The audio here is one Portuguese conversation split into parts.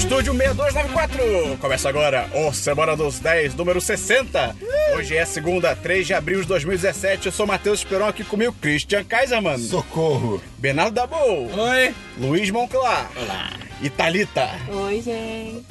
Estúdio 6294. Começa agora o Semana dos 10, número 60. Hoje é segunda, 3 de abril de 2017. Eu sou Matheus Esperon, aqui comigo Christian Kaiserman, Socorro! Bernardo Dabu, Oi! Luiz Monclar e Thalita. Oi, gente.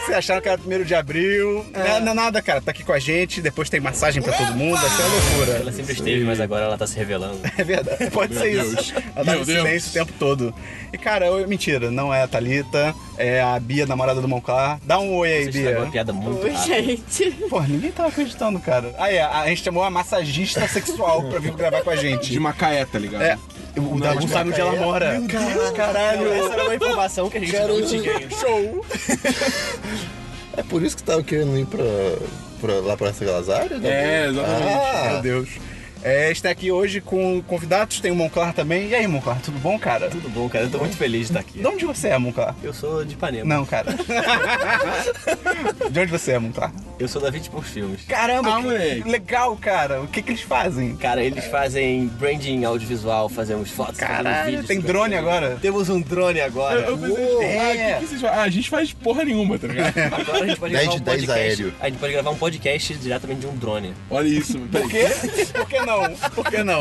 Vocês acharam que era primeiro de abril? Não, não é nada, cara. Tá aqui com a gente, depois tem massagem pra todo mundo, ser uma loucura. Ela sempre esteve, mas agora ela tá se revelando. É verdade, pode ser Deus. isso. Ela tá Meu Deus. silêncio o tempo todo. E cara, eu- mentira, não é a Thalita, é a Bia, namorada do Monclar. Dá um oi aí, Você Bia. a piada muito Oi, gente. Porra, ninguém tava acreditando, cara. Aí, a, a gente chamou a massagista sexual pra vir gravar com a gente. De Macaé, tá ligado? É, o Dabu sabe onde ela mora. Meu Deus, Caralho, caralho. Essa era uma informação que a gente não tinha. Show! É por isso que tava querendo ir pra, pra lá pra aquelas áreas? né? É, exatamente. Ah, Meu Deus. É, está aqui hoje com convidados, tem o Monclar também. E aí, Monclar, tudo bom, cara? Tudo bom, cara? Eu tô muito feliz de estar aqui. De onde você é, Monclar? Eu sou de Ipanema. Não, cara. De onde você é, Monclar? Eu sou da 20 por Filmes. Caramba, Ah, que legal, cara. O que, que eles fazem? Cara, eles fazem branding audiovisual, fazemos fotos, fazemos Caralho, vídeos. tem drone agora? Temos um drone agora. Eu, eu pensei, Uou. ah, É. que que vocês fazem? Ah, a gente faz porra nenhuma, tá ligado? Agora a gente pode 10 gravar um de 10 podcast. aéreo. A gente pode gravar um podcast diretamente de um drone. Olha isso. Por quê? Por que não? Por que não?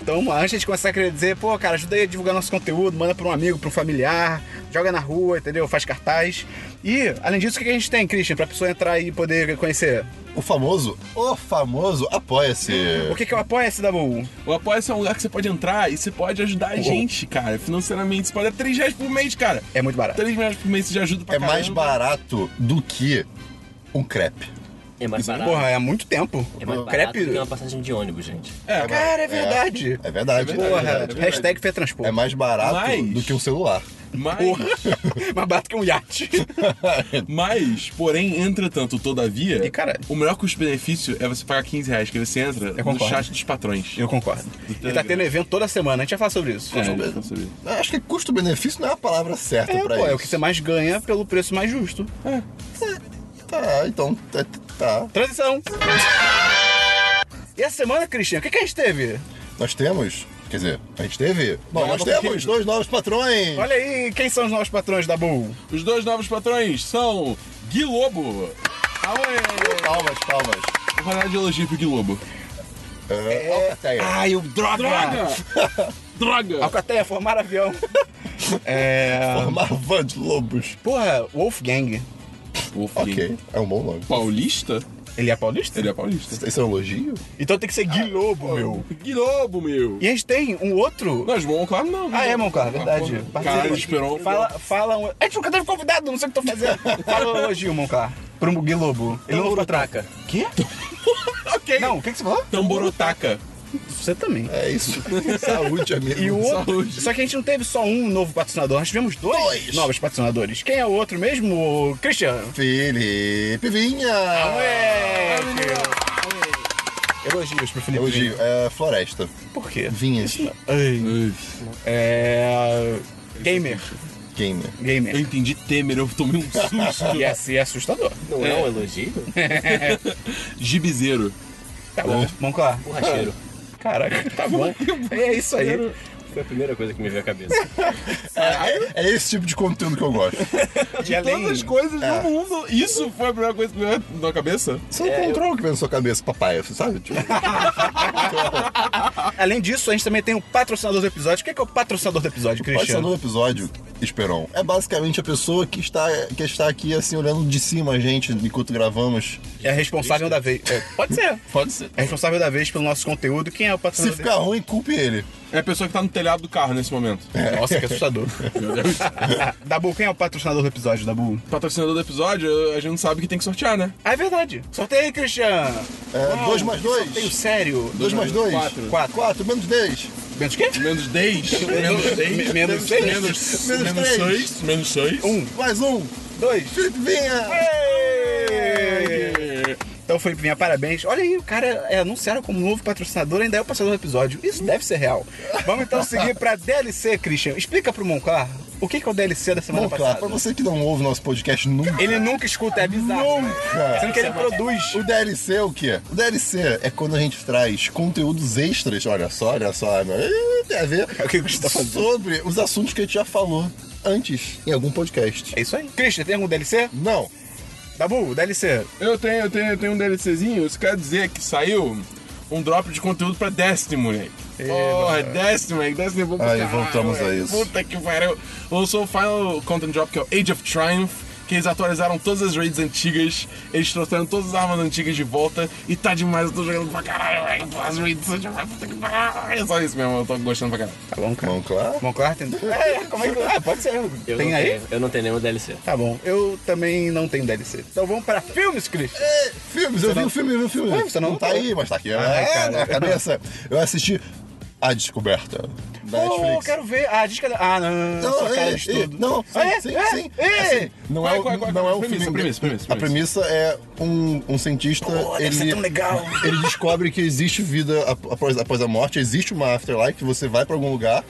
Então, antes de a gente começar a querer dizer, pô, cara, ajuda aí a divulgar nosso conteúdo, manda pra um amigo, pra um familiar, joga na rua, entendeu? Faz cartaz. E, além disso, o que a gente tem, Christian, pra pessoa entrar e poder conhecer? o famoso, o famoso Apoia-se. O que, que é o Apoia-se da Bull? O Apoia-se é um lugar que você pode entrar e você pode ajudar a gente, cara, financeiramente. Você pode dar 3 reais por mês, cara. É muito barato. 3 reais por mês você já ajuda pra É mais caramba. barato do que um crepe. É mais barato. Porra, é há muito tempo. é mais barato Crepe. que uma passagem de ônibus, gente. É, Cara, é verdade. É verdade. É Porra, verdade, é verdade. hashtag Fetransport. É mais barato Mas- do que um celular. mas, Porra, mais barato que um iate. mas, porém, entretanto, todavia, E, caralho. o melhor custo-benefício é você pagar 15 reais, que você entra no chat dos patrões. Eu concordo. E tá tendo evento toda semana, a gente vai falar sobre isso. É, então, sobre- Acho que custo-benefício não é a palavra certa É, pra pô, isso. é o que você mais ganha pelo preço mais justo. Tá, então, tá. tá. Transição. E essa semana, Cristian, o que, que a gente teve? Nós temos, quer dizer, a gente teve... Bom, Nova nós temos dois novos patrões. Olha aí, quem são os novos patrões da Bull? Os dois novos patrões são Gui Lobo. Aê! Palmas, palmas. Vou falar de elogio pro Gui Lobo. É, Alcateia. Ai, o droga! Droga! Droga! Alcateia, formar avião. é... Formar van de lobos. Porra, Wolfgang. Wolfgang. Ok, é um bom nome. Paulista? Ele é paulista? Ele é paulista. Esse é um elogio? Então tem que ser Gui Lobo, meu. Gui Lobo, meu! E a gente tem um outro... Nós vamos, claro, não. Ah, é, Monclar, verdade. Caralho, esperou. Fala, fala um... A gente nunca teve convidado, não sei o que tô fazendo. Fala um elogio, Monclar, pro Gui Lobo. Ele não. Tamborotaca. Quê? Ok. Não, o que, que você falou? Tamborotaca. Você também. É isso. Saúde, amigo. E o outro. Saúde. Só que a gente não teve só um novo patrocinador, nós tivemos dois, Dois. novos patrocinadores. Quem é o outro mesmo? Christian. Felipe Vinha. Elogios pro Felipe. Elogio. É floresta. Por quê? Vinhas. Ai. É. Gamer. Gamer. Eu Gamer. entendi Temer, eu tomei um susto. E esse é assustador. Não é um elogio? Gibizeiro. Tá bom, vamos lá. Borracheiro. Caraca, tá bom. É isso aí. Foi a primeira coisa que me veio à cabeça. É, é esse tipo de conteúdo que eu gosto. E além, Todas as coisas do mundo. Isso foi a primeira coisa que me veio na cabeça? Você não controla o que vem na sua cabeça, papai, você sabe? Tipo, além disso, a gente também tem o patrocinador do episódio. O que é, que é o patrocinador do episódio, pode ser Christian? no episódio, Esperon. É basicamente a pessoa que está, que está aqui, assim, olhando de cima a gente enquanto gravamos. É responsável da vez. É, pode ser. Pode ser. É responsável da vez pelo nosso conteúdo. Quem é o Se patrocinador? ficar ruim, culpe ele. É a pessoa que tá no telhado do carro nesse momento. Nossa, que assustador. Meu Deus. Dabu, quem é o patrocinador do episódio, Dabu? Patrocinador do episódio, a gente sabe que tem que sortear, né? Ah, é verdade. Sorteio aí, Christian. É, Uau, dois mais dois. Sorteio sério. Dois mais dois. Quatro. Quatro. Quatro, menos dez. Menos quê? Menos 10. Menos 10. Menos seis? Menos, Menos menos três. 6. Menos 6. Um, Mais um. dois. Felipe Vinha. Ei! Então, Felipe Vinha, parabéns. Olha aí, o cara é anunciado como novo patrocinador, ainda é o passador do episódio. Isso deve ser real. Vamos então seguir pra DLC, Christian. Explica pro Monclar o que que é o DLC da semana Bom, claro, pra passada. você que não ouve nosso podcast nunca. Ele nunca escuta, é bizarro. né? Nunca. Sendo que ele produz. O DLC é o quê? O DLC é quando a gente traz conteúdos extras, olha só, olha só, tem a ver, É o que você tá fazendo. sobre os assuntos que a gente já falou antes em algum podcast. É isso aí. Christian, tem algum DLC? Não. Dabu, DLC. Eu tenho, eu tenho, eu tenho um DLCzinho, isso quer dizer que saiu um drop de conteúdo pra Destiny, moleque. Porra, Destiny, moleque. Destiny é bom pra Aí, voltamos a isso. Puta que pariu. Lançou o final content drop, que é o Age of Triumph, que eles atualizaram todas as raids antigas, eles trouxeram todas as armas antigas de volta, e tá demais, eu tô jogando pra caralho, As raids são demais, puta que pariu. É só isso mesmo, eu tô gostando pra caralho. Tá bom, cara. Bom, claro. Bom, claro, tem... É, como é que... Ah, pode ser. Eu tem não aí? Tenho, eu não tenho nenhum DLC. Tá bom. Eu também não tenho DLC. Então vamos pra filmes, Christian. É, filmes, eu vi não- o filme, eu vi o filme. Você não tá falou? aí, mas tá aqui. Ai, é, cara. na cabeça. Eu assisti A Descoberta, da Pô, Netflix. quero ver. Ah, diz que... Ah, não. Não, cara é, é, tudo. não, sim, é? sim, É? sim. É? Assim, não Qual é, é, qual é, qual é? não é um Premissa, filme. premissa, premissa, A premissa é um, um cientista. Deve ele, ser tão legal. ele descobre que existe vida ap- após, após a morte, existe uma afterlife, que você vai pra algum lugar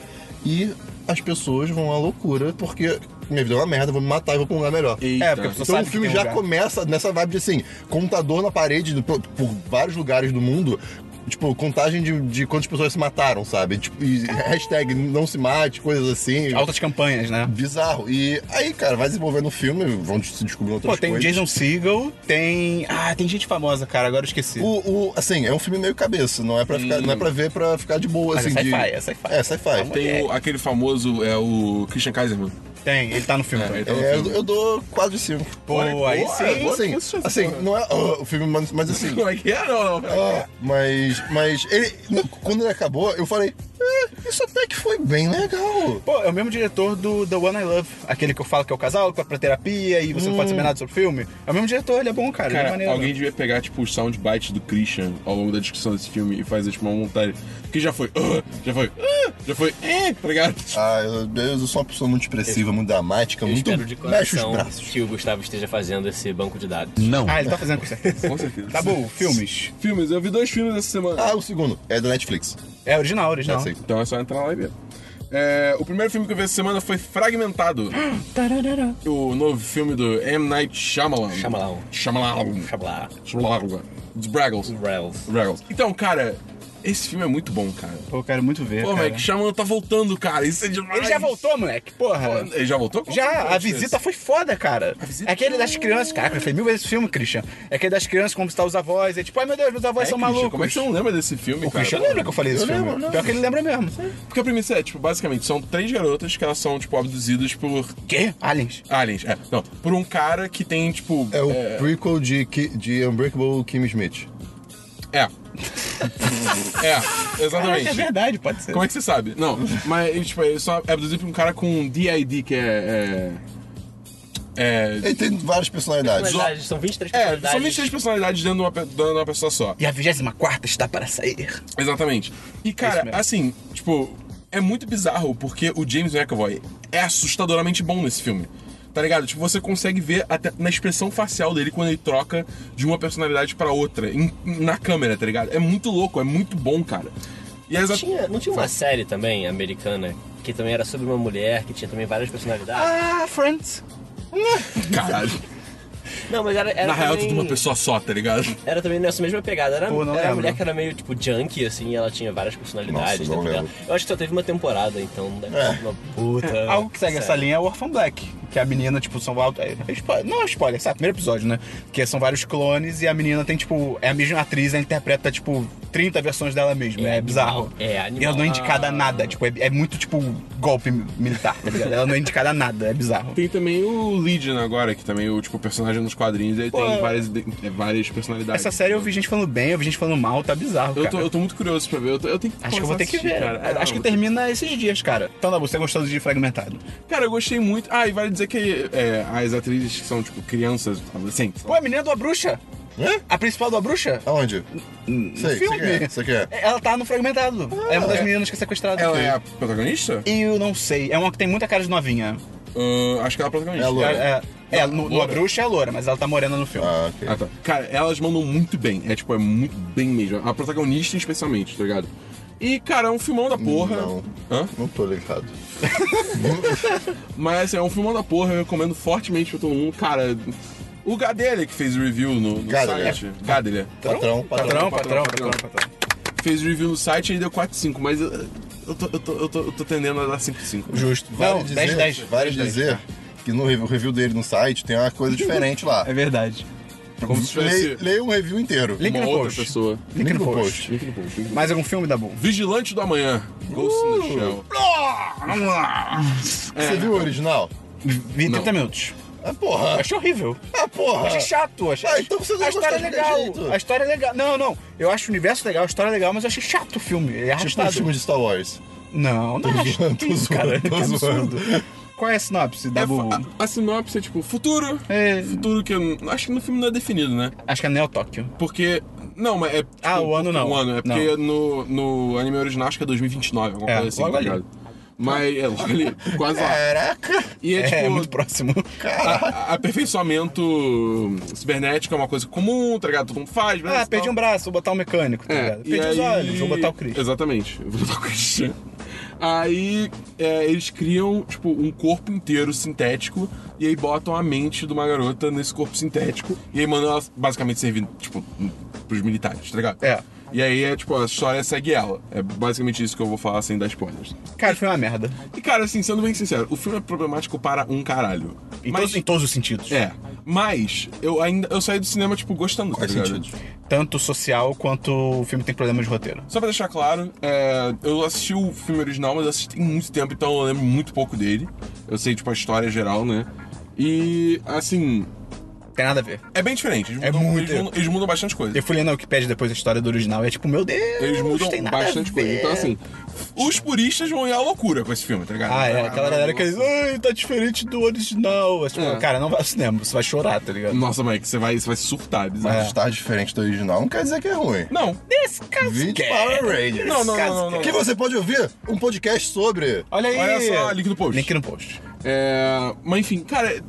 e as pessoas vão à loucura porque minha vida é uma merda, vou me matar e vou pra um lugar melhor. Eita. É, porque a Então sabe o filme já lugar. começa nessa vibe de assim, computador na parede do- por vários lugares do mundo. Tipo, contagem de, de quantas pessoas se mataram, sabe? Tipo, e hashtag não se mate, coisas assim. Altas campanhas, né? Bizarro. E aí, cara, vai desenvolvendo o filme, vão se descobrindo outras Pô, tem coisas. Jason Segel, tem... Ah, tem gente famosa, cara. Agora eu esqueci. O, o- assim, é um filme meio cabeça, não é pra, ficar, não é pra ver pra ficar de boa, Mas assim. é de... sci-fi, é sci-fi. É, sci-fi. Tem o- aquele famoso, é o Christian Kaiserman. Tem, ele tá no filme É, também. tá no É, eu, eu dou 4 de 5. Pô, aí Pô, sim. é bom. Assim, assim porra. não é o filme, mas, mas assim. Como é que é? Não, não. mas, mas ele, quando ele acabou, eu falei, "É, isso até que foi bem legal. Pô, é o mesmo diretor do The One I Love. Aquele que eu falo que é o casal, que vai pra terapia e você não pode saber nada sobre o filme. É o mesmo diretor, ele é bom, cara. ele é Cara, maneiro. alguém devia pegar, tipo, os soundbites do Christian ao longo da discussão desse filme e fazer, tipo, uma montagem. Que já foi, "Ah", já foi, "Ah", já foi, eh, tá ligado? Ah, eu, eu sou uma pessoa muito expressiva, muito dramática, Eu muito. espero de mexe os coração braços. que o Gustavo esteja fazendo esse banco de dados. Não. Ah, ele tá fazendo com certeza. Com certeza. Tá bom, filmes. Filmes, eu vi dois filmes essa semana. Ah, o segundo, é da Netflix. É original, original. Já sei. Então é só entrar lá e ver. É, o primeiro filme que eu vi essa semana foi Fragmentado. o novo filme do M. Night Shyamalan. Shyamalan. Shyamalan. Xablá. Shyamalan. Dos Braggles. Rails. Braggles. Então, cara, esse filme é muito bom, cara. Pô, eu quero muito ver. Pô, cara. moleque, Shyamalan tá voltando, cara. Isso é demais. Ele já voltou, moleque. Porra. Ele já voltou? Já, a visita foi foda, cara. visita É aquele das crianças. Caraca, eu falei mil vezes esse filme, Christian. É aquele das crianças como está os avós. É tipo, ai meu Deus, meus avós É, são Christian, malucos. Como é que você não lembra desse filme, O cara? Christian lembra que eu falei desse Eu filme? lembro, não. Pior que ele lembra mesmo. Porque a premissa é, tipo, basicamente, são três garotas que elas são, tipo, abduzidas por Quê? Aliens. aliens. É, não, por um cara que tem, tipo... É o prequel de, de Unbreakable Kim Smith. É. é, Caraca, exatamente. é verdade, pode ser. Como é que você sabe? Não, mas, tipo, ele só é abduzido por um cara com DID, que é... É... é Ele tem várias personalidades. Personalidades, São 23 É, personalidades. são 23 personalidades dentro de uma, dentro de uma pessoa só. E a 24 está para sair. Exatamente. E, cara, mesmo. assim, tipo, é muito bizarro porque o James McAvoy é assustadoramente bom nesse filme. Tá ligado? Tipo, você consegue ver até na expressão facial dele quando ele troca de uma personalidade pra outra, em- na câmera, tá ligado? É muito louco, é muito bom, cara. E é exa- Tinha, não tinha uma série também, americana, que também era sobre uma mulher, que tinha também várias personalidades? Ah, Friends. Caralho. Não, mas era, era Na real, é também... tudo uma pessoa só, tá ligado? Era também nessa mesma pegada. Era, Pô, era uma lembro. mulher que era meio, tipo, junkie, assim, e ela tinha várias personalidades Nossa, dentro dela. lembro. Eu acho que só teve uma temporada, então deve É. ser uma puta. Algo que segue essa série. linha é o Orphan Black. Que a menina, tipo, são. É, é spoiler, não é spoiler, sabe? Primeiro episódio, né? Que são vários clones e a menina tem, tipo. É a mesma atriz, ela interpreta, tipo, 30 versões dela mesma. É, É bizarro. é animal. E ela não é indicada a nada. Tipo, é, é muito, tipo, golpe militar, tá ligado? Ela não é indicada a nada, é bizarro. Tem também o Legion agora, que também o tipo, personagem nos quadrinhos, ele Pô, tem várias, é, várias personalidades. Essa série eu vi gente falando bem, eu vi gente falando mal, tá bizarro. Eu cara. tô, eu tô muito curioso pra ver. Eu, tô- eu tenho que Acho que eu vou ter que assistir, ver. cara. É, Acho que termina esses dias, cara. Então, Dabu, você gostou de Fragmentado? Cara, eu gostei muito. Ah, e vale dizer que é, as atrizes que são, tipo, crianças, adolescentes. Pô, a menina do A Bruxa. Hã? A principal do A Bruxa? Aonde? Sei, filme. você quer? Você quer? Ela tá no Fragmentado. é uma das meninas que é sequestrada. Ela é a protagonista? Eu não sei. É uma que tem muita cara de novinha. Ah, acho que ela é a protagonista. É a loira. É, é, no, no A? Bruxa é a loura, mas ela tá morena no filme. Ah, ok. Ah, tá. Cara, elas mandam muito bem. É, tipo, é muito bem mesmo. A protagonista, especialmente, tá ligado? E, cara, é um filmão da porra. Não. Hã? Não tô ligado. Mas, assim, é um filmão da porra. Eu recomendo fortemente pra todo mundo. Cara, o Gadelha que fez o review no, no Gadelha. site. Gadelha. Patrão, patrão. Patrão, patrão, patrão, patrão, patrão. patrão. Fez o review no site e ele deu 4,5. Mas eu, tô, eu, tô, eu, tô, eu tô tendendo a dar 5 5. Justo. Vale Não, dizer, 10, 10. vale 10, 10. Que no review, dele no site tem uma coisa diferente lá. É verdade. Como se tivesse Leia, leia um review inteiro. Link uma no outra post. pessoa. Link no no post. post. Link no post. Mais algum filme da Boom? Vigilante do Amanhã. Ghost in the Shell. Você viu o original? Vi 30 minutos. Ah, porra. Achei horrível. Ah, porra. Achei chato. Achei... Ah, então você não a história é gostou de qualquer legal. jeito. A história é legal. Não, não. Eu acho o universo legal, a história é legal, mas eu achei chato o filme. É Tipo arrastado. os filmes de Star Wars. Não, não acho. zoando, tô isso, cara? zoando, tô Que absurdo. Qual é a sinopse da É, a, a sinopse é tipo, futuro. É. Futuro que eu, acho que no filme não é definido, né? Acho que é Neo Tóquio. Porque. Não, mas é. tipo, Ah, o ano não. O ano, é porque no, no anime original acho que é 2029, alguma É, coisa assim, logo tá ali. Mas é logo ali, quase lá. Caraca. E é, É, tipo. muito próximo. a- aperfeiçoamento cibernético é uma coisa comum, tá ligado? Todo mundo faz? Ah, perdi um braço, vou botar um mecânico, tá É, ligado? Perdi os aí- olhos, vou botar o Chris. Exatamente, vou botar o Christian. Aí é, eles criam, tipo, um corpo inteiro sintético e aí botam a mente de uma garota nesse corpo sintético e aí mandam ela basicamente servir, tipo, pros militares, tá ligado? É. E aí é, tipo, a história segue ela. É basicamente isso que eu vou falar sem dar spoilers. Cara, foi uma merda. E cara, assim, sendo bem sincero, o filme é problemático para um caralho. Em, Mas, todos, em todos os sentidos. é. Mas eu ainda eu saí do cinema, tipo, gostando, tá Quais ligado? sentidos? Tanto social quanto o filme tem problemas de roteiro. Só pra deixar claro, é, eu assisti o filme original, mas eu assisti muito tempo, então eu lembro muito pouco dele. Eu sei, tipo, a história geral, né? E, assim, Tem nada a ver. é bem diferente. Eles É mudam, muito. Eles mudam, eles mudam bastante coisa. Eu fui lendo a Wikipedia depois da história do original e é tipo, meu Deus, Eles mudam tem nada a bastante ver. coisa. Então, assim, os puristas vão ir à loucura com esse filme, tá ligado? Ah, é, aquela galera que diz, ai, tá diferente do original. É, tipo, É. Cara, não vai ao cinema, você vai chorar, tá ligado? Nossa, Mike, você vai, você vai surtar, é bizarro. Mas estar diferente do original não quer dizer que é ruim. Não. Esse caso Vídeo. Power Rangers. Não, não, não, não, não. Que você pode ouvir um podcast sobre. Olha aí. Olha só, link no post. Link no post. É, mas enfim, cara,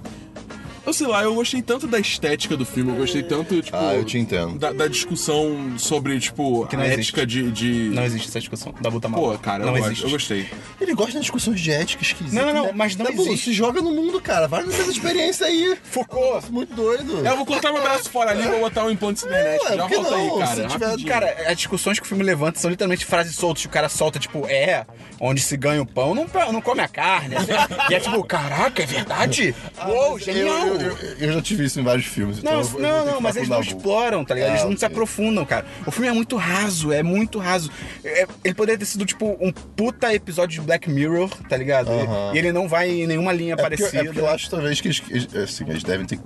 eu sei lá, eu gostei tanto da estética do filme, eu gostei tanto, tipo. Ah, eu te entendo. Da, da discussão sobre, tipo, Que a ética de. de... Não existe essa discussão. Da Buta mal. Pô, cara, eu, não gosto, existe. eu gostei. Ele gosta de discussões de ética esquisitas. Não, não, não, né? mas não Tá bom, existe. Se joga no mundo, cara. Vai nessa experiência aí. Foucault. Muito doido. Eu vou cortar meu braço fora ali e vou botar um implante cibernético. Ué, Já que volta aí, não? cara. Se tiver-. Cara, as discussões que o filme levanta são literalmente frases soltas. O cara solta, tipo, é, onde se ganha o pão, não, não come a carne. assim. e é tipo, caraca, é verdade? Uou, Eu, genial! eu, eu, eu já tive isso em vários filmes. então Não, eu eu não, não, mas eles não exploram, tá ligado? Eles Ah, não se ok. aprofundam, cara. O filme é muito raso, é muito raso. É- ele poderia ter sido, tipo, um puta episódio de Black Mirror, tá ligado? E- Aham. E, ele não vai em nenhuma linha É porque, parecida. é porque eu acho talvez que eles, eles- assim, eles devem ter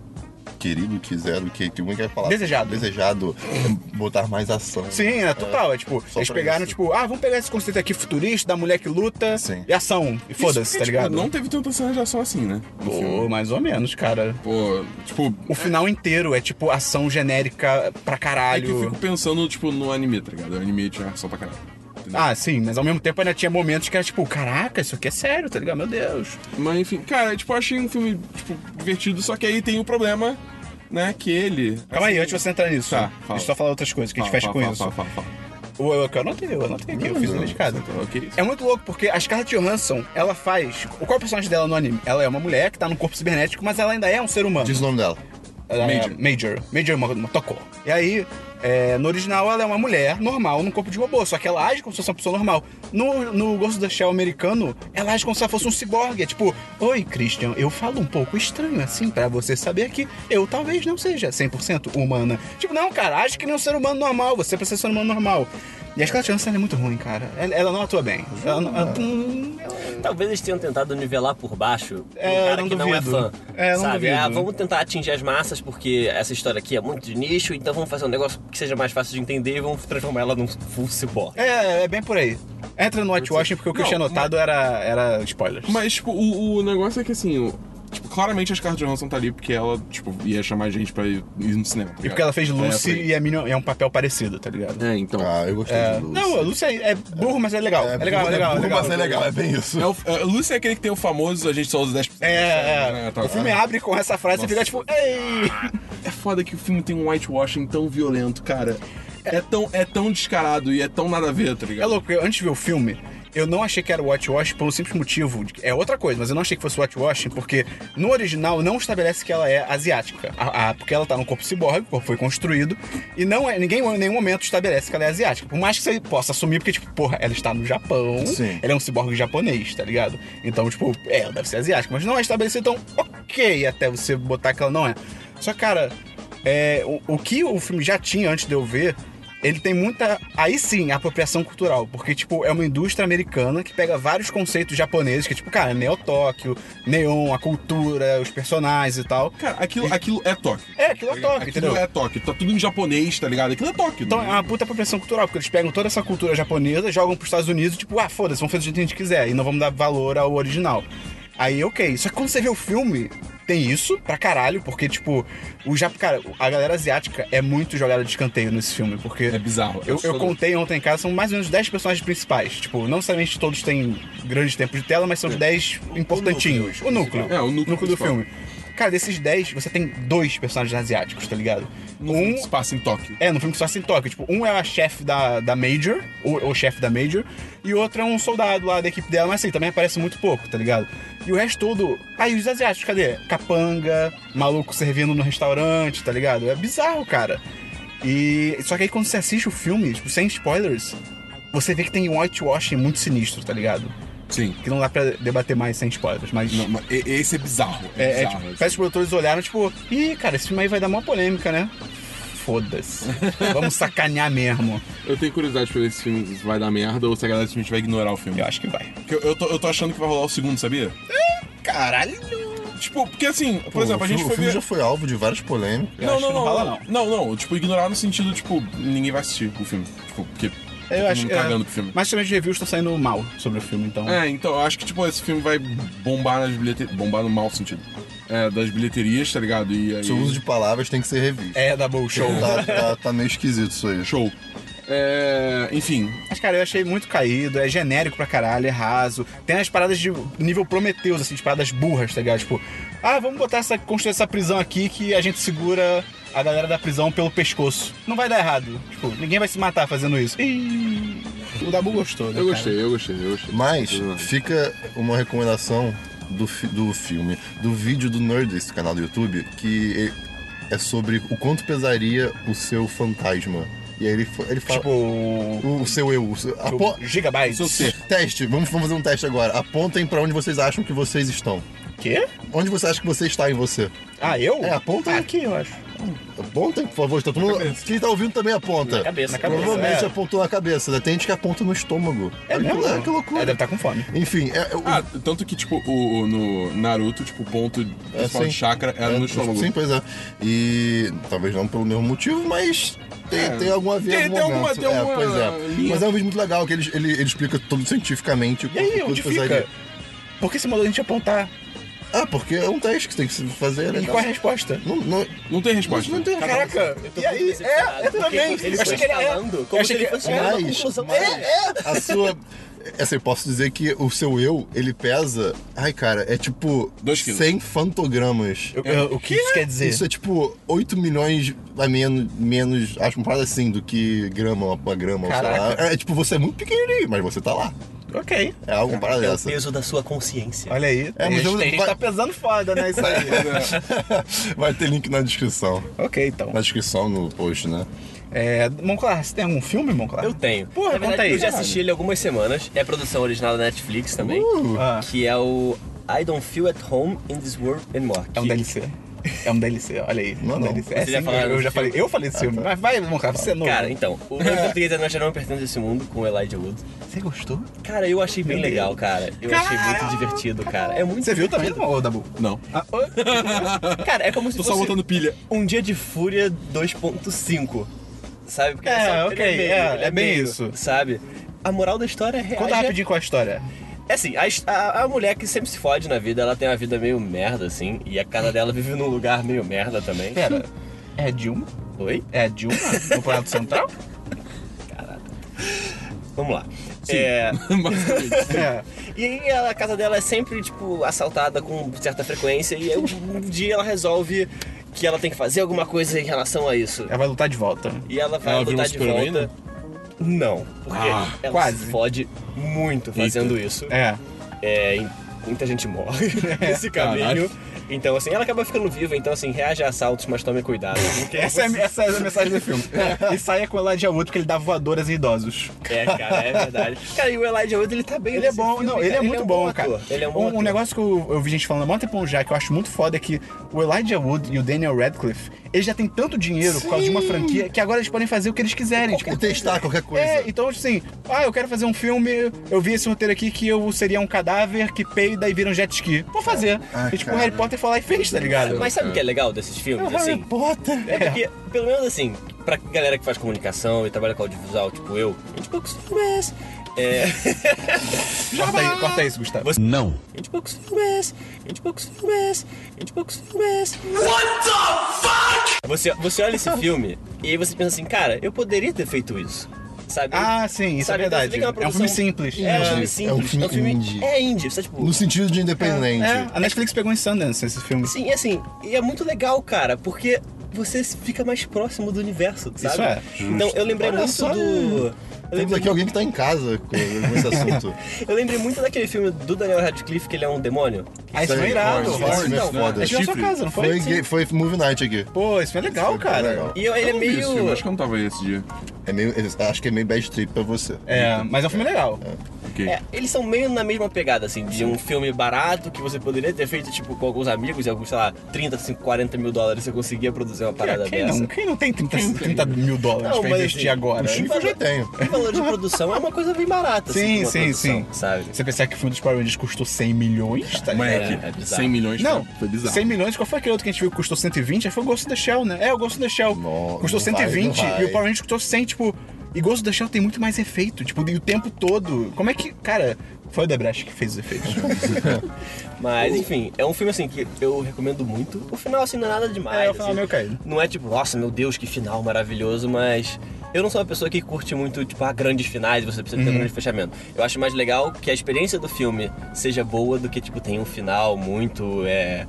querido, quiseram, que, que como é que é a palavra? Desejado. Desejado é botar mais ação. Sim, é total. É, tipo, Só eles pra pegaram, isso. tipo, ah, vamos pegar esse conceito aqui futurista da mulher que luta Sim. e ação. E foda-se, tá tipo, ligado? Não teve tanta cena de ação assim, né? Pô, mais ou menos, cara. Pô, tipo. O final inteiro é tipo ação genérica pra É que eu caralho. fico pensando, tipo, no anime, tá ligado? O anime tinha ação pra caralho. Ah, sim, mas ao mesmo tempo ainda tinha momentos que era tipo, caraca, isso aqui é sério, tá ligado? Meu Deus. Mas enfim, cara, tipo, eu achei um filme, tipo, divertido, só que aí tem o problema, né, que ele... Calma aí, assim, antes de você entrar nisso. Tá, Deixa fala. eu só falar outras coisas que a gente fala, fecha fala, com isso. fala, fala, fala. O eu, eu anotei, eu anotei aqui, eu fiz uma escada. Então, ok. É muito louco, porque a Scarlett Johansson, ela faz. Qual é o personagem dela no anime? Ela é uma mulher que tá num corpo cibernético, mas ela ainda é um ser humano. Diz o nome dela. Major. Major. Major Mo- Motoko. E aí, é, no original, ela é uma mulher normal num corpo de robô, só que ela age como se fosse uma pessoa normal. No, no Ghost da Shell americano, ela age como se ela fosse um ciborgue. É tipo, oi, Christian, eu falo um pouco estranho assim, pra você saber que eu talvez não seja 100% humana. Tipo, não, cara, age que nem um ser humano normal, você precisa ser um humano normal. E a Scarlett Johansson é muito ruim, cara. Ela, ela não atua bem. Ela, não- ela- Talvez eles tenham tentado nivelar por baixo É, um cara não que não é duvido. fã. É, não sabe? duvido. Ah, vamos tentar atingir as massas porque essa história aqui é muito de nicho, então vamos fazer um negócio que seja mais fácil de entender e vamos transformar ela num full cyborg. é, é bem por aí. Entra no Whitewashing porque o que eu Não, tinha notado era, era spoilers. Mas, tipo, o, o negócio é que, assim, o- tipo, claramente a Scarlett Johansson tá ali porque ela, tipo, ia chamar gente pra ir, no cinema, tá E porque ela fez Lucy É, aí. e a Minion é um papel parecido, tá ligado? É, então. Ah, eu gostei É, de Lucy. não, a Lucy é, é burro, mas é legal. É, legal, é legal. é burro, legal. mas é legal, é bem isso. É o, é, Lucy é aquele que tem o famoso a gente só usa 10%. É, é. tá. O filme abre com essa frase e fica tipo, ei! É foda que o filme tem um whitewashing tão violento, cara. É tão, é tão descarado e é tão nada a ver, tá É ligado? louco, porque antes de ver o filme, eu não achei que era whitewash pelo simples motivo. De, é outra coisa, mas eu não achei que fosse whitewashing, porque no original não estabelece que ela é asiática. A- a- porque ela tá no corpo ciborgue, o corpo foi construído, e não é. Ninguém em nenhum momento estabelece que ela é asiática. Por mais que você possa assumir, porque, tipo, porra, ela está no Japão, Sim. ela é um ciborgue japonês, tá ligado? Então, tipo, é, ela deve ser asiática, mas não é estabelecido, então, ok, até você botar que ela não é. Só, cara, é, o, o que o filme já tinha antes de eu ver, ele tem muita. Aí sim, apropriação cultural. Porque, tipo, é uma indústria americana que pega vários conceitos japoneses, que, tipo, cara, Neo Tóquio, Neon, a cultura, os personagens e tal. Cara, aquilo, aquilo é Tóquio. É, aquilo é Tóquio, Aquilo entendeu? é Tóquio. Tá tudo em japonês, tá ligado? Aquilo é Tóquio. Então é uma puta apropriação cultural, porque eles pegam toda essa cultura japonesa, jogam pros Estados Unidos, tipo, ah, foda-se, vamos fazer do jeito que a gente quiser, e não vamos dar valor ao original. Aí, ok. Só que quando você vê o filme, tem isso pra caralho, porque, tipo, o Jap... cara, a galera asiática é muito jogada de escanteio nesse filme, porque. É bizarro. é Eu, eu assustador. contei ontem em casa, são mais ou menos 10 personagens principais. Tipo, não necessariamente todos têm grandes tempos de tela, mas são os 10 importantinhos. O núcleo. É, o núcleo do principal. filme. Cara, desses 10, você tem dois personagens asiáticos, tá ligado? No filme que se passa em Tóquio. É, no filme que se em Tóquio. Tipo, um é a chefe da, da Major, ou o chefe da Major, e o outro é um soldado lá da equipe dela, mas assim, também aparece muito pouco, tá ligado? E o resto todo. Aí os asiáticos, cadê? Capanga, maluco servindo no restaurante, tá ligado? É bizarro, cara. E. Só que aí quando você assiste o filme, tipo, sem spoilers, você vê que tem um whitewashing muito sinistro, tá ligado? Sim. Que não dá pra debater mais sem spoilers, mas. Não, mas esse é bizarro. É, É, é, bizarro. tipo, esse. parece que os produtores olharam, tipo, ih, cara, esse filme aí vai dar uma polêmica, né? Foda-se. Vamos sacanear mesmo. Eu tenho curiosidade pra ver se esse filme vai dar merda ou se a galera simplesmente vai ignorar o filme. Eu acho que vai. Porque eu, eu tô, eu tô achando que vai rolar o segundo, sabia? Caralho! Tipo, porque assim, por Pô, exemplo, o a gente filme, foi o filme ver... já foi alvo de várias polêmicas. Eu Não, não, não não, rola, não. Não, não. Tipo, ignorar no sentido, tipo, ninguém vai assistir o filme. Tipo, porque Eu acho que. cagando É, pro filme. mas também os reviews estão saindo mal sobre o filme, então. É, então, eu acho que, tipo, esse filme vai bombar nas bilheterias. Bombar no mau sentido. É, das bilheterias, tá ligado? E aí... Seu uso de palavras tem que ser revisto. É, da Bull Show. Tá, tá- tá meio esquisito isso aí. Show. É, enfim, Mas, cara, eu achei muito caído, é genérico pra caralho, é raso. Tem as paradas de nível Prometeus, assim, de paradas burras, tá ligado? Tipo, ah, vamos botar essa, construir essa prisão aqui que a gente segura a galera da prisão pelo pescoço. Não vai dar errado. Tipo, ninguém vai se matar fazendo isso. Ih, o Dabu gostou, né, eu cara? gostei, eu gostei, eu gostei. Mas fica uma recomendação do, do filme, do vídeo do Nerdist, canal do YouTube, que é sobre o quanto pesaria o seu fantasma. E aí ele, ele fala. Tipo, o o, seu eu. O seu, apo- Gigabytes. Seu ser. Teste, vamos, vamos fazer um teste agora. Apontem pra onde vocês acham que vocês estão. Quê? Onde você acha que você está em você? Ah, eu? É, aponta aí. Aqui, eu acho. Apontem, por favor. Tá todo mundo... Quem tá ouvindo também aponta. Na cabeça. Na cabeça. Provavelmente é. apontou na cabeça. né? Tem gente que aponta no estômago. É Olha que- mesmo? é, que loucura. É, deve estar com fome. Enfim, é, é, o- Ah, tanto que, tipo, o, o- no Naruto, tipo, o ponto sim. de chakra era É, no estômago. Sim, pois é. E talvez não pelo mesmo motivo, mas tem, É. tem algum a ver Tem- algum tem alguma- tem é, alguma pois é. Mas é um vídeo muito legal, que ele, ele, ele explica tudo cientificamente. E aí, onde fica? Por que você mandou a gente apontar? Ah, porque é um teste que você tem que se fazer. E Né, qual é a resposta? não, não, Não tem resposta. não tem Caraca! Eu tô E aí? É, eu porque também. Ele Eu achei que ele era. Eu como achei se ele que fosse na Mas- conclusão. mas- É, a sua. Assim, eu posso dizer que o seu eu, ele pesa. Ai, cara, é tipo. Dois quilos. 100 fantogramas. Eu- eu- o que isso quer dizer? Isso é tipo 8 milhões a menos, menos acho uma parada assim, do que grama, uma, grama, ou sei lá. Caraca. É tipo, você é muito pequenininho, mas você tá lá. Ok. É alguma parada é o dessa. peso da sua consciência. Olha aí. É, mas eu- que vai- tá pesando foda, né? Isso aí. Vai ter link na descrição. ok, então. Na descrição, no post, né? É, Monclar, você tem algum filme, Monclar? Eu tenho. Porra, Na verdade, conta aí. Eu já assisti ele algumas semanas. É produção original da Netflix também. Uh, Ah, Que é o I Don't Feel at Home in This World Anymore. é um DLC. É um DLC, olha aí. Não, é um não. DLC. É Você já sim, falou eu, desse já falei. Eu falei desse filme. Mas vai, Monclar, você é novo. Cara, então, o meu português é Nós Já Não Pertence a Esse Mundo, com o Elijah Wood. Você gostou? Cara, eu achei bem legal, cara. Eu achei muito divertido, cara. É muito Você viu também, ô, Dabu? Não. Ah, ô. Cara, é como se Tô fosse só botando pilha. um dia de fúria 2.5. Sabe? Porque É, só- ok, ele meio, é, ele é bem meio, isso. Sabe? A moral da história é real. Conta rapidinho é a história. É assim, a, his- a, a mulher que sempre se fode na vida, ela tem uma vida meio merda, assim, e a casa dela vive num lugar meio merda também. Pera, é a Dilma? Oi? É a Dilma no Planalto Central? Vamos lá. É, Basicamente. É. e aí ela- a casa dela é sempre, tipo, assaltada com certa frequência, e aí um dia ela resolve que ela tem que fazer alguma coisa em relação a isso. Ela vai lutar de volta. E ela vai Ela lutar de volta. Não, porque Ah, ela quase. se fode muito fazendo isso. É. É, muita gente morre nesse caminho. Caralho. Então, assim, ela acaba ficando viva, então, assim, reage a assaltos, mas tome cuidado. Essa é, essa é a mensagem do filme. E saia com o Elijah Wood porque ele dá voadoras em idosos. É, cara, é verdade. Cara, e o Elijah Wood, ele tá bem Ele é bom, filme, não, cara. ele é muito um bom, ator. cara. Ele é um bom um, um negócio que eu, eu vi gente falando há muito tempo já, que eu acho muito foda, é que o Elijah Wood e o Daniel Radcliffe, eles já têm tanto dinheiro por causa de uma franquia que agora eles podem fazer o que eles quiserem. Tipo, testar qualquer coisa. É, então assim, ah, eu quero fazer um filme, eu vi esse roteiro aqui que eu seria um cadáver que peida e vira um jet ski. Vou fazer. Ah, e tipo, o. Harry Potter foi lá e fez, tá ligado? Mas sabe o que é legal desses filmes, assim? Potter. É porque, pelo menos assim, pra galera que faz comunicação e trabalha com audiovisual, tipo eu, a gente poucos filmes. É. corta, aí, corta isso, Gustavo. Não. A gente poucos filmes. A gente poucos filmes. A gente poucos filmes. What the fuck? Você, você olha esse filme e aí você pensa assim, cara, eu poderia ter feito isso. Sabe? Ah, sim, isso Sabe, é então você verdade. vem com uma É um filme simples. É um filme É um simples. filme indie. É indie. Você, tipo, No sentido de independente. É, a Netflix pegou em Sundance esse filme. Sim, e assim, e é muito legal, cara, porque você fica mais próximo do universo, sabe? Isso é. Então eu lembrei Olha muito só. do. Eu Temos aqui alguém que tá em casa com esse assunto. eu lembrei muito daquele filme do Daniel Radcliffe, que ele é um demônio. Ah, isso foi aí, irado. É foda. A gente na sua casa, não foi? Foi, foi movie night aqui. Pô, isso foi legal, Foi cara. legal. E eu- ele Eu é meio. acho que eu não tava aí esse dia. É meio, acho que é meio bad trip pra você. É, mas é um filme legal. Ok. É, eles são meio na mesma pegada, assim, de um filme barato que você poderia ter feito, tipo, com alguns amigos e alguns, sei lá, 30, 5, 40 mil dólares você conseguia produzir uma parada Quem dessa. não, quem não tem 30, 30 mil dólares Não, pra investir assim, agora? O chifre eu já tenho. O valor de produção é uma coisa bem barata, assim, Sim, sim, sabe? Você pensar que o filme dos Power Rangers custou 100 milhões, tá ligado? Moleque, É, é bizarro. 100 milhões Não, foi, foi bizarro. 100 milhões, qual foi aquele outro que a gente viu que custou 120? Aí foi o Ghost in the Shell, né? É, o Ghost in the Shell. Não, custou não vai, 120 não vai. e o Power Rangers custou 100, tipo... E Ghost in the Shell tem muito mais efeito, tipo, e o tempo todo. Como é que... Cara, foi o Debrecht que fez os efeitos. Mas, enfim, é um filme, assim, que eu recomendo muito. O final, assim, não é nada demais. É, o final assim. meio caído. Não é tipo, nossa, meu Deus, que final maravilhoso, mas... Eu não sou uma pessoa que curte muito, tipo, ah, grandes finais, você precisa ter Uhum. um grande fechamento. Eu acho mais legal que a experiência do filme seja boa do que, tipo, tem um final muito, é...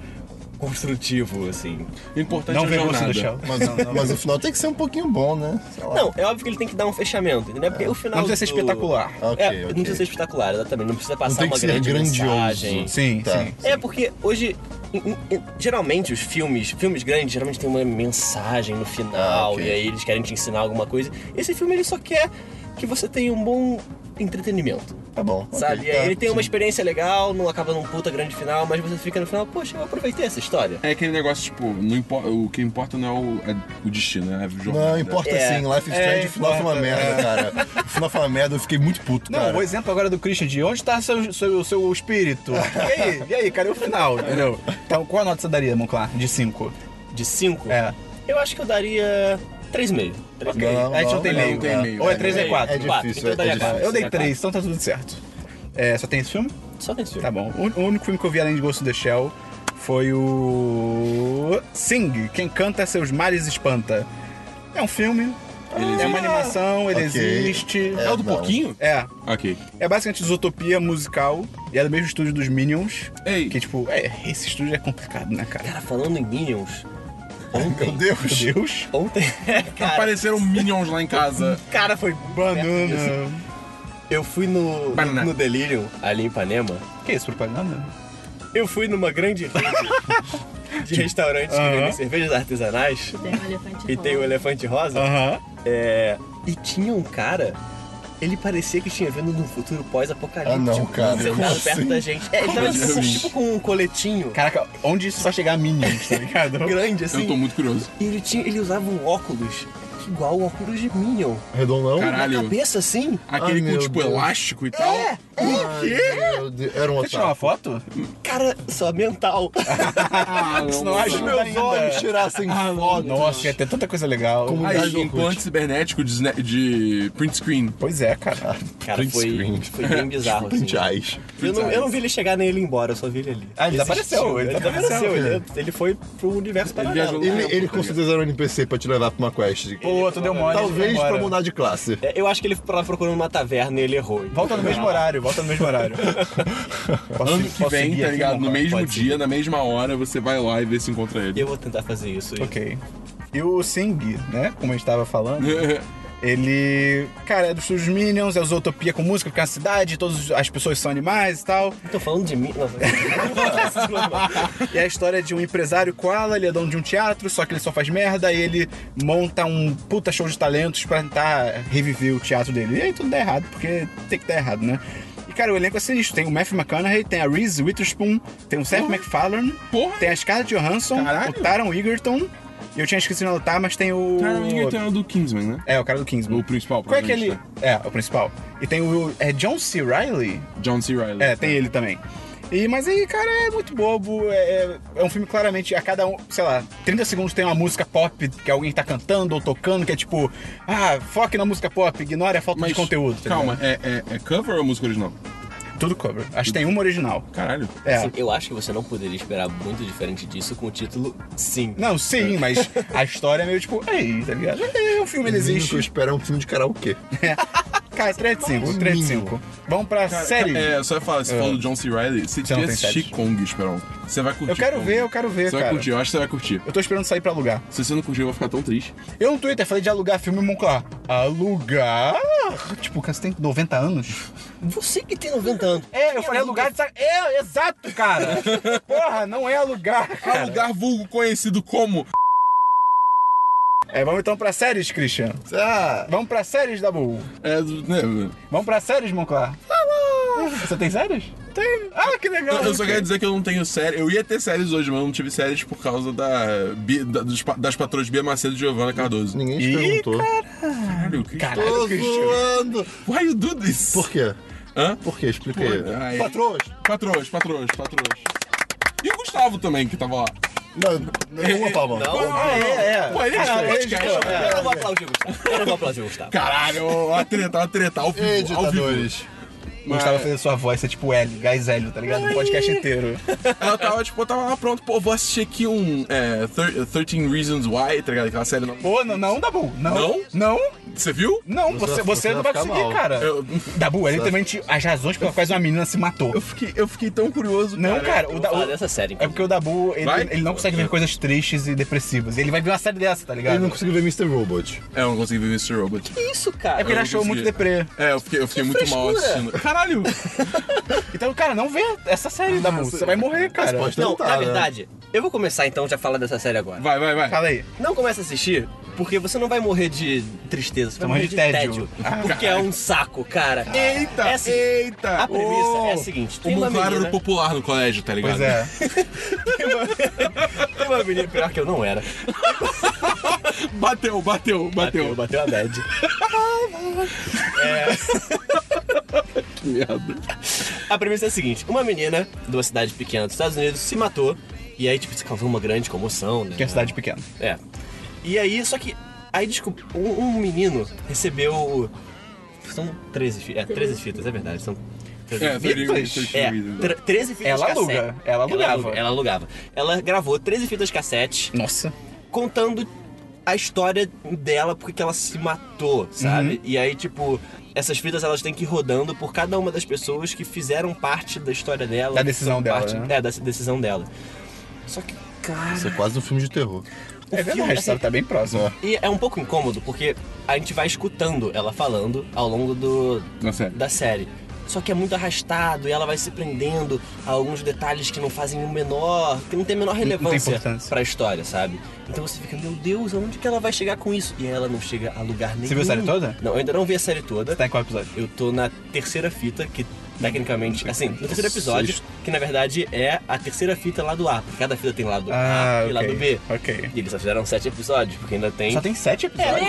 Construtivo, assim. O importante Não é a Ghost in the jornada. Shell. Mas, mas o final tem que ser um pouquinho bom, né? Sei lá. Não, é óbvio que ele tem que dar um fechamento, entendeu? Porque o final Não precisa ser do- espetacular. Ok, é, ok. não precisa ser espetacular, exatamente. Não precisa Não passar tem que uma ser grande grandioso. mensagem. Sim, Tá. sim. É, porque hoje, geralmente os filmes, filmes grandes, geralmente tem uma mensagem no final, Ah, ok. e aí eles querem te ensinar alguma coisa. Esse filme ele só quer que você tenha um bom entretenimento, Tá bom. sabe? E aí tá, ele tem uma sim. experiência legal, não acaba num puta grande final, mas você fica no final, poxa, eu aproveitei essa história. É aquele negócio, tipo, não importa, o que importa não é o, é o destino, é a jornada. Não, importa É. sim. Life is É, Strange, o final foi uma merda, cara. O final foi uma merda, eu fiquei muito puto, Não, cara. o exemplo agora do Christian de onde tá seu, seu, seu espírito? E aí? E aí, cadê o final? Entendeu? Então, qual a nota você daria, Monclar? De 5? De 5, É. eu acho que eu daria 3,5. 3,5. Não, a gente não tem não, meio. não tem meio. Ou é É 3 é 4? É difícil, então eu é difícil. quatro. Eu dei Seria 3, então tá tudo certo. É, só tem esse filme? Só tem esse filme. Tá bom. O, o único filme que eu vi além de Ghost in the Shell foi o. Sing, Quem Canta Seus Mares Espanta. É um filme, Ele é uma animação, ele Ok. existe. É o do não. porquinho? É. Ok. É basicamente Zootopia musical e é do mesmo estúdio dos Minions. Ei. Que tipo, é, esse estúdio é complicado, né, cara? Cara, falando em Minions, Meu ontem, Deus. Meu Deus. ontem, cara, Apareceram minions lá em casa. cara, foi Banana. Eu fui no, Banana. no Delirium, ali em Ipanema. Que isso, propaganda? Eu fui numa grande rede de restaurantes que Aham. vendem cervejas artesanais Tem um elefante e tem o rosa. elefante rosa. É, e tinha um cara, ele parecia que tinha vindo num futuro pós-apocalíptico. Ah, não, cara, Sentado perto assim? da gente. É, ele tava tipo, tipo com um coletinho Caraca, onde isso vai chegar a Minions, tá ligado? grande assim. Eu tô muito curioso. E ele, tinha, ele usava um óculos igual o óculos de Minion. Redondão? Caralho. Na cabeça assim. Aquele Ai, com, meu tipo, Deus. elástico e tal. É, Ai, meu Deus. Era um Você tirou uma foto? cara, só mental. Ah, não não, ajuda Meus ainda. olhos tirassem foto. Nossa, ia ter tanta coisa legal. Como- do implante cibernético de, de print screen. Pois é, cara. Cara, Print foi, screen. foi bem bizarro. assim. Print eyes. Eu não, eu não vi ele chegar nem ele ir embora, eu só vi ele ali. Ah, ele desapareceu, ele desapareceu. Ele, ele foi pro universo paralelo. Ele, ele com certeza era um NPC pra te levar pra uma quest. Pô, tu deu mole. Talvez pra mudar de classe. É, Eu acho que ele foi lá procurando uma taverna e ele errou. Volta no mesmo horário, volta no mesmo horário. Posso- Ano que vem, tá ligado? No mesmo dia, na mesma hora, você vai lá e vê se encontra ele. Eu vou tentar fazer isso. Ok. E o Sing, né? Como a gente tava falando, Ele, cara, é dos estúdios Minions, é o Zootopia com música, porque é uma cidade, todas as pessoas são animais e tal. Tô falando de mim. Não, E é a história de um empresário koala, ele é dono de um teatro, só que ele só faz merda e ele monta um puta show de talentos pra tentar reviver o teatro dele. E aí tudo dá errado, porque tem que dar errado, né? E, cara, o elenco é sinistro. Tem o Matthew McConaughey, tem a Reese Witherspoon, tem o Seth MacFarlane, Porra. tem a Scarlett Johansson, Caralho. o Taron Egerton, eu tinha esquecido de anotar, mas tem o... Cara, ninguém tem o do Kingsman, né? É, o cara do Kingsman. O principal, Qual é aquele... provavelmente, É, o principal. E tem o... É John C. Reilly? John C. Reilly. É, tem ele também. E, mas aí, cara, é muito bobo. É, é- é um filme claramente, a cada, um, sei lá, 30 segundos tem uma música pop que alguém tá cantando ou tocando, que é tipo, ah, foque na música pop, ignore a falta Mas, de conteúdo. tá calma, é, é, é cover ou música original? Tudo cover. Acho que tem uma original. Caralho. É. Assim, eu acho que você não poderia esperar muito diferente disso com o título Sim. Não, sim, mas a história é meio tipo, ei, tá ligado? É, o filme ele O mínimo que eu existe. espero é um filme de karaokê. Cara, 3 de 5, O 3 de mínimo. 5. Vamos pra Cara, série. É, só ia falar, você É. falou do John C. Reilly, você Você não devia tem assistir sete? Kong, Esperão. Você vai curtir Eu quero Kong. ver, eu quero ver, Você vai cara. curtir, eu acho que você vai curtir. Eu tô esperando sair pra alugar. Se você não curtir, eu vou ficar tão triste. Eu no Twitter falei de alugar filme Monclar. Alugar? Tipo, cara, você tem 90 anos? Você que tem 90 anos. É, eu falei alugar de sac... É, exato, cara. Porra, não é alugar, cara. Alugar vulgo conhecido como... É, vamos então pra séries, Christian. Ah, Vamos pra séries, Dabu. É, né, Vamos pra séries, Monclar. Você tem séries? Tem. Ah, que legal. Eu, eu só quero dizer que eu não tenho série. Eu ia ter séries hoje, mas eu não tive séries por causa da, Bia- da- dos das patroas Bia Macedo e Giovanna Cardoso. ninguém te Ih, perguntou. Caralho, que Caralho, Tô Christian. zoando. Why you do this? Por quê? Hã? Por quê? Explica aí. Pô, ai. Patroas. Patroas, patroas, patroas. E o Gustavo também, que tava lá. Não, não uma palma. Não. Ah, é, é. Pô, ele é ele podcast. editou, é. Eu não vou aplaudir o Gustavo. Eu não vou aplaudir o Gustavo. Caralho, ó, treta, ó, treta, ao vivo, ao vivo. Ditadores. Gostava de fazer sua voz ser tipo Hélio, gás Hélio, tá ligado? No podcast inteiro. Ela tava, tipo, eu tava lá pronto, pô, vou assistir aqui um é, thir- 13 Reasons Why, tá ligado? Aquela série não. Pô, não, não, Dabu. Não. Não? Não. Você viu? Não, Você você, você não vai conseguir, mal. cara. Eu, Dabu, é literalmente as razões pelas quais uma menina se matou. eu, fiquei, eu fiquei tão curioso, Não, cara, Eu o, vou da, falar o- dessa série. É porque o Dabu, ele, ele não consegue ver coisas tristes e depressivas. Ele vai ver uma série dessa, tá ligado? Ele não conseguiu ver Mr. Robot. É, eu não consegui ver Mr. Robot. Que isso, cara? É porque ele Eu achou consegui. muito deprê. É, eu fiquei, eu fiquei muito mal frescura. assistindo. Caralho! Então, cara, não vê essa série, Dabu. Você vai morrer, cara. pode Não, tentar, na né? verdade, eu vou começar então já a falar dessa série agora. Vai, vai, vai. Fala aí. Não comece a assistir, porque você não vai morrer de tristeza, você vai morrer de de tédio. tédio. Ah, porque é um saco, cara. Eita! É assim, eita! A premissa Oh, é a seguinte: O tem uma menina, era popular no colégio, tá ligado? Pois é. tem uma menina pior que eu não era. Bateu, bateu, bateu. bateu a bad. Que merda. A premissa é a seguinte: uma menina de uma cidade pequena dos Estados Unidos se matou. E aí, tipo, se causou uma grande comoção, né? Que é cidade pequena. É. E aí, só que. Aí desculpa, um, um menino recebeu. São 13 fitas. É, 13 fitas, é verdade. São 13 É, Fitas? 13 É, tre- 13 fitas Ela cassete. aluga, ela alugava. aluga- Ela alugava. Ela gravou 13 fitas cassete Nossa. contando a história dela, porque que ela se matou, sabe? Uhum. E aí, tipo, essas fitas elas têm que ir rodando por cada uma das pessoas que fizeram parte da história dela. Da decisão são dela, parte- né? É, da decisão dela. Só que, cara. Isso é quase um filme de terror. o É filme, verdade, assim? Tá bem próximo. E é um pouco incômodo, porque a gente vai escutando ela falando ao longo do, da série. Só que é muito arrastado e ela vai se prendendo a alguns detalhes que não fazem o menor, que não tem a menor relevância importância. pra história, sabe? Então você fica, meu Deus, aonde que ela vai chegar com isso? E ela não chega a lugar nenhum. Você viu a série toda? Não, eu ainda não vi a série toda. Tá em qual episódio? Eu tô na terceira fita, que tecnicamente, assim, no terceiro episódio, que na verdade é a terceira fita lá do A, porque cada fita tem lado Ah, A e lado. B. Ok. E eles só fizeram sete episódios, porque ainda tem. Só tem sete episódios?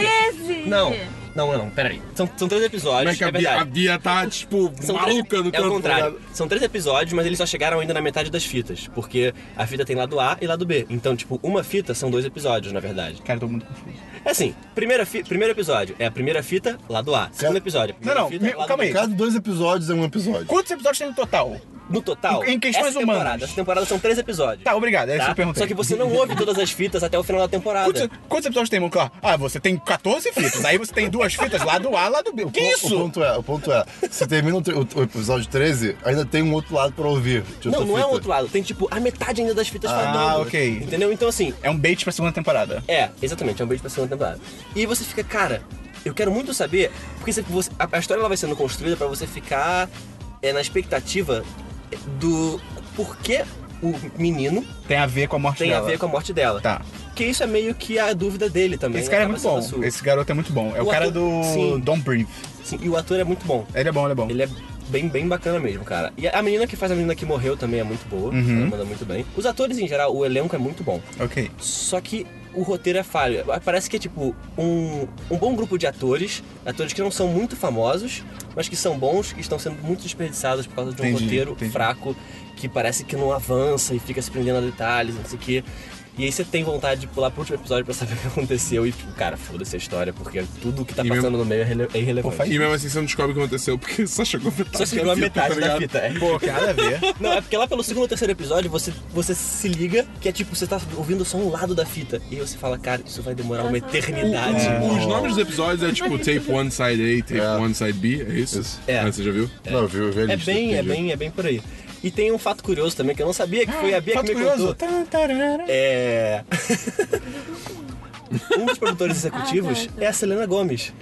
Não, não, não, não, peraí. São, são três Como episódios, é que a é Bia, a. Bia tá, tipo, São maluca três, no É canto, o contrário. tá ligado? São três episódios, mas eles só chegaram ainda na metade das fitas. Porque a fita tem lado A e lado B. Então, tipo, uma fita são dois episódios, na verdade. Cara, eu tô muito confuso. É assim, primeira fi- primeiro episódio é a primeira fita, lado A. Segundo episódio, primeira Não, não, fita, me- lado calma B. aí. Cada dois episódios é um episódio. Quantos episódios tem no total? No total, Em- em questões essa temporada, humanas. essa temporada são três episódios. Tá, obrigado. É isso que tá? eu perguntei. Só que você não ouve todas as fitas até o final da temporada. Quantos, quantos episódios tem, Monclar? Ah, você tem 14 fitas. Aí você tem duas fitas lado A, lado B. O que O- isso? O ponto é, o ponto é, se termina o, o- o episódio 13, ainda tem um outro lado pra ouvir. Não, não é um fita. outro lado. Tem, tipo, a metade ainda das fitas Ah, faltando. ok. Entendeu? Então, assim, É um bait pra segunda temporada. É, exatamente, é um beijo pra segunda temporada. E você fica, cara, eu quero muito saber, porque você- você- a, a história ela vai sendo construída pra você ficar é, na expectativa do porquê o menino Tem a ver com a morte tem dela. a ver com a morte dela. Tá. Que isso é meio que a dúvida dele também. Esse cara é muito bom. sua. Esse garoto é muito bom. É o, O cara ator- do Sim. Don't Breathe. Sim, e o ator é muito bom. Ele é bom, ele é bom. Ele é bem, bem bacana mesmo, cara. E a menina que faz a menina que morreu também é muito boa. Uhum. Ela manda muito bem. Os atores em geral, o elenco é muito bom. Ok. Só que o roteiro é falho. Parece que é tipo um, um bom grupo de atores, atores que não são muito famosos, mas que são bons, que estão sendo muito desperdiçados por causa de um Entendi, roteiro entendi. fraco, que parece que não avança e fica se prendendo a detalhes, não sei o quê. E aí você tem vontade de pular pro último episódio pra saber o que aconteceu e, tipo, cara, foda-se a história, porque tudo que tá E passando mesmo- no meio é, rele- é irrelevante. E mesmo assim você não descobre o que aconteceu, porque só chegou a metade Só chegou a da fita, metade tá da fita. é. Pô, que nada a ver. Não, é porque lá pelo segundo ou terceiro episódio você, você se liga que é tipo, você tá ouvindo só um lado da fita. E aí você fala, cara, isso vai demorar uma eternidade. Os nomes dos episódios é tipo Tape 1 Side A, Tape É. 1 Side B, é isso? Isso. É. Ah, você já viu? Não, eu vi, eu vi a É lista, bem, é bem, é bem por aí. E tem um fato curioso também que eu não sabia, que foi a Bia que me curioso. contou. É. um dos produtores executivos Ah, tá, tá. é a Selena Gomes.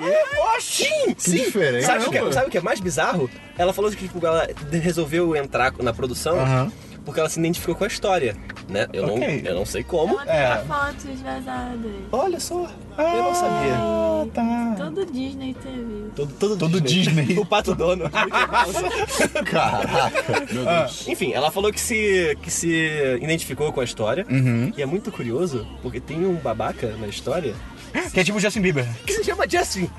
Oh, sim! Que diferente. Sabe o que, Caramba. sabe o que é mais bizarro? Ela falou que tipo, ela resolveu entrar na produção Aham. Porque ela se identificou com a história, né? Eu, Ok. não, eu não sei como. Ela tem É. fotos vazadas. Olha só, eu não sabia. Ah, tá. Todo Disney teve. Todo, todo, Todo Disney. O pato dono. Caraca. Meu Deus. Enfim, ela falou que se, que se identificou com a história. Uhum. E é muito curioso, porque tem um babaca na história Que é tipo Justin Bieber. que se chama Justin.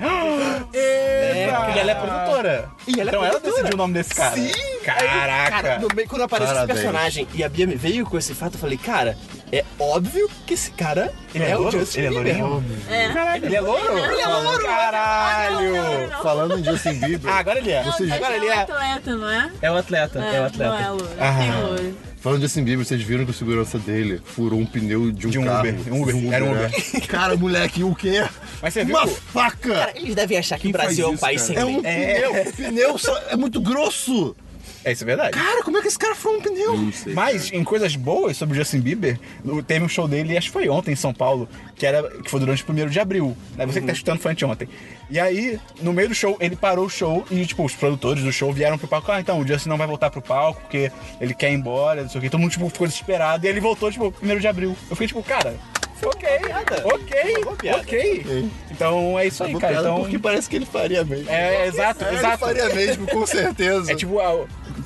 É, porque ela é produtora. E ela é então ela produtora. decidiu o nome desse cara. Sim! Caraca. Cara, no meio, quando apareceu esse Parabéns. personagem e a Bia me veio com esse fato, eu falei, cara, é óbvio que esse cara Ele é é, o louro? Justin Ele é Bieber. lourinho? É. Caralho, ele é louro? Ele é louro. Caralho. Falando em Justin Bieber, Ah, agora ele é. Não, agora ele é um é- atleta, não é? É o atleta, é, o atleta. Não é louro. Ah. Tem louro. Falando em Justin Bieber, vocês viram que o segurança dele furou um pneu de um, De um carro. Uber. Um Uber. Era um né? Cara, moleque, o quê? Mas você viu? Uma faca! Cara, eles devem achar que Quem o Brasil é um país isso, sem É lei. um pneu. O pneu só- é muito grosso. É isso é verdade. Cara, como é que esse cara furou um pneu? Não sei. Mas em coisas boas sobre o Justin Bieber, teve um show dele, acho que foi ontem em São Paulo, que era que foi durante o primeiro de abril. Né? Você que tá escutando foi anteontem. E aí, no meio do show, ele parou o show e, tipo, os produtores do show vieram pro palco. Ah, então, o Justin não vai voltar pro palco porque ele quer ir embora, não sei o quê. Todo mundo, tipo, ficou desesperado. E ele voltou, tipo, primeiro de abril. Eu fiquei, tipo, cara, ok, piada. ok, ok. Então é isso aí, cara. Então, Porque parece que ele faria mesmo. é, exato, Ele exato. faria mesmo, com certeza. É tipo,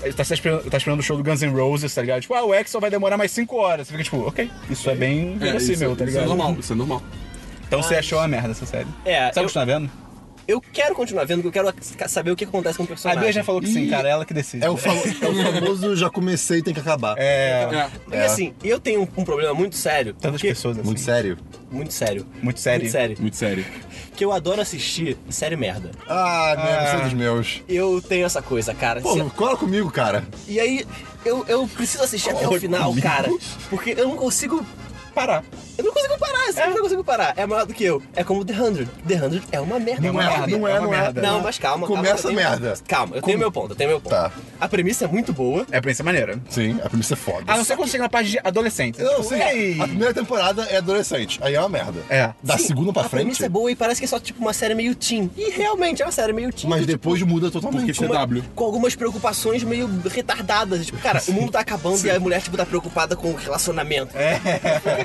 ah, tá esperando, tá esperando o show do Guns N' Roses, tá ligado? Tipo, ah, o Exo vai demorar mais 5 horas. Você fica tipo, ok, isso é bem É, isso, verossímil, tá isso é ligado? normal, isso é normal. Então você achou a merda essa série. É, Sabe o eu- que você tá vendo? Eu quero continuar vendo, porque eu quero saber o que acontece com o A personagem. Bia já falou que sim, cara, ela que decide. É o, é o famoso já comecei, tem que acabar. É, É. Porque assim, eu tenho um, um problema muito sério. tantas porque- pessoas assim. Muito sério. Muito sério. Muito sério. Muito sério. Muito sério. Que eu adoro assistir série merda. Ah, né, você é dos meus. Eu tenho essa coisa, cara. Pô, Se- cola comigo, cara. E aí, eu, eu preciso assistir até o Cola final, comigo. cara. Porque eu não consigo Parar. Eu não consigo parar, assim, eu não consigo parar. É maior do que eu. É como The 100. The 100 é uma merda. Não uma é, merda. não é, uma não é. merda. Não, mas calma, calma. Começa eu tenho- merda. Calma, eu Com- tenho meu ponto, eu tenho meu ponto. Tá. A premissa é muito boa. É pra ser maneira. Sim, a premissa é foda. A não ser quando chega na parte de adolescente. Não, Tipo, sim. ei. A primeira temporada é adolescente. Aí é uma merda. É. Da Sim, segunda pra a frente. premissa é boa e parece que é só tipo uma série meio teen. E realmente é uma série meio teen. Mas que, depois muda totalmente. Porque com, uma- CW. com algumas preocupações meio retardadas. Tipo, cara, o mundo tá acabando e a mulher, tipo, tá preocupada com o relacionamento. É.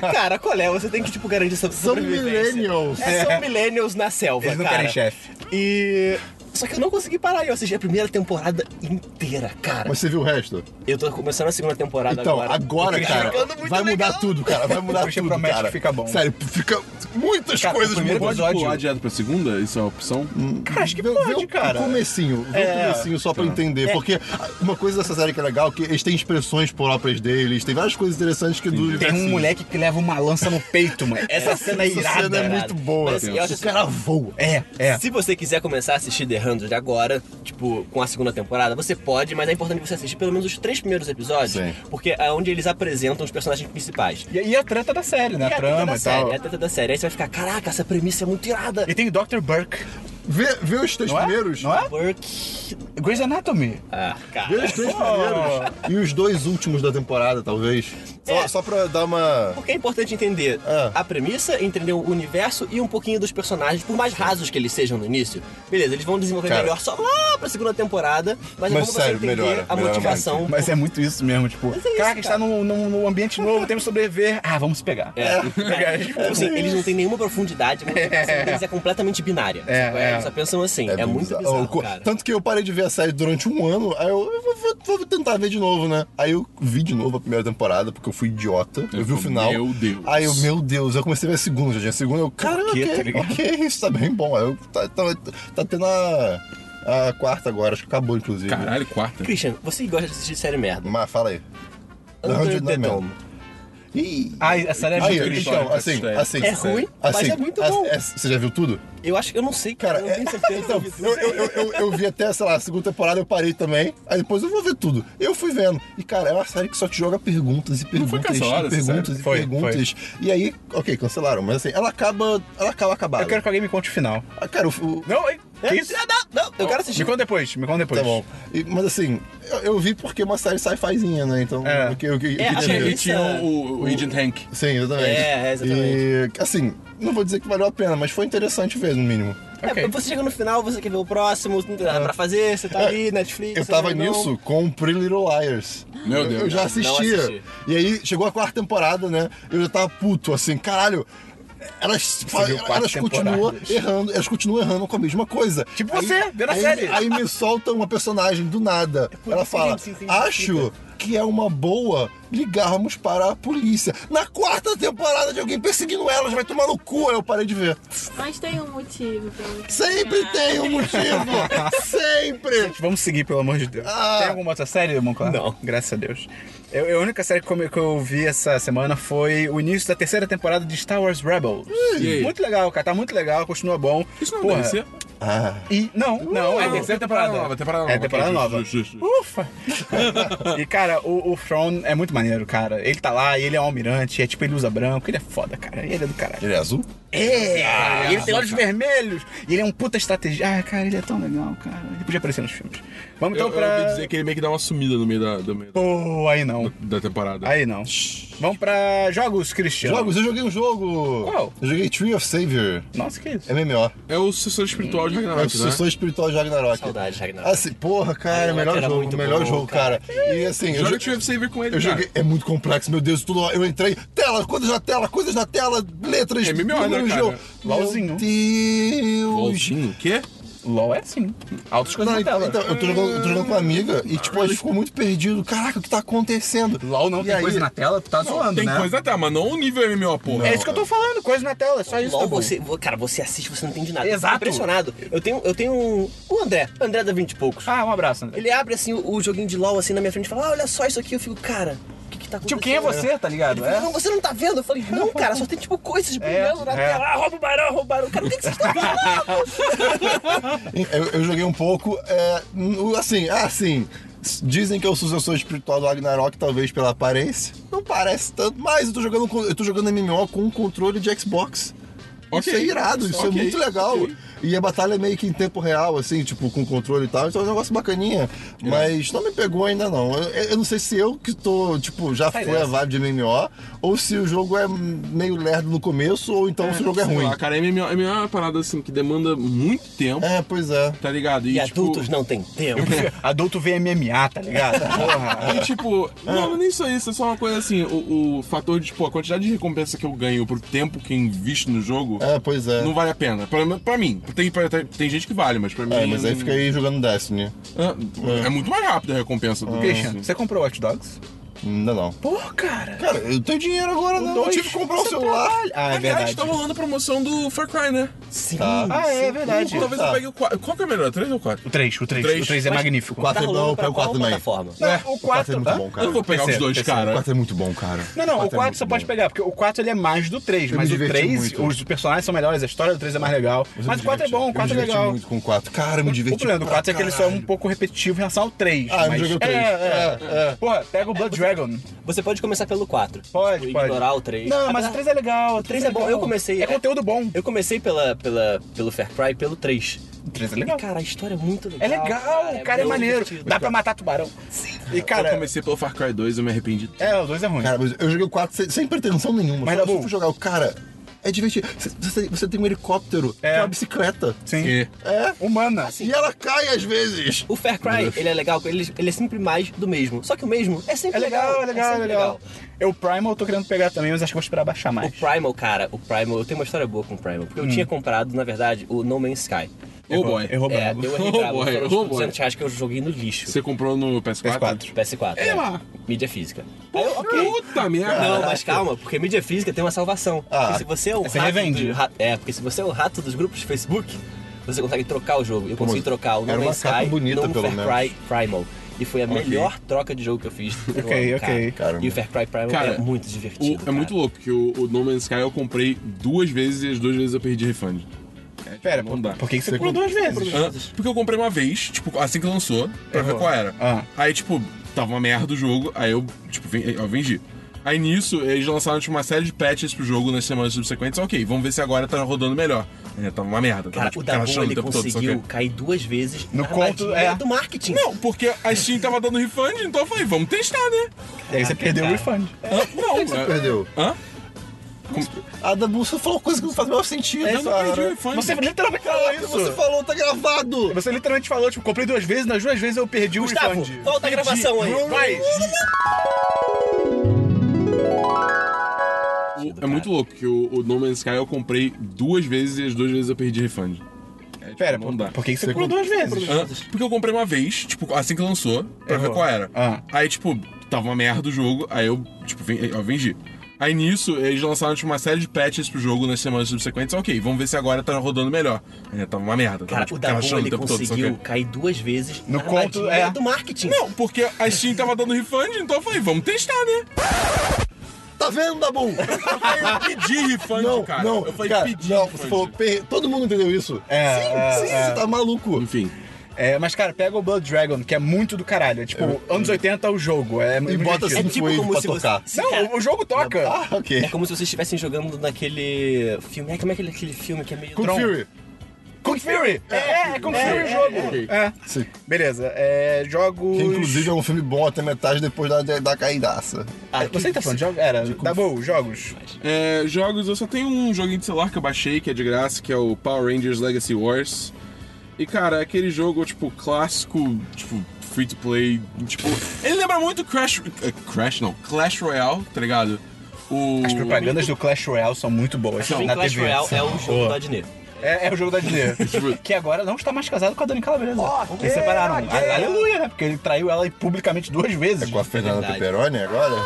Cara, qual é? Você tem que, tipo, garantir essa São millennials. É, são millennials na selva, Eles não cara. querem chefe. E... Só que eu não consegui parar. Eu assisti a primeira temporada inteira, cara. Mas você viu o resto? Eu tô começando a segunda temporada Então, agora. agora, O cara, vai mudar legal. tudo, cara. Vai mudar tudo, promete cara. que fica bom. Sério, fica muitas Cara, coisas o primeiro mudam. Pode episódio- pular direto pra segunda? Isso é uma opção? Cara, acho que Vê- pode, vê o cara. comecinho, vê É. o comecinho só pra entender. Porque uma coisa dessa série que é legal é que eles têm expressões próprias deles, tem várias coisas interessantes que do Tem um moleque que leva uma lança no peito, mano. Essa cena é Essa irada. cena é muito boa. Mas, assim, eu acho o cara voa. É, é. Se você quiser começar a assistir The 100 agora, tipo, com a segunda temporada, você pode, mas é importante você assistir pelo menos os três primeiros episódios, Sim. porque é onde eles apresentam os personagens principais. E, e a treta da série, né? E A é a treta trama da e tal. série, é a treta da série. Aí você vai ficar, caraca, essa premissa é muito irada. E tem o Dr. Burke. Vê, vê os três Não é? primeiros. Não é? Burke. Grey's Anatomy. Ah, Vê cara. os três primeiros e os dois últimos da temporada, talvez. Só, É. só pra dar uma. Porque é importante entender Ah. a premissa, entender o universo e um pouquinho dos personagens, por mais rasos que eles sejam no início. Beleza, eles vão desenvolver Cara. melhor só lá pra segunda temporada, mas, é Mas você sério, entender melhora, a melhora motivação. Mas é muito isso mesmo, tipo, Mas é isso, caraca, a gente tá cara. num, num, num ambiente novo, temos que sobreviver. Ah, vamos se pegar. É. Tipo assim, eles não têm nenhuma profundidade, a motivação deles é completamente binária. É, é. Eles só pensam assim, é, muito bizarro, O co- cara. Tanto que eu parei de ver a série durante um ano, aí eu, eu vou, vou- vou tentar ver de novo, né? Aí eu vi de novo a primeira temporada, porque eu fui idiota. Eu, vi o final. Meu Deus. Aí eu, meu Deus, eu comecei a ver a segunda, já tinha a segunda, eu, cara, quê, ok, tá ok, isso tá bem bom. Aí eu, tá, tá, tá tendo a, a quarta agora, acho que acabou, inclusive. Caralho, quarta. Christian, você gosta de assistir série merda. Mas fala aí. Under the. Dome. Ih. Ai, a série é Aí, muito então, assim, assim. É ruim, mas assim, é muito as- bom. é- você já viu tudo? Eu acho que eu não sei, cara. Cara, eu não tenho certeza. então, eu, eu, eu, eu, eu vi até, sei lá, a segunda temporada, eu parei também. Aí depois eu vou ver tudo. Eu fui vendo. E, cara, é uma série que só te joga perguntas e perguntas cancelada e essa perguntas série? e Foi, perguntas. E aí, ok, cancelaram. Mas assim, ela acaba. Ela acaba acabada. Eu quero que alguém me conte o final. Ah, Cara, o. o- Não, ei, que isso? Ah, não, não, eu quero assistir. Me conta depois, me conta depois. Tá bom. E- mas assim, eu, eu vi porque é uma série sci-fizinha, né? Então, É. eu, que- eu, que- eu É, Tinha, e tinha o, o Agent Hank. Sim, exatamente. É, é, exatamente. E, assim, não vou dizer que valeu a pena, mas foi interessante ver, no mínimo. É, você chega no final, você quer ver o próximo, não tem nada pra fazer, você tá ali, Netflix. Eu tava não- nisso com Pretty Little Liars. Meu Eu- Deus. Eu já Não assistia. assisti. E aí chegou a quarta temporada, né? Eu já tava puto, assim, caralho. Elas, elas continuam errando, elas continuam errando com a mesma coisa. Tipo Aí- você, vendo a aí, série. Aí me solta uma personagem do nada. Ela isso, fala: gente, sim, sim, Acho que é uma boa ligarmos para a polícia. Na quarta temporada de alguém perseguindo elas, vai tomar no cu. Aí eu parei de ver. Mas tem um motivo. Sempre tem um motivo. Sempre. Vamos seguir, pelo amor de Deus. Ah. Tem alguma outra série, Monclar? Não. Graças a Deus. Eu, a única série que eu, que eu vi essa semana foi o início da terceira temporada de Star Wars Rebels. Muito legal, cara. Tá muito legal, continua bom. Isso não Porra, deve ser? Ah. E, não, não, é a terceira temporada. nova, temporada nova. É, temporada nova. justo, justo, justo. Ufa! e, cara, o, o Thrawn é muito maneiro, cara. Ele tá lá, e ele é um almirante, é tipo, ele usa branco, ele é foda, cara. Ele é do caralho. Ele é azul? É, Ah, e ele tem olhos vermelhos. E ele é um puta estratégia. Ah, cara, ele é tão legal, cara. Ele podia aparecer nos filmes. Vamos Eu, então eu pra. ouvi dizer que ele meio que dá uma sumida no meio da, do meio da, Pô, aí não. da temporada. Aí não. Vamos pra jogos, Cristiano. Jogos, eu joguei um jogo. Qual? Eu joguei Tree of Savior. Nossa, que isso? MMO. É o sucessor espiritual de É o Ragnarok, né? sucessor espiritual de Ragnarok. Saudade, Ragnarok. Assim, porra, cara, Ragnarok melhor era jogo, muito melhor bom, jogo, cara. E assim, eu, Joga jo- Tree of Savior com ele, eu cara. joguei. É muito complexo, meu Deus, tudo. Eu entrei, tela, coisas na tela, coisas na tela, letras, É MMO, né, cara? jogo. Meu Deus. LOLzinho, o quê? LOL é assim. Altas coisas Não, na tela. então, eu tô jogando, eu tô jogando com uma amiga e, tipo, a gente ficou muito perdido. Caraca, o que tá acontecendo? LOL não E tem aí- coisa na tela, tu tá zoando, Tem né? coisa na tela, mas não o nível MMO, porra. É isso que eu tô falando, coisa na tela, só isso LOL, tá você, vo- cara, você assiste, você não entende nada. Exato. Eu impressionado. Eu tenho, eu tenho um, o André, o André da 20 e poucos. Ah, um abraço, André. Ele abre assim o, o joguinho de LOL assim na minha frente e fala: ah, olha só isso aqui. Eu fico, cara, tá acontecendo? Tipo, quem é você, tá ligado? Ele fala, É? não, você não tá vendo? Eu falei, não, cara, só tem tipo coisas brilhando na é. tela. Ah, rouba o barão, rouba o barão. Cara, o que, que vocês estão falando? Eu, eu joguei um pouco, é, assim, ah, assim, dizem que é o sucessor espiritual do Ragnarok, talvez pela aparência. Não parece tanto, mas eu tô jogando, eu tô jogando MMO com um controle de Xbox. Ok. Isso é irado, isso é Ok, muito legal. ok. E a batalha é meio que em tempo real, assim, tipo, com controle e tal. Então é um negócio bacaninha. Mas não me pegou ainda, não. Eu, eu não sei se eu que tô, tipo, já Sai foi a dessa. vibe de MMO, ou se o jogo é meio lerdo no começo, ou então se o jogo é ruim. lá, cara, MMO, MMO é uma parada assim que demanda muito tempo, É, pois é. tá ligado? E tipo, adultos não tem tempo. Adulto vê MMA, tá ligado? Porra. E tipo, não, nem só isso, é só uma coisa assim, o, o fator de, tipo, a quantidade de recompensa que eu ganho pro tempo que eu invisto no jogo É, pois é. não vale a pena. Pra, pra mim, tem, pra- tem gente que vale, mas pra mim. É, mas aí fica aí jogando Destiny. É, é muito mais rápido a recompensa do que Christian, isso. você comprou Watch Dogs? Ainda não. Pô, cara. Cara, eu tenho dinheiro agora, não. Eu dois, tive que comprar o você celular. trabalha. Ah, é Aliás, verdade. tá rolando a promoção do Far Cry, né? Sim. Tá. Ah, é verdade. Talvez tá. eu pegue o 4. Qual que é melhor, o 3 ou o 4? O 3, o 3. Três. O 3 é Mas- magnífico. O 4 Tá é bom, eu pego o qual 4 também. plataforma? Não, É, o o 4 é 4, muito tá? bom, Eu cara. não vou pegar PC, os dois, PC. O cara. 4 é muito bom, cara. Não, não, o quatro 4 é você muito pode bom. pegar, porque o 4 ele é mais do 3, Eu mas me o diverti 3, muito. os personagens são melhores, a história do 3 é mais legal. Eu Mas me o 4 é bom, o Eu 4 é me diverti legal. muito com o 4. Cara, eu me diverti O problema do pra 4 é que ele só é um pouco repetitivo em relação ao 3. Ah, eu mas... joguei o três. É, é, É, é. Porra, pega o Blood tá Dragon? Você pode começar pelo 4. Pode, tipo, pode. ignorar o 3. Não, mas o 3 é legal. O 3 é bom. Eu comecei- É conteúdo bom. Eu comecei pela, pela, pelo Far Cry pelo 3. O 3 é E, legal. cara, a história é muito legal. É legal, o cara é muito maneiro. divertido. Dá pra matar tubarão. Sim. E, eu cara, comecei pelo Far Cry 2 eu me arrependi. é, o 2 é ruim. Cara, mas eu joguei o 4 sem, sem pretensão nenhuma. Mas Só é eu fui jogar o cara. É divertido. Você- Você, tem um helicóptero, É. é uma bicicleta. Sim. E- É. Humana. E ela cai às vezes. O Far Cry, ele é legal, ele, ele é sempre mais do mesmo. Só que o mesmo é É sempre legal, é legal, é sempre legal. Eu, o Primal, eu tô querendo pegar também, mas acho que vou esperar baixar O mais. Primal, cara, o Primal, eu tenho uma história boa com o Primal. Porque eu tinha comprado, na verdade, o No Man's Sky. Oh boy. Errou É, brabo. eu errei Oh brabo. boy, Foram oh tipo, boy. 200 reais que eu joguei no lixo. Você comprou no PS4? PS4. PS4. É, é. mano. Mídia física. Puta merda. Não, mas calma, porque mídia física tem uma salvação. Ah. Porque se você é o Você rato revende. do- é, porque se você é o rato dos grupos de Facebook, você consegue trocar o jogo. Eu consegui trocar o No Man's Sky bonita, no Far. Cry Primal. E foi a melhor troca de jogo que eu fiz. Ok, ano, cara. ok. Caramba. E o Far Cry Primal Cara, é muito O- divertido. é cara. muito louco, que o, o No Man's Sky eu comprei duas vezes e as duas vezes eu perdi refund. Pera, Não dá. por que que você Você comprou duas vezes? Porque eu comprei uma vez, tipo, assim que lançou, pra ver Errou. qual era. Ah. Aí, tipo, tava uma merda o jogo, aí eu, tipo, eu vendi. Aí nisso, eles lançaram tipo, uma série de patches pro jogo nas semanas subsequentes. Ok, vamos ver se agora tá rodando melhor. É, tava uma merda. Tava, Cara, tipo, o Dabu, ele todo, conseguiu que- cair duas vezes No conto, é. do marketing. Não, porque a Steam tava dando refund, então eu falei, vamos testar, né? E aí você perdeu o cara. refund. Hã? Não, Você é- perdeu. Hã? A Dabu, você falou coisa que não faz o menor sentido. Eu não cara. perdi o refund. Você literalmente falou isso. você falou, tá gravado. Você literalmente falou, tipo, comprei duas vezes, nas duas vezes eu perdi Gustavo, o refund. volta a gravação aí. Vai. É muito louco, que o, o No Man's Sky eu comprei duas vezes e as duas vezes eu perdi refund. É, tipo, Pera, não por, dá. por que que você Você comprou duas vezes? Hã? Porque eu comprei uma vez, tipo, assim que lançou, pra ver Errou. qual era. Ah. Aí, tipo, tava uma merda o jogo, aí eu, tipo, eu vendi. Aí nisso, eles lançaram tipo, uma série de patches pro jogo nas semanas subsequentes. Ok, vamos ver se agora tá rodando melhor. É, tava uma merda. Cara, tava, tipo, o Dabu, ele tempo todo, conseguiu cair duas vezes No na conto, é. do marketing. Não, porque a Steam tava dando refund, então eu falei, vamos testar, né? Tá vendo, Dabu? Eu pedi refund, Não, cara. não, eu falei, cara, pedi não, você falou, per- todo mundo entendeu isso. É, sim, é, sim, é. você tá maluco. Enfim. É, mas, cara, pega o Blood Dragon, que é muito do caralho. É tipo, anos 80 o jogo. É E muito bota assim tipo wave como pra se você- tocar. Cara, Não, o jogo toca. Ah, ok. É como se vocês estivessem jogando naquele filme. É, como é aquele, aquele filme que é meio. Kung Tron. Fury. Kung Fury! É, é, é Kung Fury o jogo. É. Sim. Beleza, é, jogos... Que inclusive é um filme bom até metade depois da, da caidaça. Ah, Você tá falando de jogos? Era, tá bom, jogos. É, jogos, eu só tenho um joguinho de celular que eu baixei, que é de graça, que é o Power Rangers Legacy Wars. E, cara, é aquele jogo, tipo, clássico, tipo, free to play. Tipo, ele lembra muito Crash. eh, Crash não, Clash Royale, tá ligado? O... As propagandas do Clash Royale são muito boas na Clash TV. Royale é o jogo Boa. do Adnet. É, é o jogo da Disney. que agora não está mais casado com a Dani Calabresa. Eles separaram. Aleluia, né? Porque ele traiu ela publicamente duas vezes. É com a Fernanda Verdade. Pepperoni agora?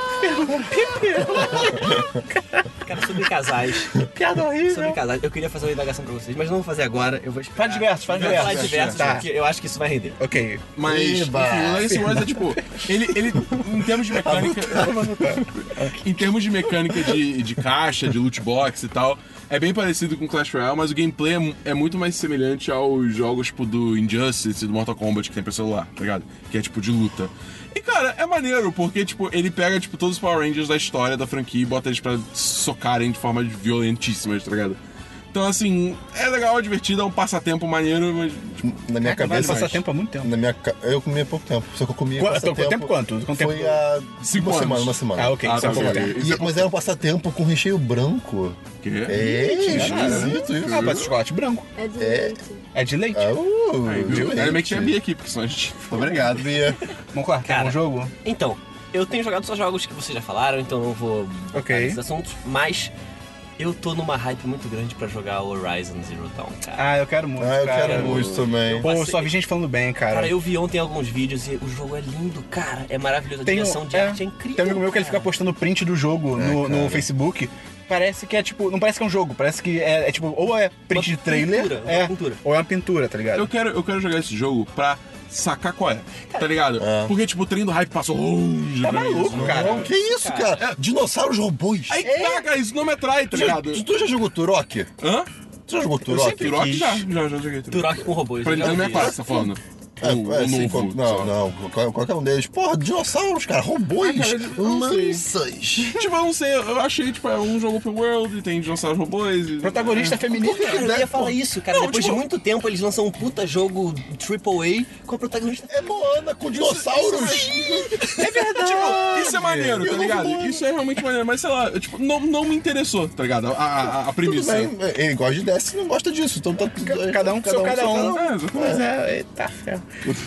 Cara, sobre casais. Piada Sobre horrível. casais, eu queria fazer uma indagação pra vocês, mas não vou fazer agora. Eu vou esperar. Faz diversos, faz vou falar diversos. diversos, Tá. porque eu acho que isso vai render. Ok. Mas, enfim, Eba. o Wars é tipo. Ele, ele, em termos de mecânica. em termos de mecânica de, de caixa, de loot box e tal, é bem parecido com Clash Royale, mas o gameplay é, é muito mais semelhante aos jogos tipo do Injustice e do Mortal Kombat que tem pra celular, tá ligado? Que é tipo de luta. E cara, é maneiro, porque tipo, ele pega tipo todos os Power Rangers da história da franquia e bota eles pra socarem de forma violentíssimas, tá ligado? Então assim, é legal, é divertido, é um passatempo maneiro, mas tipo, Na minha Caraca, cabeça. vale passar tempo há muito tempo. Na minha ca... Eu comia há pouco tempo. Só que eu comia Qu- passatempo. quanto tempo quanto? Quanto tempo? Foi há Cinco uma anos. semana, uma semana. Ah, ok. Ah, isso é tá, pouco tempo. E- mas era um passatempo com recheio branco. que? É, esquisito isso. Ah, mas chocolate branco. É de É. leite. É de leite. Ah, uh, Aí, viu? Ainda bem que tinha Bia aqui, porque senão a gente. Obrigado, Bia. Vamos lá, quer um jogo? Então, eu tenho jogado só jogos que vocês já falaram, então não vou Ok. nesses assuntos, mas eu tô numa hype muito grande pra jogar Horizon Zero Dawn, cara. Ah, eu quero muito, Ah, eu cara. quero muito também. Pô, Passei- só vi gente falando bem, cara. Cara, eu vi ontem alguns vídeos e o jogo é lindo, cara. É maravilhoso. A Tem um- direção de é, arte é incrível. Tem um amigo meu que ele cara. fica postando print do jogo É, no, no. Facebook. Parece que é tipo. Não parece que é um jogo, parece que é, é tipo, ou é print Uma de trailer, pintura, uma é, pintura. ou é uma pintura, tá ligado? Eu quero, eu quero jogar esse jogo pra sacar qual é, tá ligado? É. Porque, tipo, o trem do hype passou longe. Tá pra maluco, isso. cara. Não, que isso, cara? Dinossauros robôs. Aí, tá, cara, isso não me atrai, tá Tu ligado? tu já jogou Turok? Hã? Tu já jogou Eu Turok? sempre Turok já, já, já joguei Turok. Turok com robôs. Pra Nintendo ouvi. 64, você tá falando? É, O- é, o sim, novo, qual- não, não, qual- qualquer um deles. Porra, dinossauros, cara, robôs, Ah, cara, lanças. Tipo, eu não sei, eu achei, tipo, é um jogo open world, e tem dinossauros robôs. e- Protagonista feminista. Cara, eu ia falar isso, cara. Não, Depois tipo- de muito tempo, eles lançam um puta jogo AAA com o protagonista. É Moana com dinossauros. É verdade. Tipo, isso é maneiro, tá ligado? Isso é realmente maneiro, mas sei lá, tipo, não, não me interessou, tá ligado? A, a, a Tudo premissa. bem, ele gosta de Destiny e não gosta disso. Então tá Cada um com seu cada um. É, exatamente. Mas é,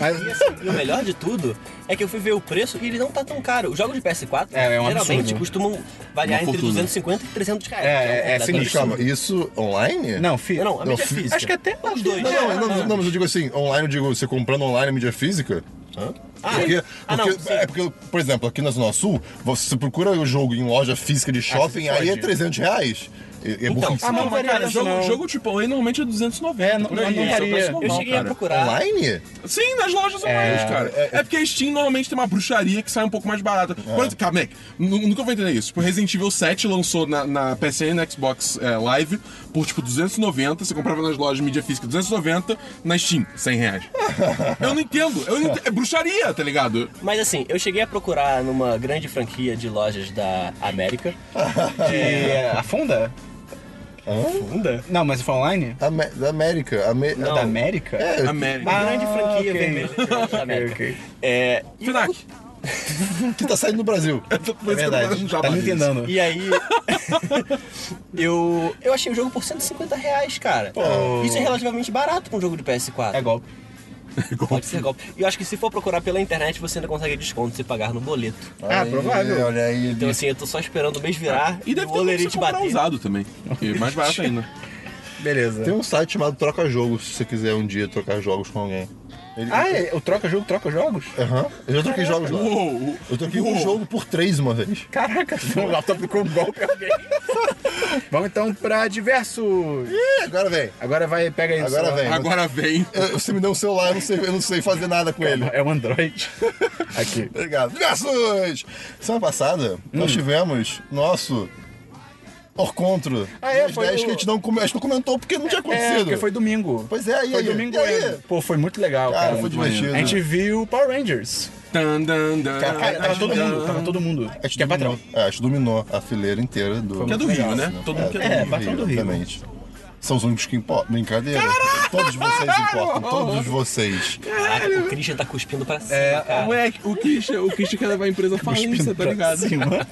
Mas E o melhor de tudo é que eu fui ver o preço e ele não tá tão caro. Os jogos de PS4 É, é um geralmente absurdo. costumam variar Uma entre fortuna. 250 e 300 reais. É, que é, é sinistro. Calma, isso online? Não, fi. Não, a Não, mídia fi- física. Acho que até Os dois. Não, não, não, não, mas eu digo assim, online, eu digo, você comprando online mídia física. Hã? Ah, Porque, ah, não, porque- é porque, por exemplo, aqui na Zona Sul, você procura o jogo em loja física de shopping, Ah, aí é pode. 300 reais. É, é Então. Ah, mas Não, não mas, cara, isso, jogo, não. jogo AAA normalmente é 290. É, não- por aí, não- não esse é preço Eu normal, cheguei a cara. procurar. Online? Sim, nas lojas online, cara. É, porque a Steam normalmente tem uma bruxaria que sai um pouco mais barata. Por exemplo, calma, Mac, nu- nunca vou entender isso. Tipo, Resident Evil 7 lançou na, na PSN e na Xbox é, Live por tipo 290. Você comprava nas lojas de mídia física 290, na Steam, 100 reais. eu não entendo. Eu não entendo. É bruxaria, tá ligado? Mas assim, eu cheguei a procurar numa grande franquia de lojas da América. É, a Funda? Funda? Não, mas foi online? Ame- da América. Ame- Não. Da América? É, América. Uma grande franquia ok. vermelha de lojas da América. ok. É, e Finac. que tá saindo no Brasil. É verdade. Tá me entendendo. E aí, eu, eu achei o jogo por 150 reais, cara. Isso é relativamente barato pra um jogo de PS4. É golpe. Pode ser golpe. E eu acho que se for procurar pela internet, você ainda consegue desconto se pagar no boleto. Ah, Aí, provável. Olha aí. Então assim, eu tô só esperando o mês virar E deve o Olerite bater. usado também. Que é mais barato ainda. Beleza. Tem um site chamado Troca Jogos, se você quiser um dia trocar jogos com alguém. Ele- Ah, é, o troca jogo, troca jogos? Aham. Eu já troquei jogos lá. Uou, Eu troquei um uou. jogo por três uma vez. Caraca, o laptop aplicou um golpe alguém. Vamos então pra diversos. Ih, agora vem. Agora vai, pega aí. o Agora vem. Agora vem. Eu- Você me deu um celular, eu não sei, eu não sei fazer nada com ele. É o Android. Aqui. Obrigado. Diversos! Semana passada, nós tivemos nosso Orcontro. Ah, é? Foi 10 o- que a gente não, come- a gente não comentou porque não tinha É, acontecido. porque foi domingo. Pois é, e Foi aí? domingo E aí? ainda. Pô, foi muito legal, Cara, cara. foi divertido. A gente viu Power Rangers. Dan, dan, Cara, Cara, tava todo mundo, tava todo mundo. A gente Que é patrão. é, a gente dominou a fileira inteira do. Que é do Rio, né? Todo mundo que é do É, Rio. patrão do Rio. Obviamente. São os únicos que importam. Brincadeira. Todos vocês importam. Todos vocês. Caraca, o Christian tá cuspindo pra cima, É, cara. Moleque, o Christian, o Christian quer levar a empresa à falência, tá ligado? Cima.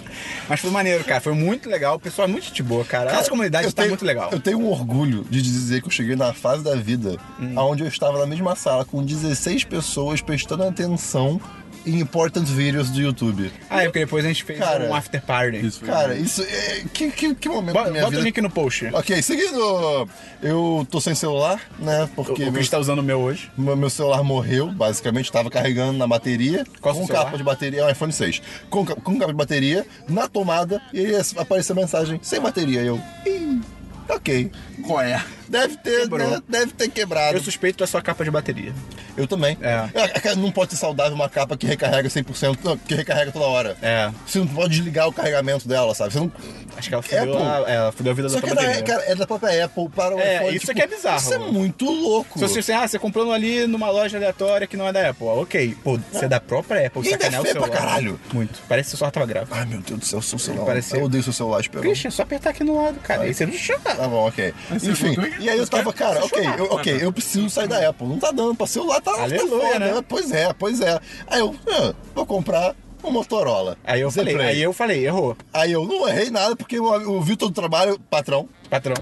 Mas foi maneiro, cara. Foi muito legal. O pessoal é muito de boa, cara. Nossa comunidade Eu tá tenho- muito legal. Eu tenho um orgulho de dizer que eu cheguei na fase da vida Hum. onde eu estava na mesma sala com 16 pessoas prestando atenção em important videos do YouTube. Ah, é porque depois a gente fez Cara, um after party. Isso foi Cara, isso é. Que, que, que momento Bota, da minha bota vida. o link no post. Ok, seguindo. Eu tô sem celular, né? O, Porque o meu, Chris tá usando o meu hoje. meu meu celular morreu, basicamente, tava carregando na bateria. Qual com celular? capa de bateria, é um iPhone 6. Com, com capa de bateria, na tomada, e aí apareceu a mensagem, sem bateria. Eu. Ih, ok. Qual é? Deve ter, né? Deve ter quebrado. Eu suspeito da sua capa de bateria. Eu também. É. É, Não pode ser saudável uma capa que recarrega 100%, não, que recarrega toda hora. É. Você não pode desligar o carregamento dela, sabe? Você não... Acho que ela fudeu, Apple. a, ela fudeu a vida Só da que tua é, da, bateria. cara, é da própria Apple para o É, iPhone. isso aqui é bizarro. Isso é muito louco. Se você, assim, ah, você comprou ali numa loja aleatória que não é da Apple. Ok, pô, você é da própria Apple, é sacanear o pra celular. caralho. Muito. Parece que seu celular tava grave. Ai, meu Deus do céu, seu celular. Parecia- Eu odeio seu celular, esperou. Christian, é só apertar aqui no lado, cara. Aí você não chama. Tá bom, ok. você Enfim, e aí eu tava, cara, ok, eu, ok, eu preciso sair da Apple. Não tá dando pra celular, tá, tá Aleluia, foda, né? Pois é, pois é. Aí eu, ah, vou comprar um Motorola. Aí eu falei, aí eu falei, errou. Aí eu não errei nada, porque o, o Vitor do trabalho, patrão, Patrão.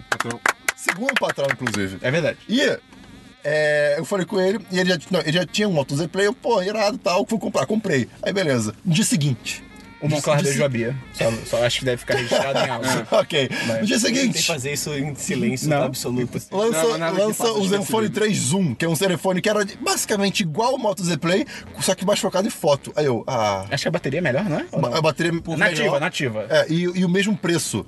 segundo patrão, inclusive. É verdade. E é, eu falei com ele, e ele já, não, ele já tinha um Moto Z Play, eu, pô, irado tal, fui comprar, comprei. Aí beleza. No dia seguinte. O Monclar Disse- beijou a Bia. Só, só acho que deve ficar registrado em áudio. ok. No dia Eu tentei seguinte. fazer isso em silêncio Não. absoluto. Lança, Não, que lança o Zenfone despercebido. 3 Zoom, que é um telefone que era basicamente igual ao Moto Z Play, só que mais focado em foto. Aí eu, ah. Acho que a bateria é melhor, não é? Não? A bateria Nativa, melhor. nativa. É, e, e o mesmo preço.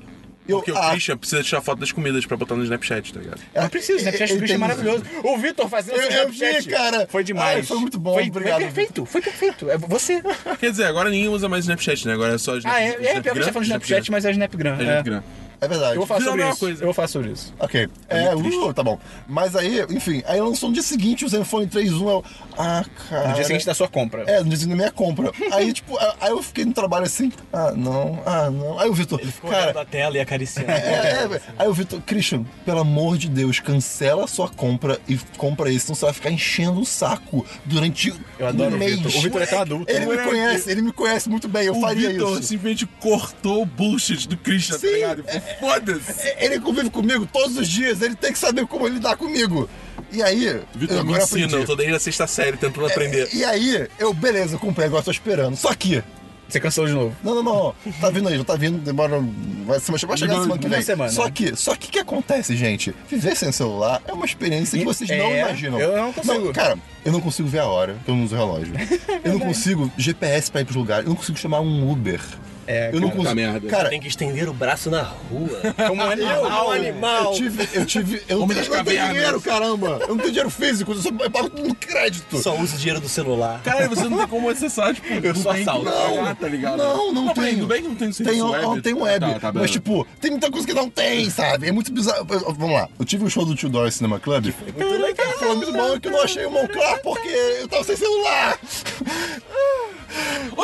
Eu, Porque o Christian precisa tirar foto das comidas pra botar no Snapchat, tá ligado? Não precisa, né? Snapchat ele do Christian é maravilhoso. O Vitor fazendo Eu- eu vi, Snapchat. cara. Foi demais. Ai, foi muito bom, Foi, obrigado, Foi perfeito, foi perfeito. É você. Quer dizer, agora ninguém usa mais Snapchat, né? Agora é só Snap, Ah, é, é pior que a gente tá falando de Snapchat, mas é Snapgram. É É. Snapgram. É verdade. Eu vou falar a sobre mesma isso. coisa. Eu vou falar sobre isso. Ok. É, uh, tá bom. Mas aí, enfim, aí lançou no dia seguinte o Zenfone 3.1. Eu, ah, cara. No dia seguinte da sua compra. É, no dia seguinte da minha compra. Aí, tipo, aí eu fiquei no trabalho assim, ah, não, ah, não. Aí o Vitor, Ficou olhando cara. a tela e acariciando. É, é, aí o Vitor, Christian, pelo amor de Deus, cancela a sua compra e compra esse, senão você vai ficar enchendo o saco durante Eu adoro um o mês. Vitor. O Vitor é tão adulto. Ele me conhece, ele me conhece muito bem, eu O faria Vitor isso. simplesmente cortou o bullshit do Christian, Sim, tá ligado? Ele falou, Foda-se! Ele convive comigo todos os dias, ele tem que saber como lidar comigo. E aí, Vitor eu me ensina, aprendi. eu tô desde a sexta série tentando aprender. E aí, eu, beleza, comprei, agora tô esperando. Só que, Você cancelou de novo. Não, não, não. Tá vindo aí, já tá vindo, demora. Vai, vai chegar semana que vem. semana. Só que, só que o que acontece, gente? Viver sem celular é uma experiência que vocês não É, imaginam. eu não consigo. cara, eu não consigo ver a hora, porque eu não uso relógio. eu não consigo GPS pra ir pros lugares, eu não consigo chamar um Uber. É, eu não consigo. tá merda. Cara, Tem que estender o braço na rua. Como um eu, animal. animal. eu tive, eu tive, eu não Homem das eu não tenho dinheiro, caramba. Eu não tenho dinheiro físico, eu, só, eu pago tudo no crédito. Só usa o dinheiro do celular. Cara, você não tem como acessar, tipo, Eu sou tem assalto. pagar, tá ligado? Não, não, peraí, tem. Tudo bem que não tem Tem, web? não, tem web. Tá, tá, mas, tipo, tem muita coisa que não tem, sabe? É muito bizarro. Vamos lá. Eu tive o show do Tio Doris Cinema Club. Muito legal. Foi muito bom que eu não achei o Monclar porque eu tava sem celular.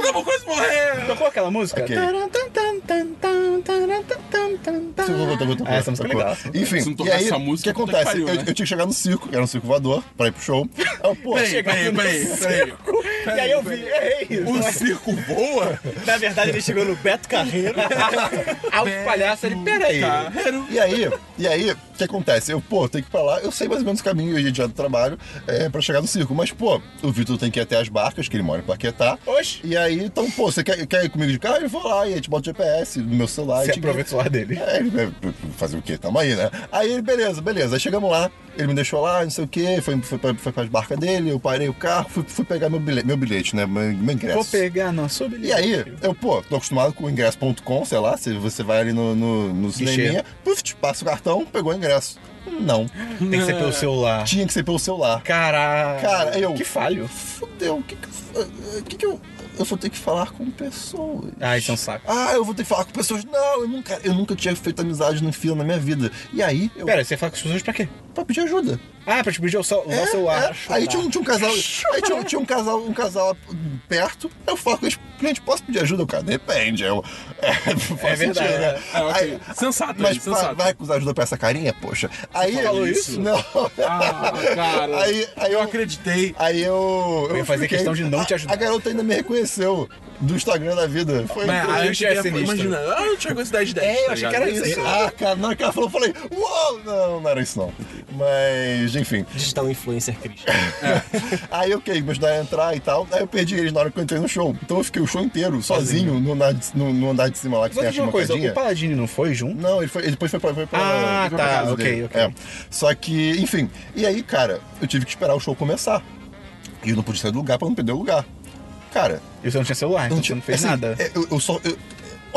Dabu quase morrer! Tocou aquela música? Ok. Taran, tan, tan, tan, tan, taran, tan, tan, tan, tan. Tocou, tocou, tocou, Ah, essa música é legal. Enfim, Se não e aí, essa o música, que puta que acontece? pariu, eu, né? eu tinha que chegar no circo, que era um circo voador, pra ir pro show. Aí eu, pô, Peraí, peraí, no peraí, peraí. E aí eu vi, errei isso. O circo voa? Na verdade, ele chegou no Beto Carreiro. Alto palhaço, ele, peraí. Carreiro. E aí, e aí, o que acontece? Eu, pô, tenho que ir pra lá, eu sei mais ou menos o caminho eu ia já do trabalho é, pra chegar no circo. Mas, pô, o Vitor tem que ir até as barcas, que ele mora em Plaquetá. E aí, então, pô, você quer, quer ir comigo de carro? Eu vou lá, e aí te bota o GPS no meu celular. Você e te- aproveita o celular dele. É, ele vai fazer o quê? Tamo aí, né? Aí ele, beleza, beleza. Aí chegamos lá, ele me deixou lá, não sei o quê, foi, foi, pra, foi pras barcas dele, eu parei o carro, fui, fui pegar meu bilhete, meu bilhete, né? Meu, meu ingresso. Vou pegar na sua bilhete. E aí, eu, pô, tô acostumado com o ingresso.com, sei lá, se você vai ali no, no, no cineminha, puf, te passa o cartão, pegou o ingresso. Não. Tem que ser pelo celular. Tinha que ser pelo celular. Caraca. Cara, eu- Que falho. Fudeu, o que que, eu- o que que eu. Eu vou ter que falar com pessoas. Ah, isso é um saco. Ah, eu vou ter que falar com pessoas. Não, eu nunca, eu nunca tinha feito amizade no fila na minha vida. E aí, eu. Pera, você fala com as pessoas pra quê? Pra pedir ajuda. Ah, pra te pedir o usar o celular. É, aí tinha um, tinha um casal. Aí tinha, um- tinha um casal, um casal perto. Eu falo com eles, gente, posso pedir ajuda? O cara, depende. Eu, é, faz É verdade, sentido, né? é. Ah, ok. Aí- Sensato, mas vai, sensato. vai acusar ajuda pra essa carinha, poxa. Aí. falou isso? Não. Ah, cara. Aí, aí eu eu. acreditei. Aí eu. Eu ia fazer fiquei- questão de não te ajudar. A, a garota ainda me reconheceu do Instagram da vida. Foi Mas eu é cheguei a, sinistro. imagina, ah, eu tinha com cidade de 10. É, eu tá achei ligado? que era isso. Ah, cara, na hora que ela falou, eu falei, uau! Não, não era isso não. Mas, enfim. Digital influencer Christian. Aí, ok, me ajudaram a entrar e tal. Aí eu perdi eles na hora que eu entrei no show. Então eu fiquei o show inteiro, sozinho, no, andar de, no, no andar de cima lá que Só tem a uma coisa, o Paladini não foi junto? Não, ele, foi, ele depois foi pra, foi pra, Ah, foi pra tá, casa ok, dele. ok. É. Só que, enfim. E aí, cara, eu tive que esperar o show começar. E eu não pude sair do lugar pra não perder o lugar. Cara, E você não tinha celular, então você não fez assim, nada. é, Eu, eu só. Eu, eu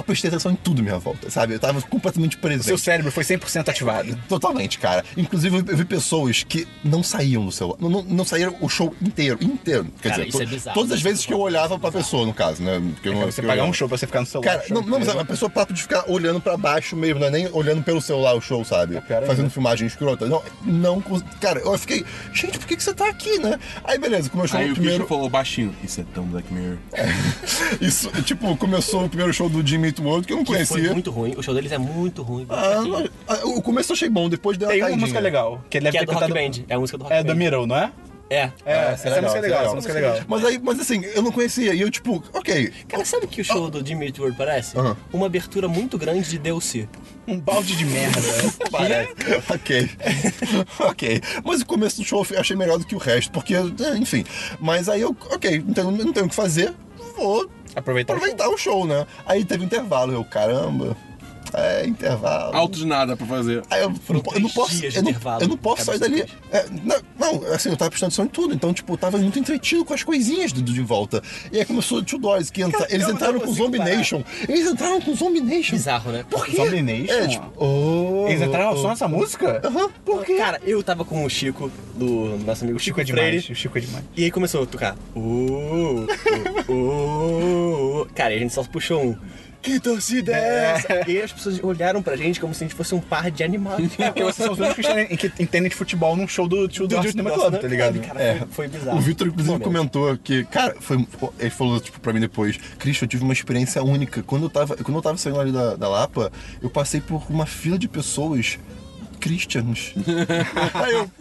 prestei atenção em tudo à minha volta, sabe? Eu tava completamente presente. Seu cérebro foi 100% ativado. Totalmente, cara. Inclusive, eu vi- pessoas que não saíam do celular. Não, não, não saíram o show inteiro. Inteiro. Quer Cara, dizer, isso to- é bizarro. todas as vezes que eu olhava pra pessoa, no caso, né? Porque eu não- Pra você pagar um show pra você ficar no celular. Cara, não, não, mas a pessoa papo de ficar olhando pra baixo mesmo, não é nem olhando pelo celular o show, sabe? É. Fazendo filmagem escrota. Não, não. Cara, eu fiquei, gente, por que, que você tá aqui, né? Aí, beleza, começou Aí o o primeiro. Christian falou baixinho, isso é tão Black Mirror. Isso, tipo, começou o primeiro show do Jimmy World que eu não Que foi conhecia. muito ruim. O show deles é muito ruim. Ah, não, o começo eu achei bom, depois deu uma Tem uma caidinha. música legal, que ele deve que é do Rock. Band. É a música do Rock É Band. da Middle, não é? É. É, essa legal, música é legal, legal. essa música é legal. Mas aí, mas assim, eu não conhecia. E eu, tipo, ok. Cara, sabe o que o show do Jimmy Eat World parece? Uma abertura muito grande de DLC. Um balde de merda. Parece. ok. ok. Mas o começo do show eu achei melhor do que o resto, porque, é, enfim. Mas aí eu, ok, não tenho, não tenho o que fazer, vou Aproveitar o aproveitar o show, né? Aí teve intervalo, eu, caramba. É, intervalo. Alto de nada pra fazer. Aí eu, não, eu não posso, dias de eu não, intervalo. eu não posso sair dali. É, não, não, assim, eu tava prestando atenção em tudo, então, tipo, eu tava muito entretido com as coisinhas do, de volta. E aí começou o Two Doors, que entra, eles entraram com Zombie parar. Nation. Eles entraram com Zombie Nation. Bizarro, né? Por quê? Zombie Nation? É, tipo, oh, Eles entraram oh, só nessa música? Aham, por quê? Cara, eu tava com o Chico, do nosso amigo O Chico Chico, é demais, Freire. o Chico é demais. E aí começou a tocar. Uh, uh, uh, uh. Cara, e a gente só puxou um. Que torcida é essa? E aí as pessoas olharam pra gente como se a gente fosse um par de animais. É porque vocês são os únicos que que entendem de futebol num show do tio do, Do- Cinema do- Club, do- tá ligado? Cara, É. foi, foi bizarro. O Vitor, inclusive, comentou que, cara, foi, ele falou, tipo, pra mim depois, Christian, eu tive uma experiência única. Quando eu tava, quando eu tava saindo ali da, da Lapa, eu passei por uma fila de pessoas Christians. Aí eu,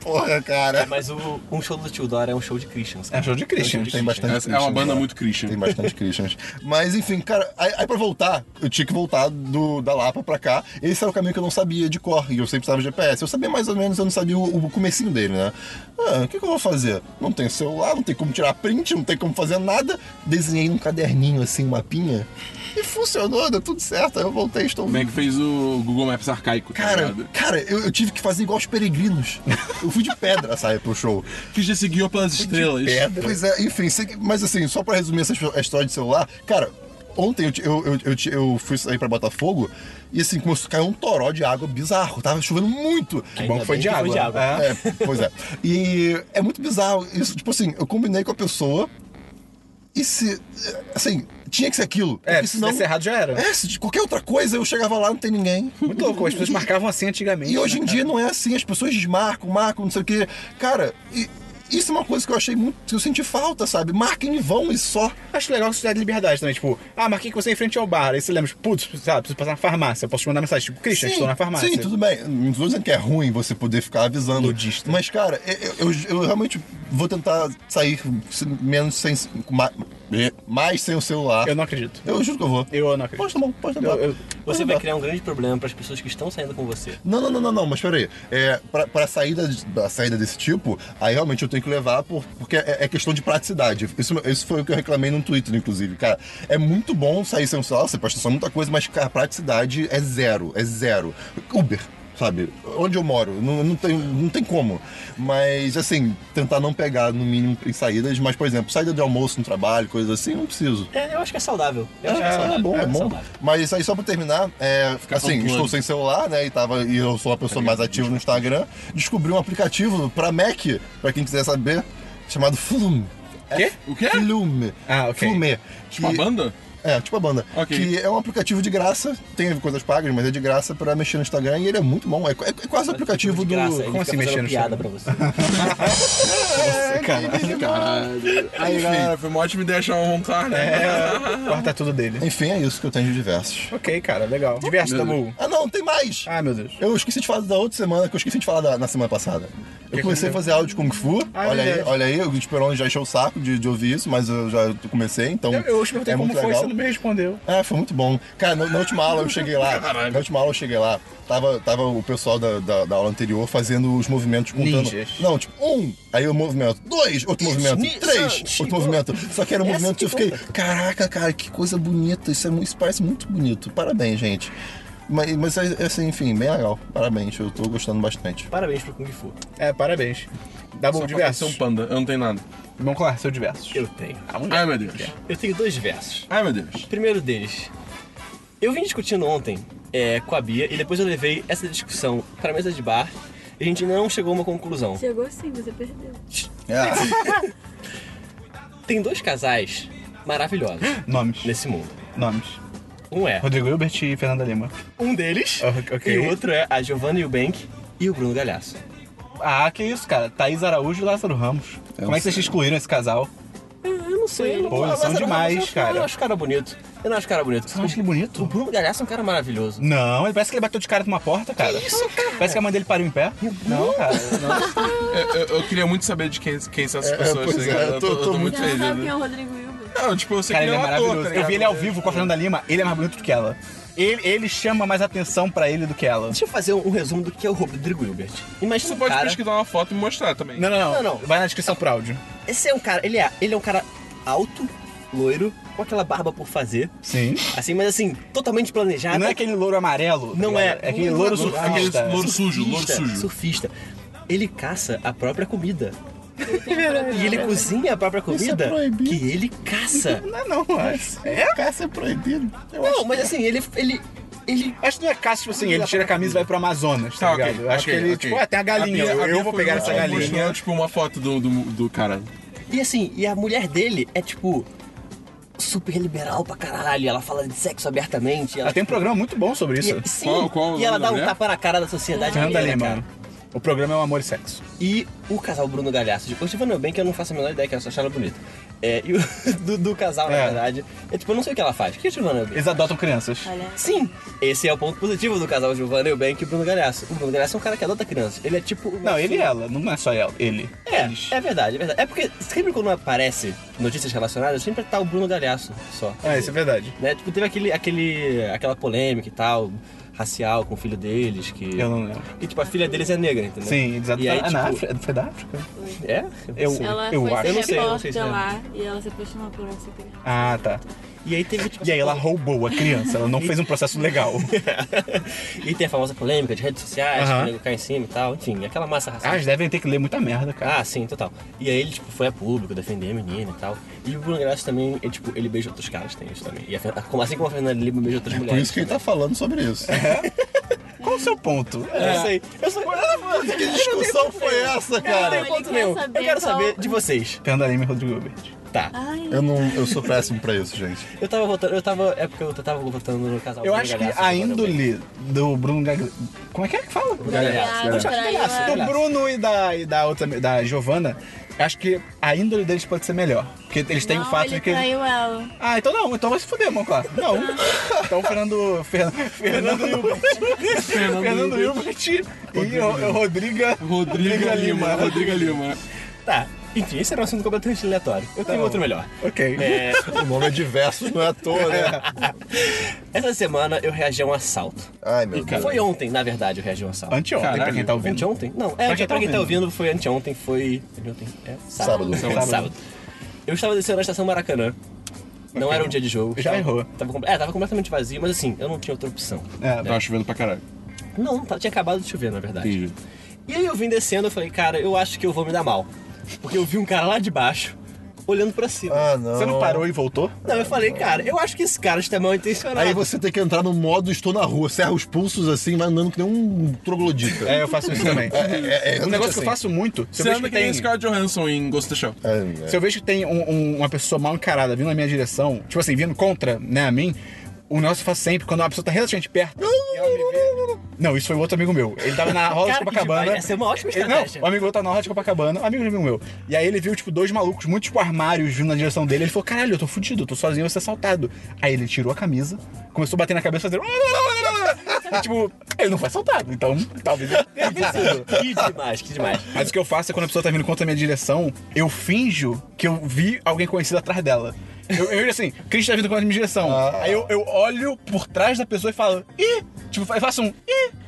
porra, cara. Mas o, um show do Tio Dora é um show de Christians. É um show de Christians. Tem bastante Essa é uma Christians banda lá. muito Christian. Tem bastante Christians. Mas enfim, cara, aí, aí pra voltar, eu tinha que voltar do, da Lapa pra cá. Esse era o caminho que eu não sabia de cor. E eu sempre precisava de GPS. Eu sabia mais ou menos, eu não sabia o, o comecinho dele, né? Ah, o que, que eu vou fazer? Não tem celular, não tem como tirar print, não tem como fazer nada. Desenhei num caderninho assim, um mapinha. E funcionou, deu tudo certo. Aí eu voltei, estou Como é que fez o Google Maps arcaico, tá Cara, ligado? cara, eu, eu tive que fazer igual os peregrinos. Eu fui de pedra, sabe, pro show. Christian seguiu pelas estrelas. Pois é, enfim, que- mas assim, só pra resumir essa a história de celular, cara, ontem eu, eu, eu, eu, fui sair pra Botafogo e assim, começou a cair um toró de água bizarro, tava chovendo muito. Ainda bom que foi de água. de água. É. É, pois é. E é muito bizarro isso, tipo assim, eu combinei com a pessoa e se, assim, tinha que ser aquilo. É, porque se senão... errado já era. É, se de qualquer outra coisa eu chegava lá não tem ninguém. Muito louco, as pessoas marcavam assim antigamente. E hoje né, em cara? dia não é assim, as pessoas desmarcam, marcam, não sei o quê. Cara, e isso é uma coisa que eu achei muito. que eu senti falta, sabe? Marquem e vão e só. Acho legal que isso dá de liberdade também. Tipo, ah, marquei que você é em frente ao bar. Aí você lembra, tipo, putz, sabe, preciso passar na farmácia. Eu posso te mandar mensagem, tipo, Christian, estou na farmácia. Sim, tudo bem. Não tô dizendo que é ruim você poder ficar avisando. Ludista. Mas, cara, eu, eu, eu realmente vou tentar sair menos sem. Com ma- mais sem o celular. Eu não acredito. Eu juro que eu vou. Eu não acredito. Pode tomar, pode tomar. Eu- eu- Pode Você vai criar um grande problema para as pessoas que estão saindo com você. Não, não, não, não, não, mas peraí. É, pra, pra saída, pra saída desse tipo, aí realmente eu tenho que levar por, porque é, é questão de praticidade. Isso, isso foi o que eu reclamei no Twitter, inclusive. Cara, é muito bom sair sem o celular, você pode estar muita coisa, mas cara, a praticidade é zero, é zero. Uber. Sabe, onde eu moro, não, não, tem, não tem como. Mas, assim, tentar não pegar no mínimo em saídas, mas, por exemplo, saída de almoço no trabalho, coisas assim, não preciso. É, eu acho que é saudável. Eu acho que é, É, saudável. é bom, é bom. saudável. Mas aí só pra terminar, é, assim, estou sem celular, né? E, tava, e eu sou uma pessoa mais ativa no Instagram. Descobri um aplicativo pra Mac, pra quem quiser saber, chamado Flume. Quê? O quê? Flume. Ah, ok. Flume. Tipo a Que- banda? É, tipo a banda. Ok. Que é um aplicativo de graça, tem coisas pagas, mas é de graça pra mexer no Instagram e ele é muito bom. É, é- é quase o aplicativo De do. graça, ele como assim mexer no piada pra você. Caralho. Aí, galera, foi uma ótima ideia chamar um cara, né? É, corta tudo dele. Enfim, é isso que eu tenho de diversos. Ok, cara, legal. Diverso, Meu Dabu. Ah, não, tem mais! Ah, meu Deus. Eu esqueci de falar da outra semana, que eu esqueci de falar da- na semana passada. Eu que comecei a fazer áudio de Kung Fu. Ah, olha aí, olha aí, o Esperon já encheu o saco de, de ouvir isso, mas eu já comecei, então. Eu, eu perguntei é como muito foi, legal. Me respondeu. É, foi muito bom. Cara, na, na última aula eu cheguei lá. Caralho. Na última aula eu cheguei lá. Tava, tava o pessoal da, da, da aula anterior fazendo os movimentos contando. Ninjas. Não, tipo, um, aí o movimento, dois, outro movimento, três, outro movimento. Só que era um movimento que eu que fiquei, caraca, cara, que coisa bonita. Isso, é, isso parece muito bonito. Parabéns, gente. Mas, mas é, é assim, enfim, bem legal. Parabéns, eu tô gostando bastante. Parabéns pro Kung Fu. É, parabéns. Falta ser diversos. um panda, eu não tenho nada. Vamos lá, seu diversos. Eu tenho. Ai, meu Deus. Eu tenho dois versos. Ai, meu Deus. Primeiro deles. Eu vim discutindo ontem é, com a Bia e depois eu levei essa discussão pra mesa de bar e a gente não chegou a uma conclusão. Chegou sim, você perdeu. É. Tem dois casais maravilhosos Nomes. nesse mundo. Nomes. Um é Rodrigo Hilbert e Fernanda Lima. um deles Ah, ok. e o outro é a Giovanna Eubank e o Bruno Galhaço. Ah, que isso, cara. Thaís Araújo e Lázaro Ramos. Como é que vocês excluíram esse casal? Ah, Eu não sei. Pô, eu eles são demais, eu- cara. Eu não acho o cara bonito. Eu não acho o cara bonito. Você não acha ele bonito? O Bruno Galhaço é um cara maravilhoso. Não, ele parece que ele bateu de cara numa porta, cara. isso, cara? Parece que a mãe dele pariu em pé. Não, cara. Não. Eu, eu- eu queria muito saber de quem, quem são essas É, pessoas, pois tá é, ligado? eu Eu tô- tô, eu tô muito feliz. sabe quem é o Rodrigo Hilbert? Não, tipo, eu sei Cara, que ele é é um ator, maravilhoso. tá Eu vi ele ao vivo com a Fernanda Lima, ele é mais bonito do que ela. Ele, ele chama mais atenção pra ele do que ela. Deixa eu fazer um, um resumo do que é o Rodrigo Hilbert. Imagina Você um pode cara... pesquisar uma foto e me mostrar também. Não, não, não. Não, não. Vai na descrição pro áudio. Esse é um cara, ele é, ele é um cara alto, loiro, com aquela barba por fazer. Sim. Assim, mas assim, totalmente planejado. E não é aquele louro amarelo. tá Não é. É aquele louro surfista. Aquele louro sujo, louro Surfista, sujo. Surfista. Ele caça a própria comida. E ele cozinha a própria comida proibido. que ele caça. Não, não, acho. É? Caça é proibido. Eu Não, acho mas assim, ele. ele, ele Acho que não é caça, tipo assim, ele tira a camisa e vai pro Amazonas, tá, Tá, ok, ligado? Eu Acho ok, que ele, ok. tipo, ah, tem a galinha, eu, a eu Bia vou pegar essa galinha. mostrou, tipo, uma foto do, do, do cara. E assim, e a mulher dele é tipo. super liberal pra caralho, ela fala de sexo abertamente. Ela, Ela tem um programa muito bom sobre isso. e, sim, Qual- qual e ela dá um mulher? tapa na cara da sociedade Fernanda Lima. O programa é o Amor e Sexo. E o casal Bruno Galhaço. Tipo, eu estive falando bem que eu não faço a menor ideia que eu só acho ela bonita. É, e o do, do casal, na É. verdade, é tipo, eu não sei o que ela faz. O que é Giovanna Eubank? Eles adotam crianças. Olha. Sim, esse é o ponto positivo do casal Giovanna Eubank e o Bruno Galhaço. O Bruno Galhaço é um cara que adota crianças. Ele é tipo... o Não, ele e ela, não é só ela, ele. É, Eles. é verdade, é verdade. É porque sempre quando aparece notícias relacionadas, sempre tá o Bruno Galhaço só. É, isso é verdade. Né? Tipo, teve aquele, aquele, aquela polêmica e tal, racial com o filho deles, que... Eu não lembro. Que, tipo, a filha deles é negra, entendeu? Sim, exato. E aí, é na tipo, África? Foi da África? É? Eu- Ela eu foi acho. Eu não sei, eu não sei se é. lá e ela se apaixonou por essa criança. Ah, tá. E aí teve, tipo... E aí ela roubou a criança, ela não fez um processo legal. e tem a famosa polêmica de redes sociais, Aham. que o nego cai em cima e tal. Enfim, aquela massa Ah, racista. eles devem ter que ler muita merda, cara. Ah, sim, total. E aí ele, tipo, foi a público defender a menina e tal. E o Bruno Graça também, ele, tipo, ele beija outros caras, tem isso também. E a, assim como a Fernanda Lima beija outras Por mulheres. isso que ele tá falando sobre isso. Qual o seu ponto? Eu não sei. Eu sou... Que discussão foi essa, Não cara? tem Ele ponto saber Eu quero qual- saber de vocês. Fernanda Lima e Rodrigo Hilbert. Tá. Ai, Eu não, eu sou péssimo pra isso, gente. Eu tava votando, eu tava. É porque eu tava votando no casal Eu Bruno acho que a índole do Bruno Gag... Como é que é que fala? Galhaço. Galhaço, Do Bruno e da, e da outra, da Giovana, acho que a índole deles pode ser melhor. Porque eles têm não, o fato ele de que. traiu ela. Ah, então não, então vai se fuder, mano, claro. Não. Então o Fernando. Fer- Fernando Hilbert. Fernando Hilbert e o, o Rodriga. Rodriga Lima. Rodriga Lima. Tá. Enfim, esse era um assunto completamente aleatório. Eu tenho outro melhor. Ok. É, O nome é diverso, não é à toa, né? essa semana eu reagi a um assalto. Ai, meu Deus. Foi ontem, na verdade, eu reagi a um assalto. Anteontem, pra Caralho. quem tá ouvindo. Anteontem? Não, é, pra, quem tá tá ouvindo. foi anteontem, foi. Anteontem? É sábado. Sábado. Sábado. sábado. Eu estava descendo na estação Maracanã. Não era um dia de jogo. Já errou. Tava, com- é, tava completamente vazio, mas assim, eu não tinha outra opção. É, Tava chovendo pra caralho. Não, tá- tinha acabado de chover, na verdade. Entendi. E aí eu vim descendo, eu falei, cara, eu acho que eu vou me dar mal. Porque eu vi um cara lá de baixo, olhando pra cima. Ah, não. Você não parou e voltou? Não, eu falei, cara, eu acho que esse cara está mal intencionado. Aí você tem que entrar no modo estou na rua, serra os pulsos assim, vai andando que nem um troglodita. É, eu faço isso também. é, é um negócio que eu assim. faço muito. Se Você eu vejo anda que que nem tem. Scarlett Johansson em Ghost of the Shell. É, é. Se eu vejo que tem um- um- uma pessoa mal encarada vindo na minha direção, tipo assim, vindo contra, né, a mim, o negócio faço sempre, quando uma pessoa tá relativamente perto e ela me. Não, isso foi outro amigo meu. Ele tava na roda de Copacabana. essa é uma ótima Ele- não, o amigo meu tá na roda de Copacabana, amigo de amigo meu. E aí ele viu, tipo, dois malucos, muito tipo armários vindo na direção dele. Ele falou: caralho, eu tô fudido, eu tô sozinho, eu vou ser assaltado. Aí ele tirou a camisa, começou a bater na cabeça fazendo. E, tipo, ele não foi assaltado, então talvez. Que demais, que demais. Mas o que eu faço é quando a pessoa tá vindo contra a minha direção, eu finjo que eu vi alguém conhecido atrás dela. Eu, eu assim, Cris tá vindo contra a minha direção. Ah. Aí eu, eu olho por trás da pessoa e falo, ih! Tipo, faço um ih!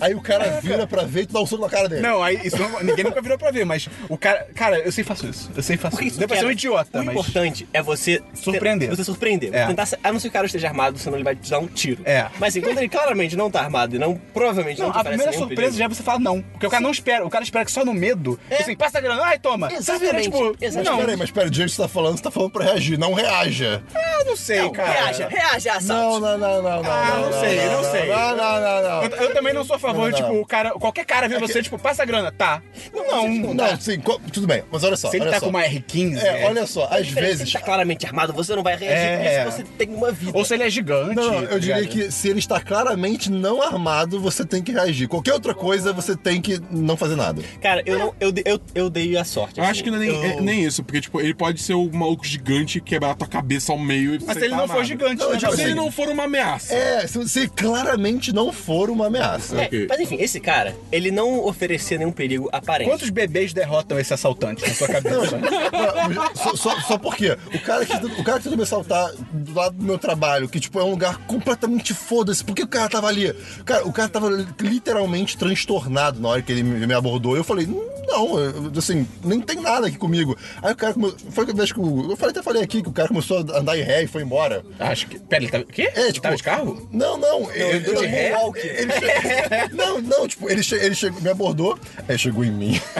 Aí o cara vira pra ver e tu dá um soco na cara dele. Não, aí isso não- ninguém nunca virou pra ver, mas o cara. Cara, eu sempre faço isso. Eu sempre faço Porque isso. isso Deve ser um idiota, O mas. importante é você Surpreender. Você surpreender. É. Tentar, a não ser que o cara esteja armado, senão ele vai te dar um tiro. É. Mas assim, quando ele claramente não tá armado e não, provavelmente não, Não, te a oferece primeira nenhum surpresa perigo. já é você falar não. Porque o cara não espera. O cara espera que só no medo. É. Assim, passa a grana, ai, toma. Exatamente, tipo, exatamente. não, Peraí, mas peraí, do jeito que você tá falando, você tá falando pra reagir, não reaja. eu não sei, Não, cara. reaja, reaja a Não, assalto. não, não, não, não. Ah, não sei, não sei. Não, não, não, não. Eu, eu também não sou a favor, Não, não, tipo, não. o cara, qualquer cara vê você, tipo, passa a grana, tá. Não, não, Não, sim, co- tudo bem, mas olha só. Se ele olha tá só. com uma R15, É, olha só, às Se vezes. ele tá claramente armado, você não vai reagir É. isso, você tem uma vida. ou se ele é gigante. Não, não, tá eu diria ligado? que se ele está claramente não armado, você tem que reagir. Qualquer outra coisa, você tem que não fazer nada. Cara, eu não. Eu, eu, eu dei a sorte. Eu assim. acho que não é nem, Eu- é nem isso, porque, tipo, ele pode ser o maluco gigante e quebrar a tua cabeça ao meio e Mas se ele tá não for gigante, Não, né, tipo, Se também? ele não for uma ameaça. É, se, se claramente não for uma ameaça. É, Ok. Mas enfim, esse cara, ele não oferecia nenhum perigo aparente. Quantos bebês derrotam esse assaltante na sua cabeça? Não, só, só, só porque o cara, que, o cara que tentou me assaltar do lado do meu trabalho, que tipo é um lugar completamente foda-se, por que o cara tava ali? Cara, o cara tava literalmente transtornado na hora que ele me, abordou. Eu falei, não, assim, nem tem nada aqui comigo. Aí o cara começou. Foi a vez que o- eu falei, até falei aqui que o cara começou a andar em ré e foi embora. Acho que. Pera, ele tá. O quê? É, Ele tipo. tava de carro? Não, não. ele, deu de ré? ele che- Não, não, tipo, ele, che- ele chegou, me abordou, aí chegou em mim.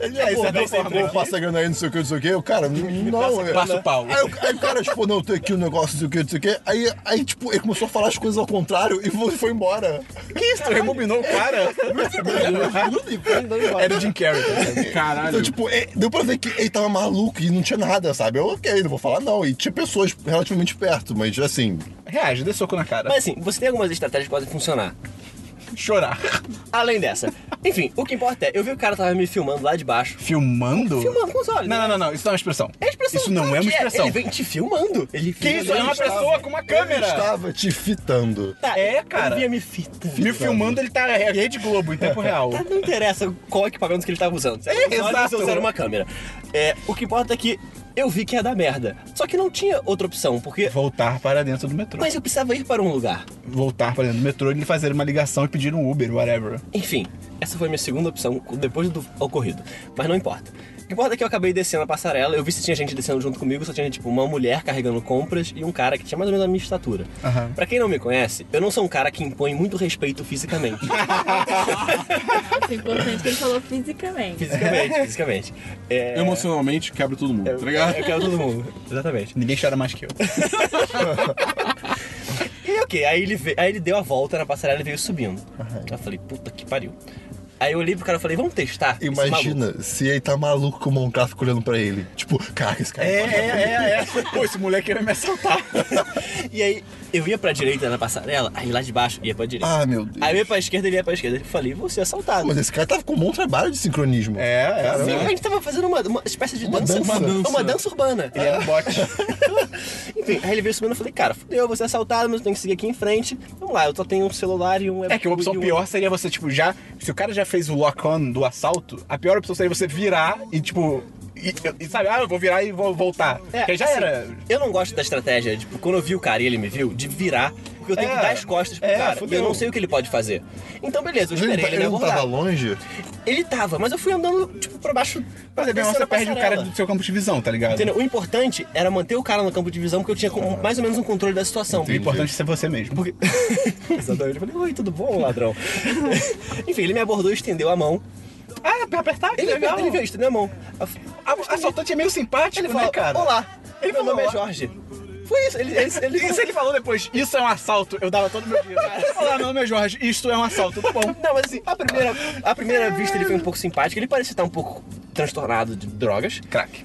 Ele é abordou, falou, passa grana aí, não sei o que, não sei o que. O cara, não, é. passa o pau. Aí, o- aí o cara, tipo, não, tem aqui um negócio, não sei o que, não sei o que. Aí, aí, tipo, ele começou a falar as coisas ao contrário e foi, foi embora. Que isso? Tu rebobinou o cara? Era o Jim Carrey. tá? Caralho. Então, tipo, é- deu pra ver que ele tava maluco e não tinha nada, sabe? Eu, ok, não vou falar não. E tinha pessoas relativamente perto, mas assim. Reage, dê soco na cara. Mas assim, você tem algumas estratégias que podem funcionar. Chorar. Além dessa. Enfim, o que importa é, eu vi o cara tava me filmando lá de baixo. Filmando? Filmando com os olhos. Não, né? não, não, não. Isso não é uma expressão. É expressão. Isso não é uma que expressão. Ele vem te filmando. Ele Que isso? É uma baixo. pessoa com uma Eu câmera. estava te fitando. Tá, É, cara. Ele via me fita. Me filmando, ele tá é Rede Globo em tempo real. Tá, não interessa qual equipamento que ele tava usando. Se era É, exato. se era uma câmera. É, o que importa é que eu vi que ia dar merda. Só que não tinha outra opção, porque... Voltar para dentro do metrô. Mas eu precisava ir para um lugar. Voltar para dentro do metrô e fazer uma ligação e pedir um Uber, whatever. Enfim, essa foi a minha segunda opção depois do ocorrido. Mas não importa. Importa é que eu acabei descendo a passarela, eu vi se tinha gente descendo junto comigo, só tinha tipo uma mulher carregando compras e um cara que tinha mais ou menos a minha estatura. Aham. Pra quem não me conhece, eu não sou um cara que impõe muito respeito fisicamente. É importante que ele falou fisicamente. fisicamente, fisicamente. É... Emocionalmente quebra todo mundo, tá ligado? Eu quero todo mundo. Exatamente. Ninguém chora mais que eu. E ok, aí ele, ve- aí ele deu a volta na passarela e veio subindo. Eu falei, puta que pariu. Aí eu olhei pro cara e falei, vamos testar. Imagina se ele tá maluco com o Moncar fica olhando pra ele. Tipo, caraca, esse cara. É, é, é, é. Pô, esse moleque vai me assaltar. E aí eu ia pra direita na passarela, aí lá de baixo ia pra direita. Ah, meu Deus. Aí eu ia pra esquerda, ele ia pra esquerda. Eu falei, vou ser assaltado. Mas esse cara tava com um bom trabalho de sincronismo. É, é. Sim, a gente tava fazendo uma, uma espécie de Uma dança, dança. Uma, Dança. uma dança urbana. Ele era um bote. Enfim, aí ele veio subindo e eu falei, cara, fudeu, eu vou ser assaltado, mas eu tenho que seguir aqui em frente. Vamos lá, eu só tenho um celular e um É que a opção um- pior seria você, tipo, já. Se o cara já fez o lock-on do assalto, a pior opção seria você virar e, tipo. E, e sabe, ah, eu vou virar e vou voltar. É, Porque já assim, era. Eu não gosto da estratégia, tipo, quando eu vi o cara e ele me viu, de virar, porque eu tenho É. que dar as costas pro É, cara. E fudeu. eu não sei o que ele pode fazer. Então, beleza, eu Ele, esperei ele, ele me não abordar. tava longe? Ele tava, mas eu fui andando, tipo, pra baixo. Mas é bem, você perde o cara do seu campo de visão, tá ligado? Entendeu? O importante era manter o cara no campo de visão, porque eu tinha com- mais ou menos um controle da situação. O importante é ser você mesmo. Porque... Exatamente. Eu falei, oi, tudo bom, ladrão? Enfim, ele me abordou e estendeu a mão. Ah, pra apertar, que Ele, legal. ele veio, estendeu a mão. Ah, o assaltante é meio simpático, Ele né, falou, cara? olá, Ele meu falou, nome é olá. Jorge. Foi isso, ele, ele, ele E se ele falou depois, isso é um assalto, eu dava todo o meu falou, ah, meu nome é Jorge, isto é um assalto, tá bom. Não, mas assim, a primeira, a primeira vista ele foi um pouco simpático, ele parecia estar um pouco transtornado de drogas. Crack.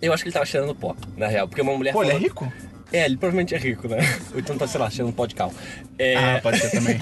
Eu acho que ele tava cheirando pó, na real, porque uma mulher Pô, ele é falou- rico? É, ele provavelmente é rico, né? Ou então tá, sei lá, cheirando pó de cal. É... Ah, pode ser também.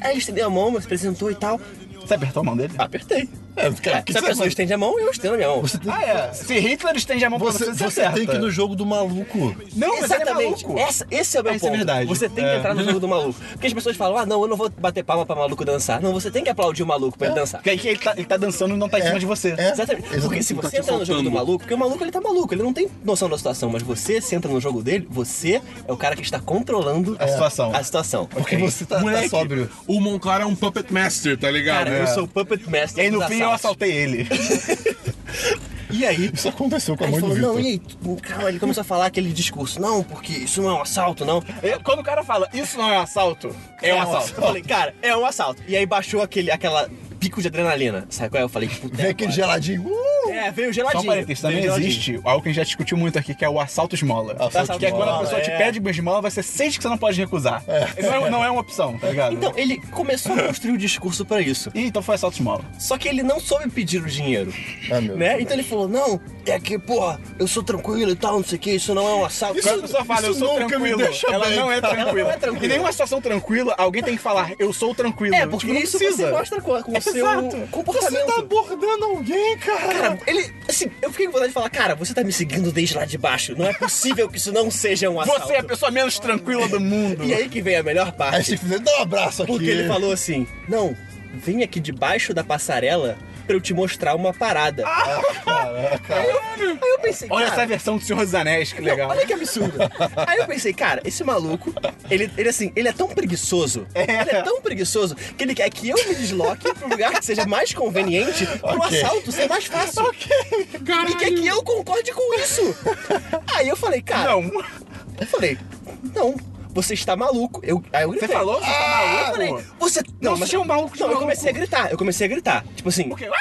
Aí ele estendeu a mão, me apresentou e tal. Você apertou a mão dele? Apertei. É, cara, É, se a pessoa estende a mão, eu estendo a minha mão. Tem, Ah, é. Se Hitler estende a mão pra você, você, você, você acerta. tem que ir no jogo do maluco. Não, é Exatamente. maluco. Essa, esse é o meu Isso é ponto. verdade. Você tem que É. entrar no jogo do maluco. Porque as pessoas falam, ah, não, eu não vou bater palma pra maluco dançar. Não, você tem que aplaudir o maluco pra ele dançar. Porque aí ele tá, ele tá dançando e não tá em É, cima de você. é. Exatamente. Porque se Tá você te entra no jogo do maluco, porque o maluco ele tá maluco, ele não tem noção da situação, mas você se entra no jogo dele, você é o cara que está controlando A situação. A situação. Porque ok? você tá, tá Moleque, sóbrio. o Monclar é um puppet master, tá ligado? Cara, eu sou o Puppet Master. E aí no fim eu assaltei ele. E aí? Isso aconteceu com a mãe ele do falou, não, e aí? Calma, ele começou a falar aquele discurso. Não, porque isso não é um assalto, não. Eu- Quando o cara fala, isso não é um assalto, é um assalto. Eu falei, cara, é um assalto. E aí baixou aquele, aquela pico de adrenalina. Sabe qual é? Eu falei, puta. Vem aquele geladinho. Uh! É, veio Só geladinho. um parênteses, também existe algo que a gente já discutiu muito aqui, que é o assalto esmola. Assalto que é quando a pessoa te é. pede uma esmola, vai ser seis que você não pode recusar. Não, é, não é uma opção, tá ligado? Então, ele começou a construir o discurso pra isso. Ih, então foi assalto esmola. Só que ele não soube pedir o dinheiro. Ah, meu Né? Então ele falou, não, é que, porra, eu sou tranquilo e tal, não sei o que, isso não é um assalto. A pessoa fala, eu isso sou tranquilo, ela bem, não é cara. tranquila. Ela não é tranquila. E nenhuma situação tranquila, alguém tem que falar, eu sou tranquilo. É, porque Tipo, não isso precisa. você mostra com, com o seu Exato. comportamento. Você tá abordando alguém, cara. Cara, ele, assim, eu fiquei com vontade de falar, cara, você tá me seguindo desde lá de baixo. Não é possível que isso não seja um assalto. Você é a pessoa menos tranquila do mundo. E aí que vem a melhor Aí parte. você fizer, dá um abraço aqui. Porque ele falou assim: Não, vem aqui debaixo da passarela pra eu te mostrar uma parada. Aí eu, aí eu pensei, Olha cara, essa versão do Senhor dos Anéis, que legal. Olha que absurdo. Aí eu pensei, cara, esse maluco, ele, ele assim, ele é tão preguiçoso, ele é tão preguiçoso, que ele quer que eu me desloque um lugar que seja mais conveniente pro Ok. assalto ser mais fácil. E quer que eu concorde com isso. Aí eu falei, cara, Não. eu falei, não. Você está maluco. Eu, aí eu gritei. Você falou? Você tá Eu falei, maluco? você. Não, Não, mas você é um maluco Não, eu maluco. comecei a gritar. Eu comecei a gritar. Tipo assim. quê?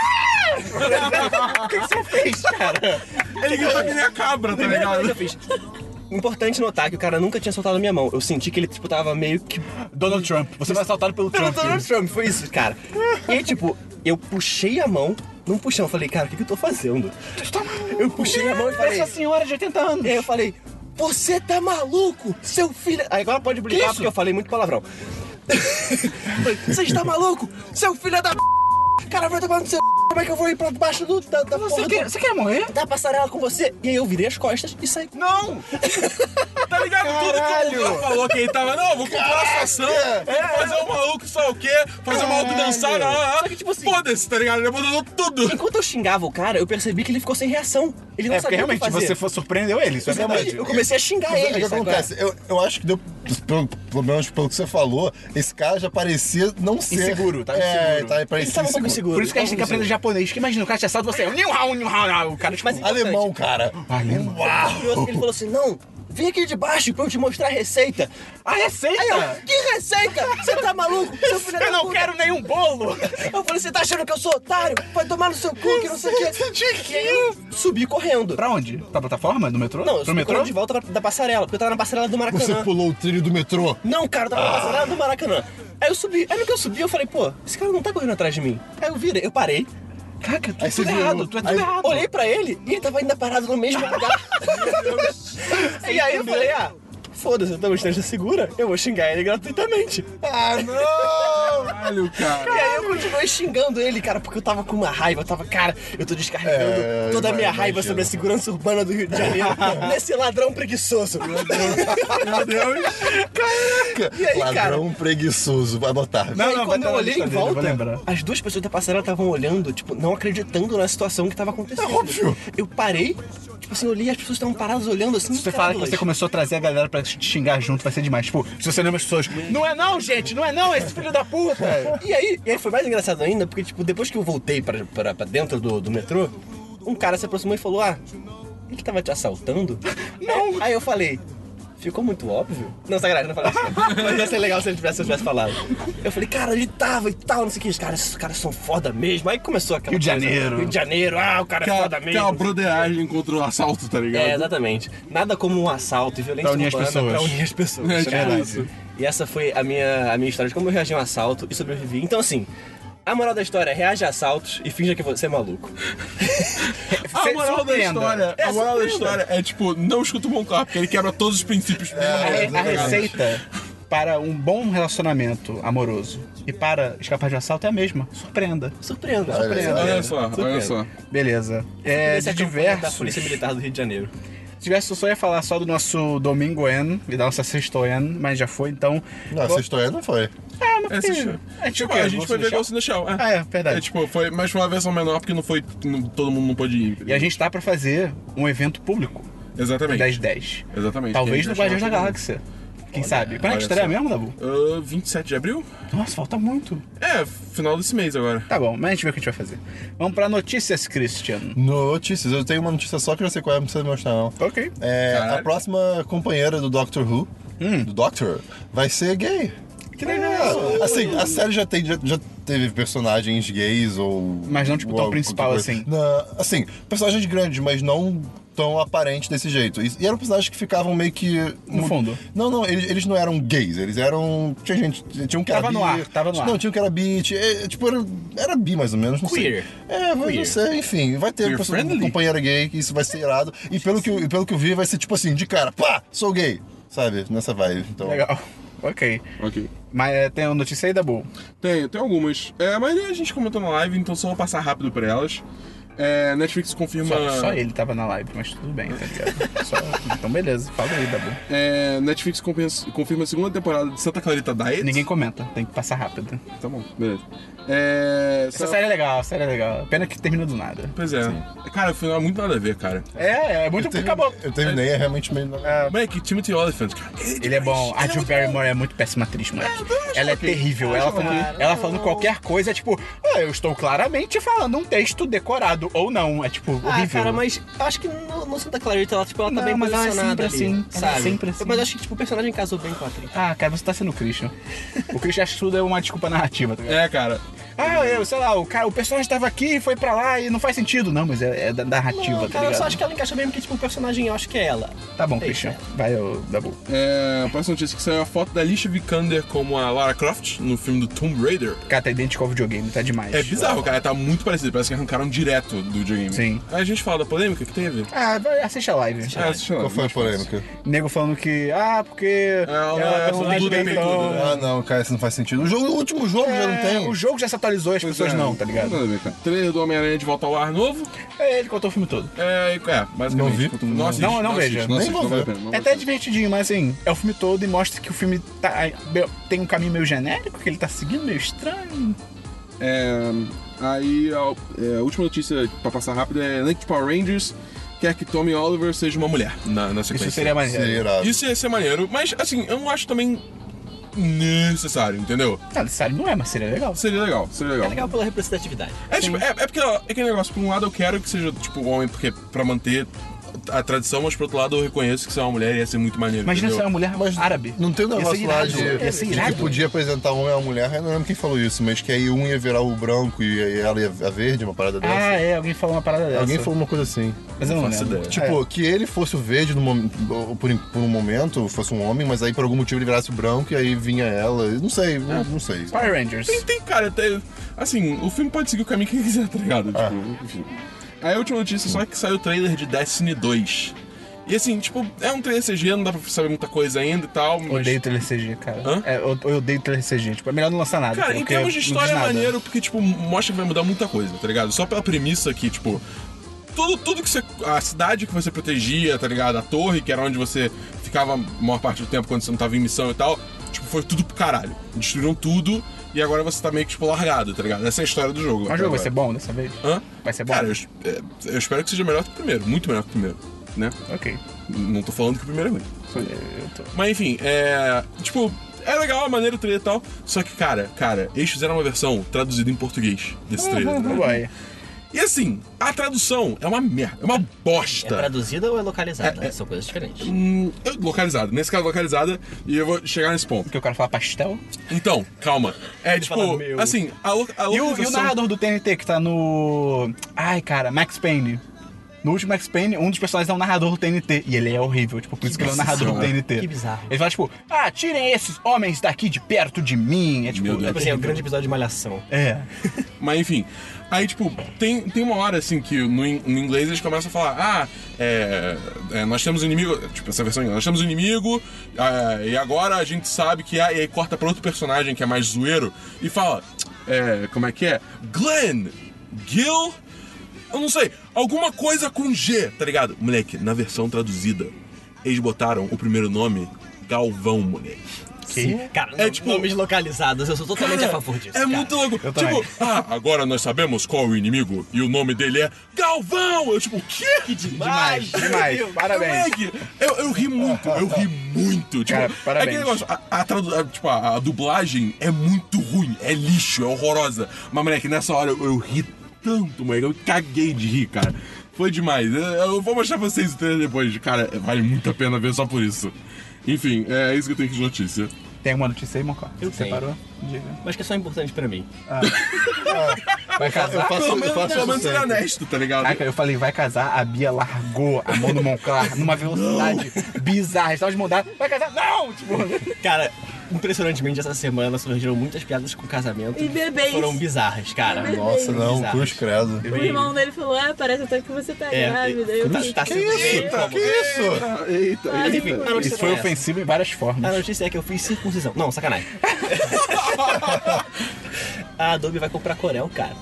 O que que você fez, cara? Ele grita que nem a cabra, tá Primeira coisa que ligado? eu fiz. Importante notar que o cara nunca tinha soltado a minha mão. Eu senti que ele, tipo, tava meio que Donald Trump. Você vai assaltado pelo Pelo Trump. Donald Trump, foi isso, cara. E aí, tipo, eu puxei a mão, num puxão, eu falei, cara, o que, que eu tô fazendo? Eu puxei a mão e falei. Essa senhora de 80 anos. E aí eu falei, você tá maluco? Seu filho. Aí agora pode brincar porque eu falei muito palavrão. Você está maluco? Seu filho é da. Cara, vai tomar no seu. Como é que eu vou ir pra debaixo do, da, da Você porra quer, do- você quer morrer? da passarela com você? E aí eu virei as costas e saí. Não! Tá ligado? Tudo que o Caralho. Falou que ele tava, não, vou comprar a estação, fazer o maluco, sei o quê, fazer o maluco dançar, ah, ah. Só que, tipo assim- Foda-se, tá ligado? Ele abandonou tudo. Enquanto eu xingava o cara, eu percebi que ele ficou sem reação. Ele não É sabia o que realmente fazer. você surpreendeu ele, isso é verdade. Eu comecei a xingar Mas ele. é o que acontece? Eu, eu acho que deu. Pelo, pelo menos pelo que você falou, esse cara já parecia não ser. Inseguro, é, inseguro. Tá, Ele parecia tava um pouco inseguro. Por isso que a gente tem que um aprender japonês. Que imagina, o cara te assalta você. Niu hao, niu hao, niu. O cara te Mas- Alemão, cara. Alemão. Uau! Ele falou assim: não, vem aqui de baixo pra eu te mostrar a receita. A receita? Aí eu, que receita? Você tá maluco? Eu não puta." quero nenhum bolo. Eu falei, você tá achando que eu sou otário? Vai tomar no seu cu, que não sei o quê. E aí eu subi correndo. Pra onde? Pra plataforma? Do metrô? Não, eu Pro subi metrô? correndo de volta pra- da passarela, porque eu tava na passarela do Maracanã. Você pulou o trilho do metrô. Não, cara, eu tava na passarela do Maracanã. Aí eu subi, aí no que eu subi, eu falei, pô, esse cara não tá correndo atrás de mim. Aí eu virei, eu parei. Caraca, tu é Aí tudo virou. errado, tu é tudo Aí- errado. Olhei pra ele e ele tava ainda parado no mesmo lugar. e aí eu falei, ah, foda-se, eu uma distância segura, eu vou xingar ele gratuitamente. Ah, não! Caralho, E cara. aí eu continuei xingando ele, cara, porque eu tava com uma raiva. Eu tava, cara, eu tô descarregando É, toda a minha imagino. raiva sobre a segurança urbana do Rio de Janeiro nesse ladrão preguiçoso. Meu Deus. E aí, Ladrão preguiçoso, vai anotar. Não, e não, quando eu olhei em dele, volta, lembrar. as duas pessoas da passarela estavam olhando, tipo, não acreditando na situação que tava acontecendo. É óbvio. Eu parei, tipo assim, eu olhei e as pessoas estavam paradas olhando assim. Você falar que você começou a trazer a galera pra te xingar junto, vai ser demais. Tipo, se você lembra as pessoas, não é não, gente, não é não, esse filho da puta. E aí, e aí foi mais engraçado ainda, porque, tipo, depois que eu voltei pra, pra, pra dentro do, do metrô, um cara se aproximou e falou: Ah, ele tava te assaltando? Não! Aí eu falei. Ficou muito óbvio? Não, sacanagem, não falei isso. Mas ia ser legal se ele tivesse, se eu tivesse falado. Eu falei, cara, ele tava e tal, não sei o que. Os caras, esses caras são foda mesmo. Aí começou aquela Rio de coisa, Janeiro. Rio de Janeiro, ah, o cara é Aquela, foda mesmo. aquela broderagem contra o assalto, tá ligado? É, exatamente. Nada como um assalto e violência Pra unir as urbana pessoas. pra unir as pessoas. É, tipo Cara, isso. E essa foi a minha, a minha história de como eu reagi a um assalto e sobrevivi. Então, assim, a moral da história é reage a assaltos e finja que você é maluco. A moral da história, É, a moral da história é tipo, não escuta o Moncar, porque ele quebra todos os princípios. A, É, a receita para um bom relacionamento amoroso e para escapar de um assalto é a mesma. Surpreenda. Surpreenda. Olha surpreenda. Olha só, olha Surpreenda. só. Beleza. É, de é campanha da diversos. Polícia Militar do Rio de Janeiro. Se tivesse, eu só ia falar só do nosso domingo en e da nossa sexto en, mas já foi, então. Não, essa história não foi. Ah, mas É, porque-. É tipo Tipo, o quê? a gente Ghost foi ver Ghost in the Shell. Ah, é, verdade. É, tipo, foi, mas foi uma versão menor porque não foi. não- todo mundo não pôde ir. E a gente tá pra fazer um evento público. Exatamente. 10 10. Exatamente. Talvez no Guardiões da Galáxia. Quem sabe? Quando é que olha estreia só. mesmo, Dabu? Ah, 27 de abril? Nossa, falta muito. É, final desse mês agora. Tá bom, mas a gente vê o que a gente vai fazer. Vamos pra notícias, Christian. Notícias, eu tenho uma notícia só que eu não sei qual é, não precisa mostrar não. Ok. É, Caralho. a próxima companheira do Doctor Who, do Doctor, vai ser gay. Que legal. Assim, a série já, tem, já, já teve personagens gays ou. Mas não, tipo, tão principal coisa. assim. Na- assim, personagens grandes, mas não tão aparentes desse jeito. E, e eram personagens que ficavam meio que. No fundo. Não, não, eles, eles não eram gays, eles eram. Tinha gente. Tinha um que era Tava no bi, ar, tava no ar. Não, tinha um que era bi, tinha- é, tipo, era, era bi mais ou menos, não Queer. sei. É, mas não Queer. sei, enfim, vai ter Queer pessoa- friendly? companheira gay, que isso vai ser irado. E pelo que, eu- pelo que eu vi, vai ser tipo assim, de cara, pá, sou gay. Sabe? Nessa vibe. Então, Legal. Ok. Ok. Mas é, tem uma notícia aí, Dabu? Tem, tem algumas. É, a maioria a gente comentou na live, então só vou passar rápido por elas. É, Netflix confirma. Só, só ele tava na live, mas tudo bem, tá ligado? Só- então beleza, fala aí, Dabu. É, Netflix confirma, confirma a segunda temporada de Santa Clarita Diet. Ninguém comenta, tem que passar rápido. Tá bom, beleza. É. Essa só- série é legal, a série é legal. Pena que termina do nada. Pois é. Cara, o final é muito nada a ver, cara. É, é muito. eu, terminei, Acabou. eu terminei, é realmente meio. Moleque, Timothy Oliphant, cara. Ele é bom. A Jill Barrymore é muito péssima atriz, moleque. Ela é terrível. Ela falando, ela falando qualquer coisa é tipo, ah, eu estou claramente falando um texto decorado. Ou não. É tipo, Ah, horrível. cara, mas eu acho que no, no Santa Clarita ela, tipo, ela tá Não, bem mas ela é posicionada sempre ali, assim, é sabe? sempre assim. Mas acho que, tipo, o personagem casou bem com a atriz. Ah, cara, você tá sendo o Christian. O Christian acha que tudo é uma desculpa narrativa, tá ligado? É, cara. Ah, eu, sei lá, o, cara, o personagem tava aqui e foi pra lá e não faz sentido. Não, mas é, é da narrativa, Não, tá cara, eu ligado? só acho que ela encaixa mesmo que, tipo, o personagem, eu acho que é ela. Tá bom, É Christian. Vai, ô, Dabu. É, a próxima notícia que saiu a foto da Alicia Vikander como a Lara Croft no filme do Tomb Raider. Cara, tá idêntico ao videogame, tá demais. É bizarro, cara. Tá muito parecido. Parece que arrancaram direto do videogame. Sim. Aí a gente fala da polêmica que tem a ver. Ah, vai, assiste a live. Ah, assiste lá, Qual foi a polêmica? Nego falando que, ah, porque. Ela ela é né? Ah, não, cara, isso não faz sentido. O, jogo, o último jogo já não É, tem. O jogo já se atualizou, as pessoas Pois é. não, tá ligado? Trailer do Homem-Aranha de volta ao ar novo. É, ele contou o filme todo. É, é basicamente. Não vi. contou- Não, assiste, Não, não veja. assiste, não Nem assiste, vou não vale pena, não É até divertidinho, mas assim, é o filme todo e mostra que o filme tá, tem um caminho meio genérico, que ele tá seguindo meio estranho. É, aí a, é, a última notícia pra passar rápido é Nick Power Rangers quer que Tommy Oliver seja uma mulher na, na sequência. Isso seria maneiro. Isso ia ser maneiro, mas assim, eu não acho também necessário, entendeu? Não, sério, não é, mas seria legal. Seria legal, seria legal. É legal pela representatividade. É, tipo, é, é porque ó, é aquele negócio, por um lado eu quero que seja tipo homem, porque pra manter a tradição, mas por outro lado eu reconheço que se é uma mulher ia ser muito maneiro. Imagina se é entendeu? uma mulher Mas árabe. Não tem um Ia ser negócio lá de, ia ser de que podia apresentar um homem a uma mulher, eu não lembro quem falou isso, mas que aí um ia virar o branco e ela ia a verde, uma parada dessa. Ah, é, alguém falou uma parada dessa. Alguém falou uma coisa assim. Mas eu não, faço lembro. ideia. Tipo, que ele fosse o verde no por, por um momento, fosse um homem, mas aí por algum motivo ele virasse o branco e aí vinha ela. Não sei, não, não sei. É. Power Rangers. Tem, tem, cara, tem, assim, o filme pode seguir o caminho que quiser, tá ligado? Ah. Tipo, enfim. Aí a última notícia só é que saiu o trailer de Destiny 2. E assim, tipo, é um trailer CG, não dá pra saber muita coisa ainda e tal, mas... Odeio trailer CG, cara. Hã? É, eu, eu odeio trailer CG. Tipo, é melhor não lançar nada. Cara, em termos de história é maneiro, porque, tipo, mostra que vai mudar muita coisa, tá ligado? Só pela premissa que, tipo, tudo, tudo que você. A cidade que você protegia, tá ligado? A torre, que era onde você ficava a maior parte do tempo quando você não tava em missão e tal, tipo, foi tudo pro caralho. Destruíram tudo e agora você tá meio que, tipo, largado, tá ligado? Essa é a história do jogo. Mas o jogo vai ser bom dessa vez? Hã? Vai ser bom? Cara, eu, é, eu espero que seja melhor que o primeiro, muito melhor que o primeiro, né? Ok. Não tô falando que o primeiro é ruim. Tô... Mas enfim, é. Tipo, é legal, é maneiro o trailer e tal. Só que, cara, cara, eles fizeram uma versão traduzida em português desse trailer. Não né? E assim, a tradução é uma merda, é uma É bosta. traduzida ou é localizada? É, é- São coisas diferentes. Hum, é localizada, nesse caso localizada, e eu vou chegar nesse ponto. Porque eu quero falar pastel. Então, calma. É tipo, fala, meu. assim, a, lo- a E o, e o localização. narrador do TNT que tá no. Ai, cara, Max Payne. No último Max Payne, um dos personagens é um narrador do TNT. E ele é horrível, tipo, por isso que ele é o narrador do. TNT. Que bizarro. Ele fala, tipo, ah, tirem esses homens daqui de perto de mim. É tipo, Meu Deus. é Tipo assim, é o terrível. grande episódio de Malhação. É. Mas enfim, aí tipo, tem, tem uma hora assim que no, in- no inglês eles começam a falar: ah, é, é, nós temos um inimigo, tipo essa versão, nós temos um inimigo, ah, e agora a gente sabe que há, e aí corta pra outro personagem que é mais zoeiro e fala: é, como é que é? Glenn, Gil, eu não sei, alguma coisa com G, tá ligado? Moleque, na versão traduzida, eles botaram o primeiro nome Galvão, moleque. Cara, É é, tipo- nomes localizados, eu sou totalmente a favor disso. É cara. muito louco. Eu tipo, também. ah, agora nós sabemos qual é o inimigo e o nome dele é Galvão. Eu, tipo, o quê? Que Demais, demais. Parabéns. Eu, eu ri muito, eu ri muito. Tipo, Cara, parabéns. É aquele negócio, a, a a- tipo, a, a dublagem é muito ruim, é lixo, é horrorosa. Mas, moleque, nessa hora eu, eu ri tanto, moleque, eu caguei de rir, cara. Foi demais. Eu, eu vou mostrar pra vocês o trailer depois. Cara, vale muito a pena ver só por isso. Enfim, é isso que eu tenho aqui de notícia. Tem alguma notícia aí, Mocó? Eu Você tenho. parou? Diga. Mas que é só importante pra mim. Vai Eu casar? faço, Pelo eu faço pelo menos ele é honesto, tá ligado? Caraca, eu falei, vai casar, a Bia largou a mão do Monclar numa velocidade bizarra. Estava de mudar, vai casar? Não! Tipo, Cara, impressionantemente essa semana surgiram muitas piadas com casamento. E que bebês. Foram bizarras, cara. E. Nossa, não, Bizarras. cruz credo. O irmão dele falou, é, parece até que você tá É, grávida. Eu tá, tá sendo Eita, que isso? Eita, Mas enfim, isso foi é ofensivo em várias formas. A notícia é que eu fiz circuncisão. Não, sacanagem. a Adobe vai comprar Corel, cara.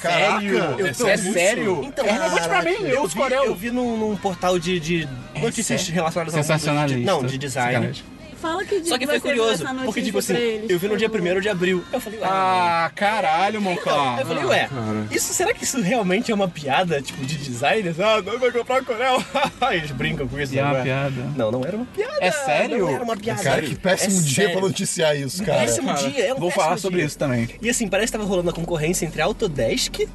Caraca, Sério? eu tô é muito- sério? Então, é negócio pra mim, eu uso vi, Corel. eu vi num, num portal de, de notícias sério? relacionadas ao mundo Sensacionalista. de, não, de design. Sacanagem. Fala que dia Só que foi curioso, porque tipo assim, eles, eu vi no dia favor. 1 de abril. Eu falei, ué. Ah, caralho, Monclar. eu falei, ué, isso, será que isso realmente é uma piada, tipo, de designers? Ah, não vai comprar Corel. Eles brincam com isso, E é uma não é? piada. Não, não era uma piada. É sério? Não era uma piada. Cara, que péssimo É dia sério. pra noticiar isso, cara. Péssimo dia, é um Vou falar sobre dia. isso também. E assim, parece que tava rolando a concorrência entre Autodesk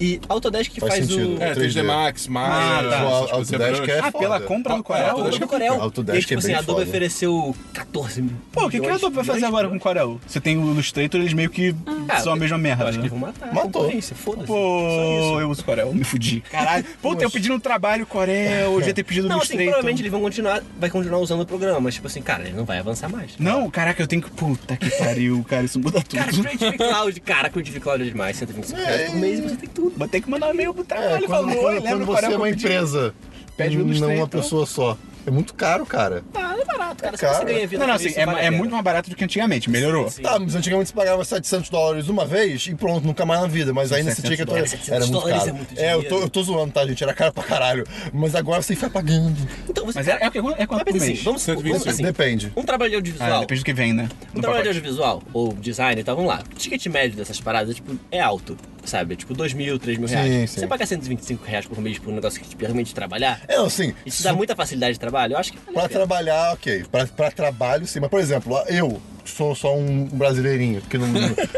e Autodesk que Faz faz, sentido. o... É, 3D 3D Max, Maya, Ah, tá. essas O coisas, Autodesk é Ah, pela compra do Ah, Corel? Autodesk Corel. Autodesk e, tipo é assim, a Adobe ofereceu 14 mil. Pô, o que, que a Adobe vai fazer agora com o Corel? Você tem o Illustrator, eles meio que Ah, são a mesma merda. Eu acho que né? eles vão matar. a Matou. Foda-se. Pô, isso. eu uso Corel, me fudi. Caralho. Pô, eu pedindo um trabalho Corel, eu devia ter pedido Não, assim, Illustrator. provavelmente eles vão continuar, vai continuar usando o programa, mas tipo assim, cara, ele não vai avançar mais. Não, caraca, eu tenho que. Puta que pariu, cara, isso muda tudo. Cara, Creative Cloud, cara, Creative Cloud é demais, 125 reais por mês e você tem tudo. Vou ter que mandar um e-mail pro É, trabalho quando, falando, quando- quando o você Corel é uma empresa, Pede o não uma Illustrator. pessoa só. É muito caro, cara. Ah, não é barato, cara. Se Cara. você ganha vida Não, não, assim, isso, é, vale é muito mais barato do que antigamente, melhorou. Sim. Tá, mas antigamente você pagava 700 dólares uma vez e pronto, nunca mais na vida. Mas aí nesse 700 ticket dólares. 700 era muito caro. é muito É, eu tô, eu tô zoando, tá, gente? Era caro pra caralho. Mas agora você vai pagando. Então você. Mas é, é, o que- é quanto Mas por mês? assim, vamos, vamos 125. assim, Depende. um trabalho de audiovisual. Ah, depende do que vem, né? Um trabalho de audiovisual ou design e tal, vamos lá. O ticket médio dessas paradas tipo, é alto, sabe? É tipo 2 mil, 3 mil Sim, reais. sim. Você pagar 125 reais por mês por um negócio que te permite trabalhar, É, assim, isso dá muita facilidade de trabalho, eu acho que vale a pra trabalhar, ok. Pra, pra trabalho, sim. Mas, por exemplo, eu sou só um brasileirinho, que não,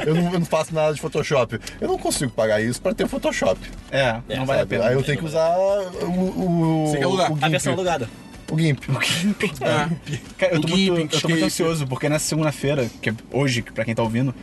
eu, não, eu não faço nada de Photoshop. Eu não consigo pagar isso pra ter Photoshop. É, É, não vale a pena. Aí eu tenho que usar o, o, Você quer alugar? o A GIMP. versão alugada. O GIMP. Cara, eu tô, O muito, Gimp, eu tô muito ansioso, porque nessa segunda-feira, que é hoje, pra quem tá ouvindo,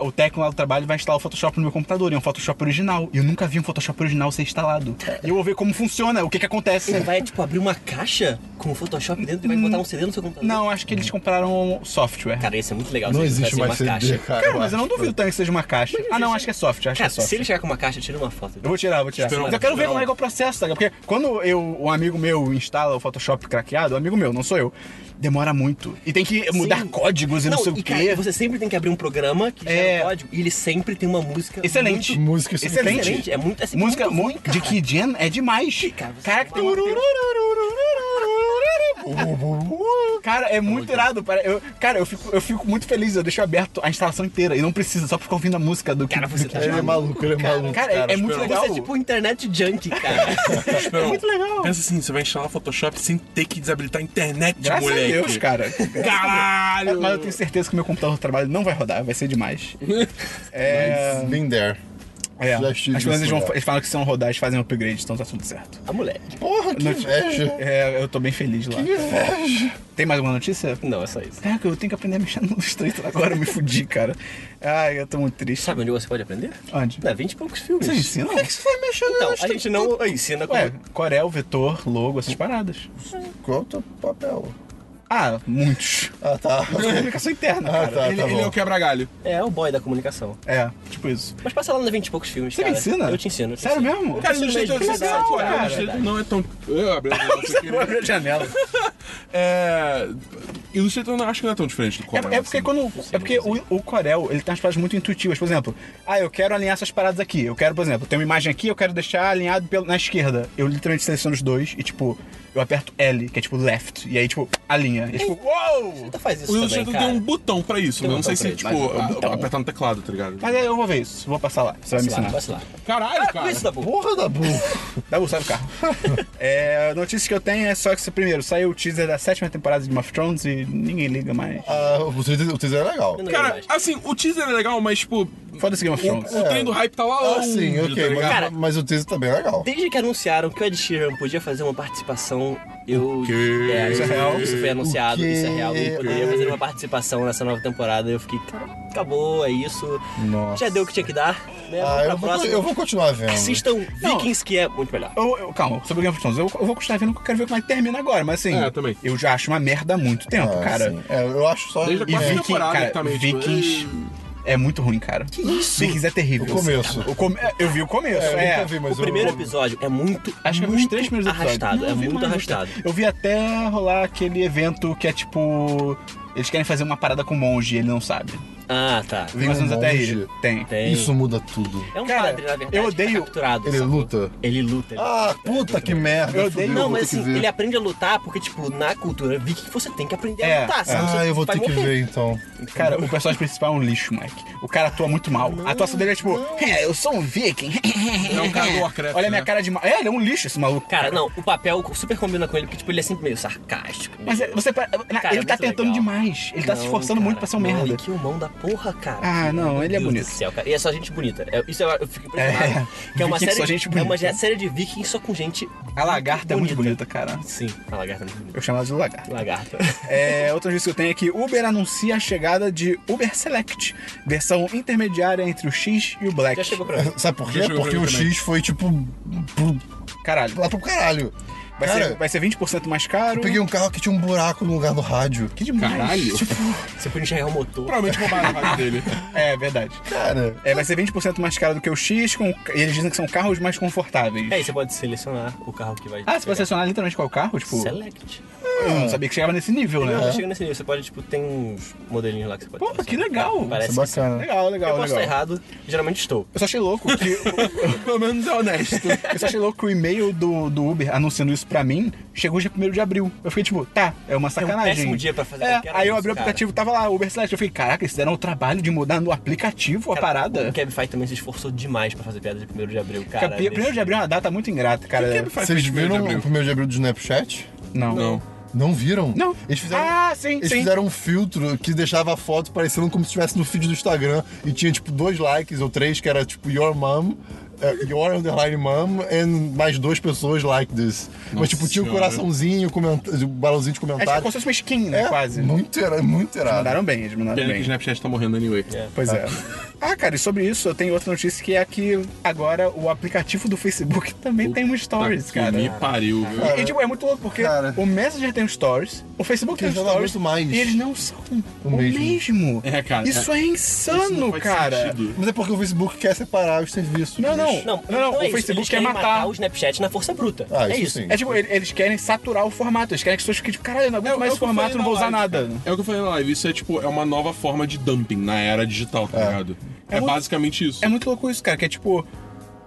o técnico lá do trabalho vai instalar o Photoshop no meu computador, e é um Photoshop original. E eu nunca vi um Photoshop original ser instalado. E eu vou ver como funciona, o que que acontece. Você vai, tipo, abrir uma caixa com o Photoshop dentro e vai botar um CD no seu computador. Não, acho que eles compraram software. Cara, isso é muito legal. Não se existe mais uma CD, caixa. cara. Cara, mas eu não duvido também que seja uma caixa. Ah, não, acho que é software, acho Cara, que é software. se ele chegar com uma caixa, tira uma foto. Eu vou tirar, vou tirar. Mas eu quero ver como é que é o processo, tá? Porque quando eu, um amigo meu instala o Photoshop craqueado, um amigo meu, não sou eu, demora muito. E tem que mudar Sim. códigos e não, sei o e, quê. cara, você sempre tem que abrir um programa que gera É. um código e ele sempre tem uma música Excelente. muito Música Excelente. excelente. É muito, assim, Música muito ruim, cara. de Kid Gen é demais. cara, Caraca, tem Cara, é muito irado. para- Eu, cara, eu fico, eu fico muito feliz. Eu deixo aberto a instalação inteira e não precisa, só pra ficar ouvindo a música do Cara, que. você do tá Ele é maluco, ele é maluco. Cara, é- é muito Esperão. legal. Você é tipo internet junk, cara. Esperão, É muito legal. Pensa assim, você vai instalar Photoshop sem ter que desabilitar a internet, Graças moleque. A Deus, cara. Caralho! Mas eu tenho certeza que meu computador de trabalho não vai rodar, vai ser demais. É. Been there. é. As coisas nesse vão, eles falam que se não rodar, eles fazem um upgrade, então tá tudo certo. A moleque. Porra, que inveja. É, eu tô bem feliz lá. Que inveja. Tem mais alguma notícia? Não, é só isso. Caraca, eu tenho que aprender a mexer no Illustrator agora, eu me fudi, cara. Ai, eu tô muito triste. Sabe onde você pode aprender? Onde? Na 20 e poucos filmes. Você ensina? Como é que você vai mexer no Então, a gente não ensina como... Ué, Corel, vetor, logo, essas paradas. Qual é o teu papel? Ah, muitos. Ah, tá. Comunicação interna, Ah, cara. tá. ele, ele é o quebra-galho. É, o boy da comunicação. É, tipo isso. Mas passa lá na 20 e poucos filmes, Você me cara. ensina? Eu te ensino. eu te Sério ensino. mesmo? Eu Cara, te ensino Illustrator, mesmo, você verdade, sabe, cara, cara, Illustrator verdade. não é tão... Eu abri a janela sem querer. Abre a janela. É... Illustrator não acho que não é tão diferente do Corel. É, é porque assim. quando. É porque o, o Corel, ele tem umas paradas muito intuitivas. Por exemplo, ah, eu quero alinhar essas paradas aqui. Eu quero, por exemplo, tem uma imagem aqui, eu quero deixar alinhado pelo- na esquerda. Eu literalmente seleciono os dois e, tipo, eu aperto L, que é tipo left. E aí, tipo, alinha. E, tipo, uou! Tu faz isso O também, cara. tem um botão pra isso, Tem né? um Não sei se, tipo, mas- apertar no teclado, tá ligado? Mas aí eu vou ver isso. Vou passar lá. Você vai me ensinar. vacilar. Caralho, cara. Isso, Dabu. Porra da burra. Dá o sai do carro. é, notícia que eu tenho é só que, primeiro, saiu o teaser da sétima temporada de Game of Thrones e ninguém liga mais. Ah, o teaser, o teaser é legal. Cara, assim, o teaser é legal, mas, tipo, Foda-se Game of o, Thrones. o trem do hype tá lá Ah, sim, ok. tá mas? Cara- mas o teaser também é legal. Desde que anunciaram que o Ed Sheeran podia fazer uma participação, eu. quê? É, Isso é real? Isso foi anunciado, isso é real. Ele poderia fazer uma participação nessa nova temporada. Eu fiquei, cara, acabou, é isso. Nossa. Já deu o que tinha que dar. Né? Ah, eu vou, eu vou continuar vendo. Assistam Não. Vikings, que é muito melhor. Eu, eu- calma, sobre o Game of Thrones, eu, eu vou continuar vendo porque eu quero ver como é que termina agora, mas assim, É, também. eu já acho uma merda há muito tempo, Ah, cara. É, eu acho só. Desde a E Viking, cara, que tá meio, tipo, Vikings é muito ruim, cara. Que isso? Vikings é terrível. O começo. O come- Eu vi o começo, É, eu é. nunca vi, mas O primeiro eu... episódio é muito. Acho que eu vi os muito três primeiros episódios. arrastado. Não, é eu vi muito arrastado. Eu vi até rolar aquele evento que é tipo. Eles querem fazer uma parada com o monge e ele não sabe. Ah, tá. Ou menos um até aí. Tem. Tem. Isso muda tudo. É um Cara, padre, na verdade. eu que odeio- Tá capturado, Ele luta? Ele luta. ele- Ah, puta que merda. Eu odeio- Não, mas que assim, ver. ele aprende a lutar porque, tipo, na cultura viking você tem que aprender É, a lutar. senão Ah, você eu vou vai ter que morrer. ver então. Cara, o personagem principal é um lixo, Mike. O cara atua muito mal. a atuação dele é tipo, é, eu sou um viking. É um cara do Warcraft, Olha a minha né? cara de mal. É, ele é um lixo esse maluco. Cara, não, o papel super combina com ele porque, tipo, ele é sempre meio sarcástico. Mas é- você. Cara, ele tá muito tentando legal. demais. Ele tá se Não, esforçando cara, muito pra ser um não, merda. Que o mão dá Porra, cara. Ah, não, ele é Deus bonito. do céu, cara. E é só gente bonita. É- isso eu, eu fico impressionado. É, que é uma série, só gente é uma série de vikings só com gente A lagarta é muito bonita, cara. Sim, a lagarta é muito bonita. Eu chamo ela de lagarta. Lagarta. É, outra notícia que eu tenho é que Uber anuncia a chegada de Uber Select, versão intermediária entre o X e o Black. Já chegou pra mim. Sabe por quê? Porque o também. X foi tipo. pro- Caralho. lá pro caralho. Vai, Cara, ser, vai ser 20% mais caro. eu peguei um carro que tinha um buraco no lugar do rádio. Que demais. Caralho. Você podia enxergar o motor. Provavelmente roubaram a rádio dele. É, verdade. Cara. É, vai ser 20% mais caro do que o X, com, e eles dizem que são carros mais confortáveis. É, e você pode selecionar o carro que vai. Ah, você pode selecionar literalmente qual carro? Tipo, Select. eu não sabia que chegava nesse nível, né? não chega nesse nível. Você pode, tipo, tem uns modelinhos lá que você pode Pô, que legal. Parece Isso é que bacana. Legal, legal, Eu posso estar errado, geralmente estou. Eu só achei louco que. Pelo menos é honesto. eu só achei louco que o e-mail do, do Uber anunciando isso pra mim chegou dia 1 de abril. Eu fiquei tipo, tá, é uma sacanagem. péssimo dia pra fazer É, aí eu abri o cara. aplicativo, tava lá, Uber Select. Eu falei, caraca, eles deram o trabalho de mudar no aplicativo a Cara, parada. O Cabify também se esforçou demais pra fazer piada de 1 de abril, cara. Porque 1 de abril é uma data muito ingrata, cara. que Cabify Vocês primeiro viram o primeiro de abril do Snapchat? Não. Não. Não viram? Não. Eles fizeram. Ah, sim, Eles sim. fizeram um filtro que deixava a foto parecendo como se estivesse no feed do Instagram e tinha tipo dois likes ou três que era tipo Your Mom, Your Underline Mom, e mais duas pessoas like this. Mas Nossa tipo, tinha um Senhora. coraçãozinho, comenta- um balãozinho de É tipo comentário. como se fosse uma skin, né? É, quase. Muito, era, muito Eles errado. mandaram bem, eles mandaram Pena que o bem. Snapchat tá morrendo anyway. É. Pois é. Ah, cara, e sobre isso eu tenho outra notícia que é que agora o aplicativo do Facebook também tem um Stories, cara. Que me pariu, viu? E, tipo, é muito louco, porque Cara. o Messenger tem um Stories, o Facebook tem um Eu já não Stories, aguento mais. e eles não são o, O mesmo. mesmo. É, cara, Isso é, Isso insano, faz cara. sentido. Mas é porque o Facebook quer separar os serviços. Não, não. Não, Não, não, então o é isso. Facebook Eles quer querem matar. o Snapchat na força bruta. Ah, é isso isso. sim. É tipo, ele- eles querem saturar o formato, eles querem que as pessoas fiquem tipo, caralho, eu não aguento É, mais é esse o que eu formato, não vou usar nada. É o que eu falei na live. Isso é tipo, é uma nova forma de dumping na era digital, tá ligado? É, muito- basicamente isso. É muito louco isso, cara, que é tipo.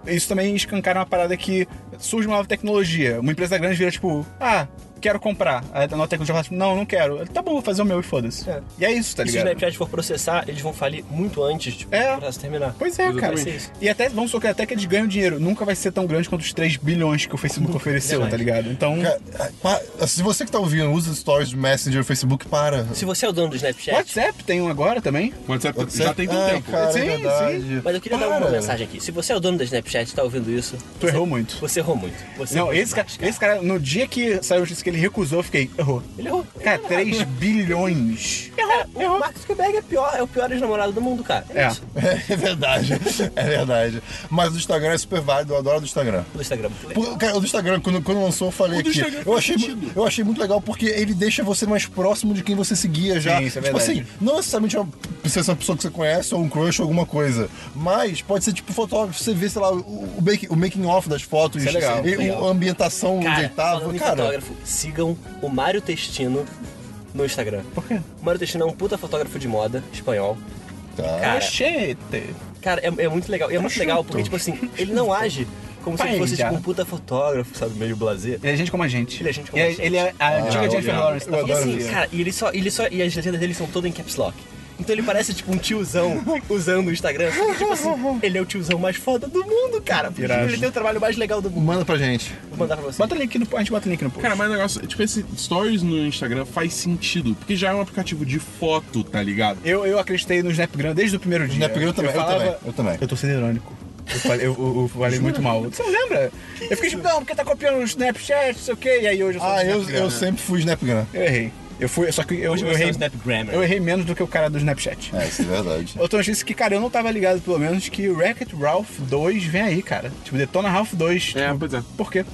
Isso também escancara uma parada que surge uma nova tecnologia. Uma empresa grande vira tipo, ah, quero comprar. Aí a nova tecnologia fala tipo, não, não quero. Ele, Tá bom, vou fazer o meu e foda-se. É. E é isso, tá E se o ligado? Snapchat for processar, eles vão falir muito antes tipo, É. do processo terminar. Pois é, cara. E até, vamos supor que até que eles ganham dinheiro. Nunca vai ser tão grande quanto os 3 bilhões que o Facebook ofereceu, tá ligado? Então. Cara, pa- Se você que tá ouvindo usa stories do Messenger, Facebook, para. Se você é o dono do Snapchat, WhatsApp tem um agora também. O WhatsApp WhatsApp- já tem tanto Ai, tempo. Cara, Sim, é verdade. Mas eu queria dar uma Para. mensagem aqui. Se você é o dono da Snapchat e tá ouvindo isso. Tu você- errou muito. Você errou muito. Você Não, errou esse cara, esse cara, no dia que saiu que ele recusou, eu fiquei, errou. Ele errou. Cara, Ele errou. 3 bilhões. Cara, o Mark Zuckerberg é, pior, é o pior ex-namorado do mundo, cara. É, É. isso. É verdade. É verdade. Mas o Instagram é super válido, eu adoro o do Instagram. Do Instagram. muito. Pô, Cara, o do Instagram, quando, quando lançou, eu falei O. Instagram Eu achei, sentido. eu achei muito legal porque ele deixa você mais próximo de quem você seguia já. Sim, isso é tipo verdade. assim, não necessariamente uma, precisa ser uma pessoa que você conhece ou um crush ou alguma coisa. Mas pode ser tipo fotógrafo, você vê, sei lá, o, o, make- o making off das fotos, Isso é legal, e- legal. a ambientação Cara, em Cara, fotógrafo, sigam o Mário Testino no Instagram. Por quê? O Mário Testino é um puta fotógrafo de moda espanhol. tá. Cara, é, é muito legal. E é muito legal porque, tipo assim, ele não age como se ele fosse Paella. tipo um puta fotógrafo, sabe? Meio blazer. Ele é gente como a gente. Ele é gente como E a gente. Ele é a antiga eu Jennifer. Lawrence da E assim, cara, e ele só, ele só. E as legendas dele são todas em caps lock. Então ele parece tipo um tiozão usando o Instagram. Só que, tipo assim, ele é o tiozão mais foda do mundo, cara. Porque Irado. ele tem o trabalho mais legal do mundo. Manda pra gente. Vou mandar pra você. Bota o link no, a gente bota o link no post. Cara, mas o negócio, tipo, esse stories no Instagram faz sentido, porque já é um aplicativo de foto, tá ligado? Eu, eu acreditei no Snapgram desde o primeiro dia. Snapgram eu também, eu falava- também, eu também. Eu tô sendo irônico. Eu falei, eu, eu- falei muito mal. Você não lembra? Eu fiquei tipo, não, porque tá copiando o Snapchat, não sei o quê. E aí hoje eu sou Ah, eu, eu sempre fui Snapgram. Eu errei. Eu fui, só que eu, eu é errei. Eu errei menos do que o cara do Snapchat. É, isso é verdade. Outra notícia que, cara, eu não tava ligado, pelo menos, que o Wreck-It Ralph 2 vem aí, cara. Tipo, Detona Ralph 2. É, tipo, pois é. Por quê?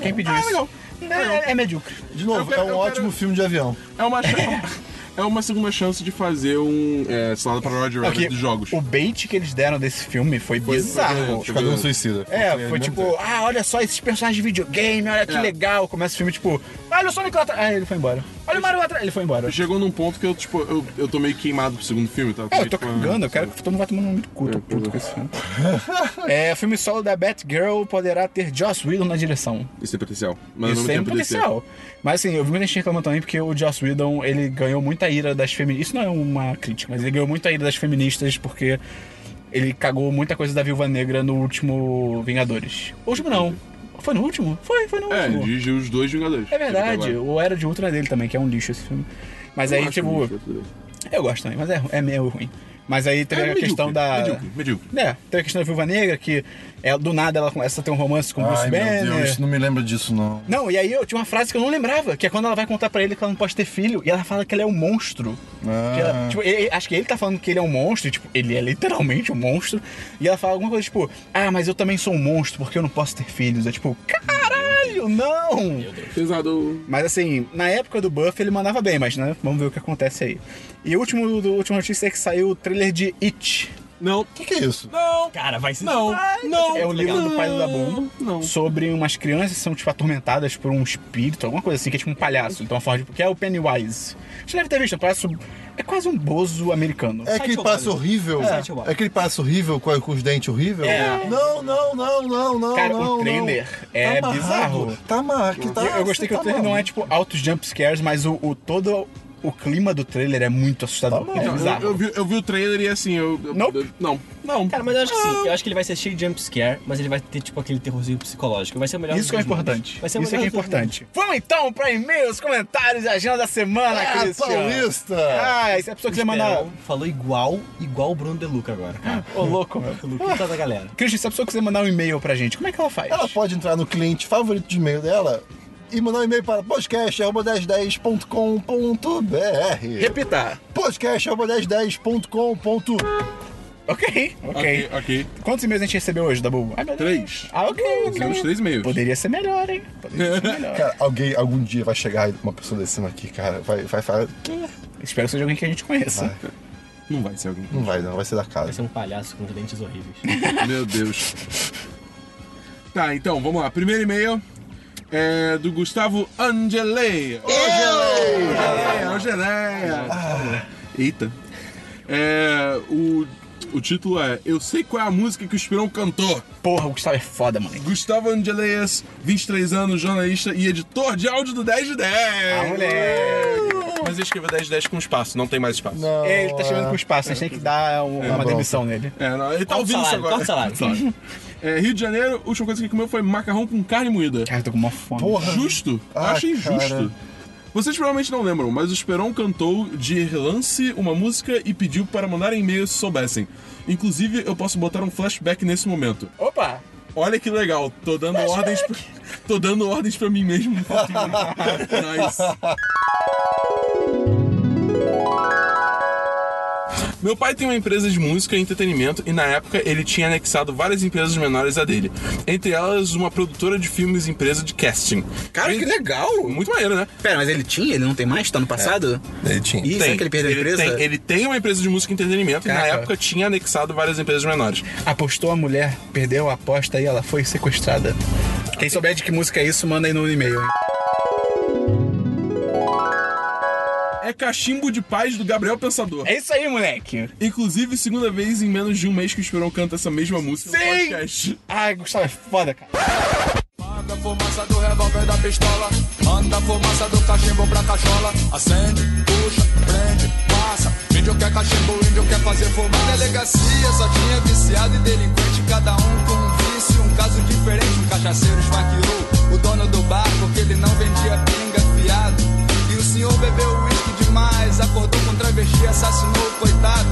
Quem pediu Ah, isso? legal. É, é medíocre. De novo, Eu quero- é um eu ótimo quero- filme de avião. É uma, é uma segunda chance de fazer um é, salada para Roger Rabbit Porque dos jogos. o bait que eles deram desse filme foi, Foi- bizarro. foi- Esquadrão Suicida. É, foi mesmo tipo, tempo. ah, olha só esses personagens de videogame, olha que É. legal. Começa o filme, tipo, olha o Sonic lá atrás. Ah, ele foi embora. Olha o Mario lá atrás. Ele foi embora. Chegou num ponto que eu, tipo, eu, eu tô meio queimado pro segundo filme, tá? É, eu tô Tipo, cagando, eu ah, quero que todo mundo vá tomando muito cu, tô É, puto com é. esse filme. é, o filme solo da Batgirl poderá ter Joss Whedon na direção. Isso tem potencial. Mas Isso DC. potencial. Mas assim, eu vi muita gente reclamando também porque o Joss Whedon, ele ganhou muita ira das feministas. Isso não é uma crítica, mas ele ganhou muita ira das feministas porque ele cagou muita coisa da Viúva Negra no último Vingadores. O último não. Foi no último? Foi, foi no É, último. dirigiu os dois Vingadores. É verdade, o Era de Ultra é dele também, que é um lixo esse filme. Mas Eu aí, tipo, lixo. Eu gosto também, mas é, é meio ruim. Mas aí teve É a questão medíocre, da. Medíocre, medíocre. É, teve a questão da Viúva Negra, que é, do nada ela começa a ter um romance com o Bruce Ai, Banner. meu Deus, não me lembra disso, não. Não, e aí eu tinha uma frase que eu não lembrava, que é quando ela vai contar pra ele que ela não pode ter filho, e ela fala que ele é um monstro. Ah. Que ela- tipo, ele- acho que ele tá falando que ele é um monstro, e, tipo, ele é literalmente um monstro. E ela fala alguma coisa tipo, ah, mas eu também sou um monstro porque eu não posso ter filhos. É tipo, caralho, não! Pesado. Mas assim, na época do Buff ele mandava bem, mas né, vamos ver o que acontece aí. E o último, do, última notícia é que saiu o trailer de It. Não. O que, que é isso? Não. Cara, vai ser. Não. Não. É o livro do pai do Dabu. Não. Sobre umas crianças que são, tipo, atormentadas por um espírito, alguma coisa assim, que é tipo um palhaço. Então, uma forma de... Que é o Pennywise. Você deve ter visto, é um palhaço... É quase um bozo americano. É aquele passo horrível. É. É aquele passo horrível com, com os dentes horríveis? É. Não, não, não, não, não. Cara, não, o trailer não. é tá bizarro. Tá amarrado. Tá, eu, eu gostei que tá o trailer não é, tipo, altos jump scares, mas o, o todo... O clima do trailer é muito assustador. Tá é bizarro. eu, eu vi, eu vi o trailer e assim, eu. eu- Nope. eu- não. Não. Cara, mas eu acho que sim. Eu acho que ele vai ser cheio de jump scare, mas ele vai ter, tipo, aquele terrorzinho psicológico. Vai ser o melhor Isso que é importante. Vai ser o Isso é que é importante. Vamos então pra e-mails, comentários e agenda da semana, Ah, Christian. paulista! Ah, e se a pessoa quiser mandar... Falou igual, igual o Bruno De Luca agora, cara. Ô, louco, meu. O Luca da galera. Christian, se a pessoa quiser mandar um e-mail pra gente, como é que ela faz? Ela pode entrar no cliente favorito de e-mail dela e mandar um e-mail para podcast.1010.com.br Repita. podcast.1010.com.br Ok, ok. Ok, ok. Quantos e-mails a gente recebeu hoje, Dabu? Meu Deus. Três. Ah, ok. Recebemos três e-mails. Poderia ser melhor, hein? Poderia ser melhor. Cara, alguém, algum dia vai chegar uma pessoa descendo aqui, cara, vai, vai falar. Espero que seja alguém que a gente conheça. Vai. Não vai ser alguém. Não vai, não, vai ser da Vai casa. ser um palhaço com dentes horríveis. Meu Deus. Tá, então, vamos lá. Primeiro e-mail é do Gustavo Angelei. Angeleia! Angeleia! Eita. É, o, o título é Eu sei qual é a música que o Esperão cantou. Porra, o Gustavo é foda, mano. Gustavo Angeleias, 23 anos, jornalista e editor de áudio do 10 de 10. Ah, moleque. Mas ele escreveu 10 de 10 com espaço, não tem mais espaço. Não, Ele tá chegando com espaço, a gente tem que dar um- uma pronto. demissão nele. É, não, ele tá Corta o ouvindo salário, isso agora. corta o salário. É, Rio de Janeiro, a última coisa que ele comeu foi macarrão com carne moída. Cara, eu tô com uma fome. Porra. Justo? Eu Ah, achei cara. justo. Vocês provavelmente não lembram, mas o Esperon cantou de relance uma música e pediu para mandar e-mail se soubessem. Inclusive, eu posso botar um flashback nesse momento. Opa! Olha que legal, tô dando ordens pra, tô dando ordens pra mim mesmo nice. Meu pai tem uma empresa de música e entretenimento e na época ele tinha anexado várias empresas menores a dele. Entre elas, uma produtora de filmes e empresa de casting. Cara, que legal! Muito maneiro, né? Pera, mas ele tinha? Ele não tem mais? Tá no passado? Ele tinha. Ih, será que ele perdeu a empresa? Tem, ele tem uma empresa de música e entretenimento e na Caraca. época tinha anexado várias empresas menores. Apostou a mulher, perdeu a aposta e ela foi sequestrada. Quem souber de que música é isso, manda aí no e-mail. É cachimbo de paz do Gabriel Pensador. É isso aí, moleque! Inclusive, segunda vez em menos de um mês que o Esperão canta essa mesma música no Sim! podcast. Ai, Gustavo é foda, cara. Manda a fumaça do revólver da pistola Manda a fumaça do cachimbo pra cachola Acende, puxa, prende, passa Índio quer cachimbo, índio quer fazer fumaça Delegacia só tinha viciado e delinquente Cada um com um vício, um caso diferente Um cachaceiro esfaqueou o dono do bar Porque ele não vendia pinga fiado E o senhor bebeu uísque demais Acordou com travesti, assassinou o coitado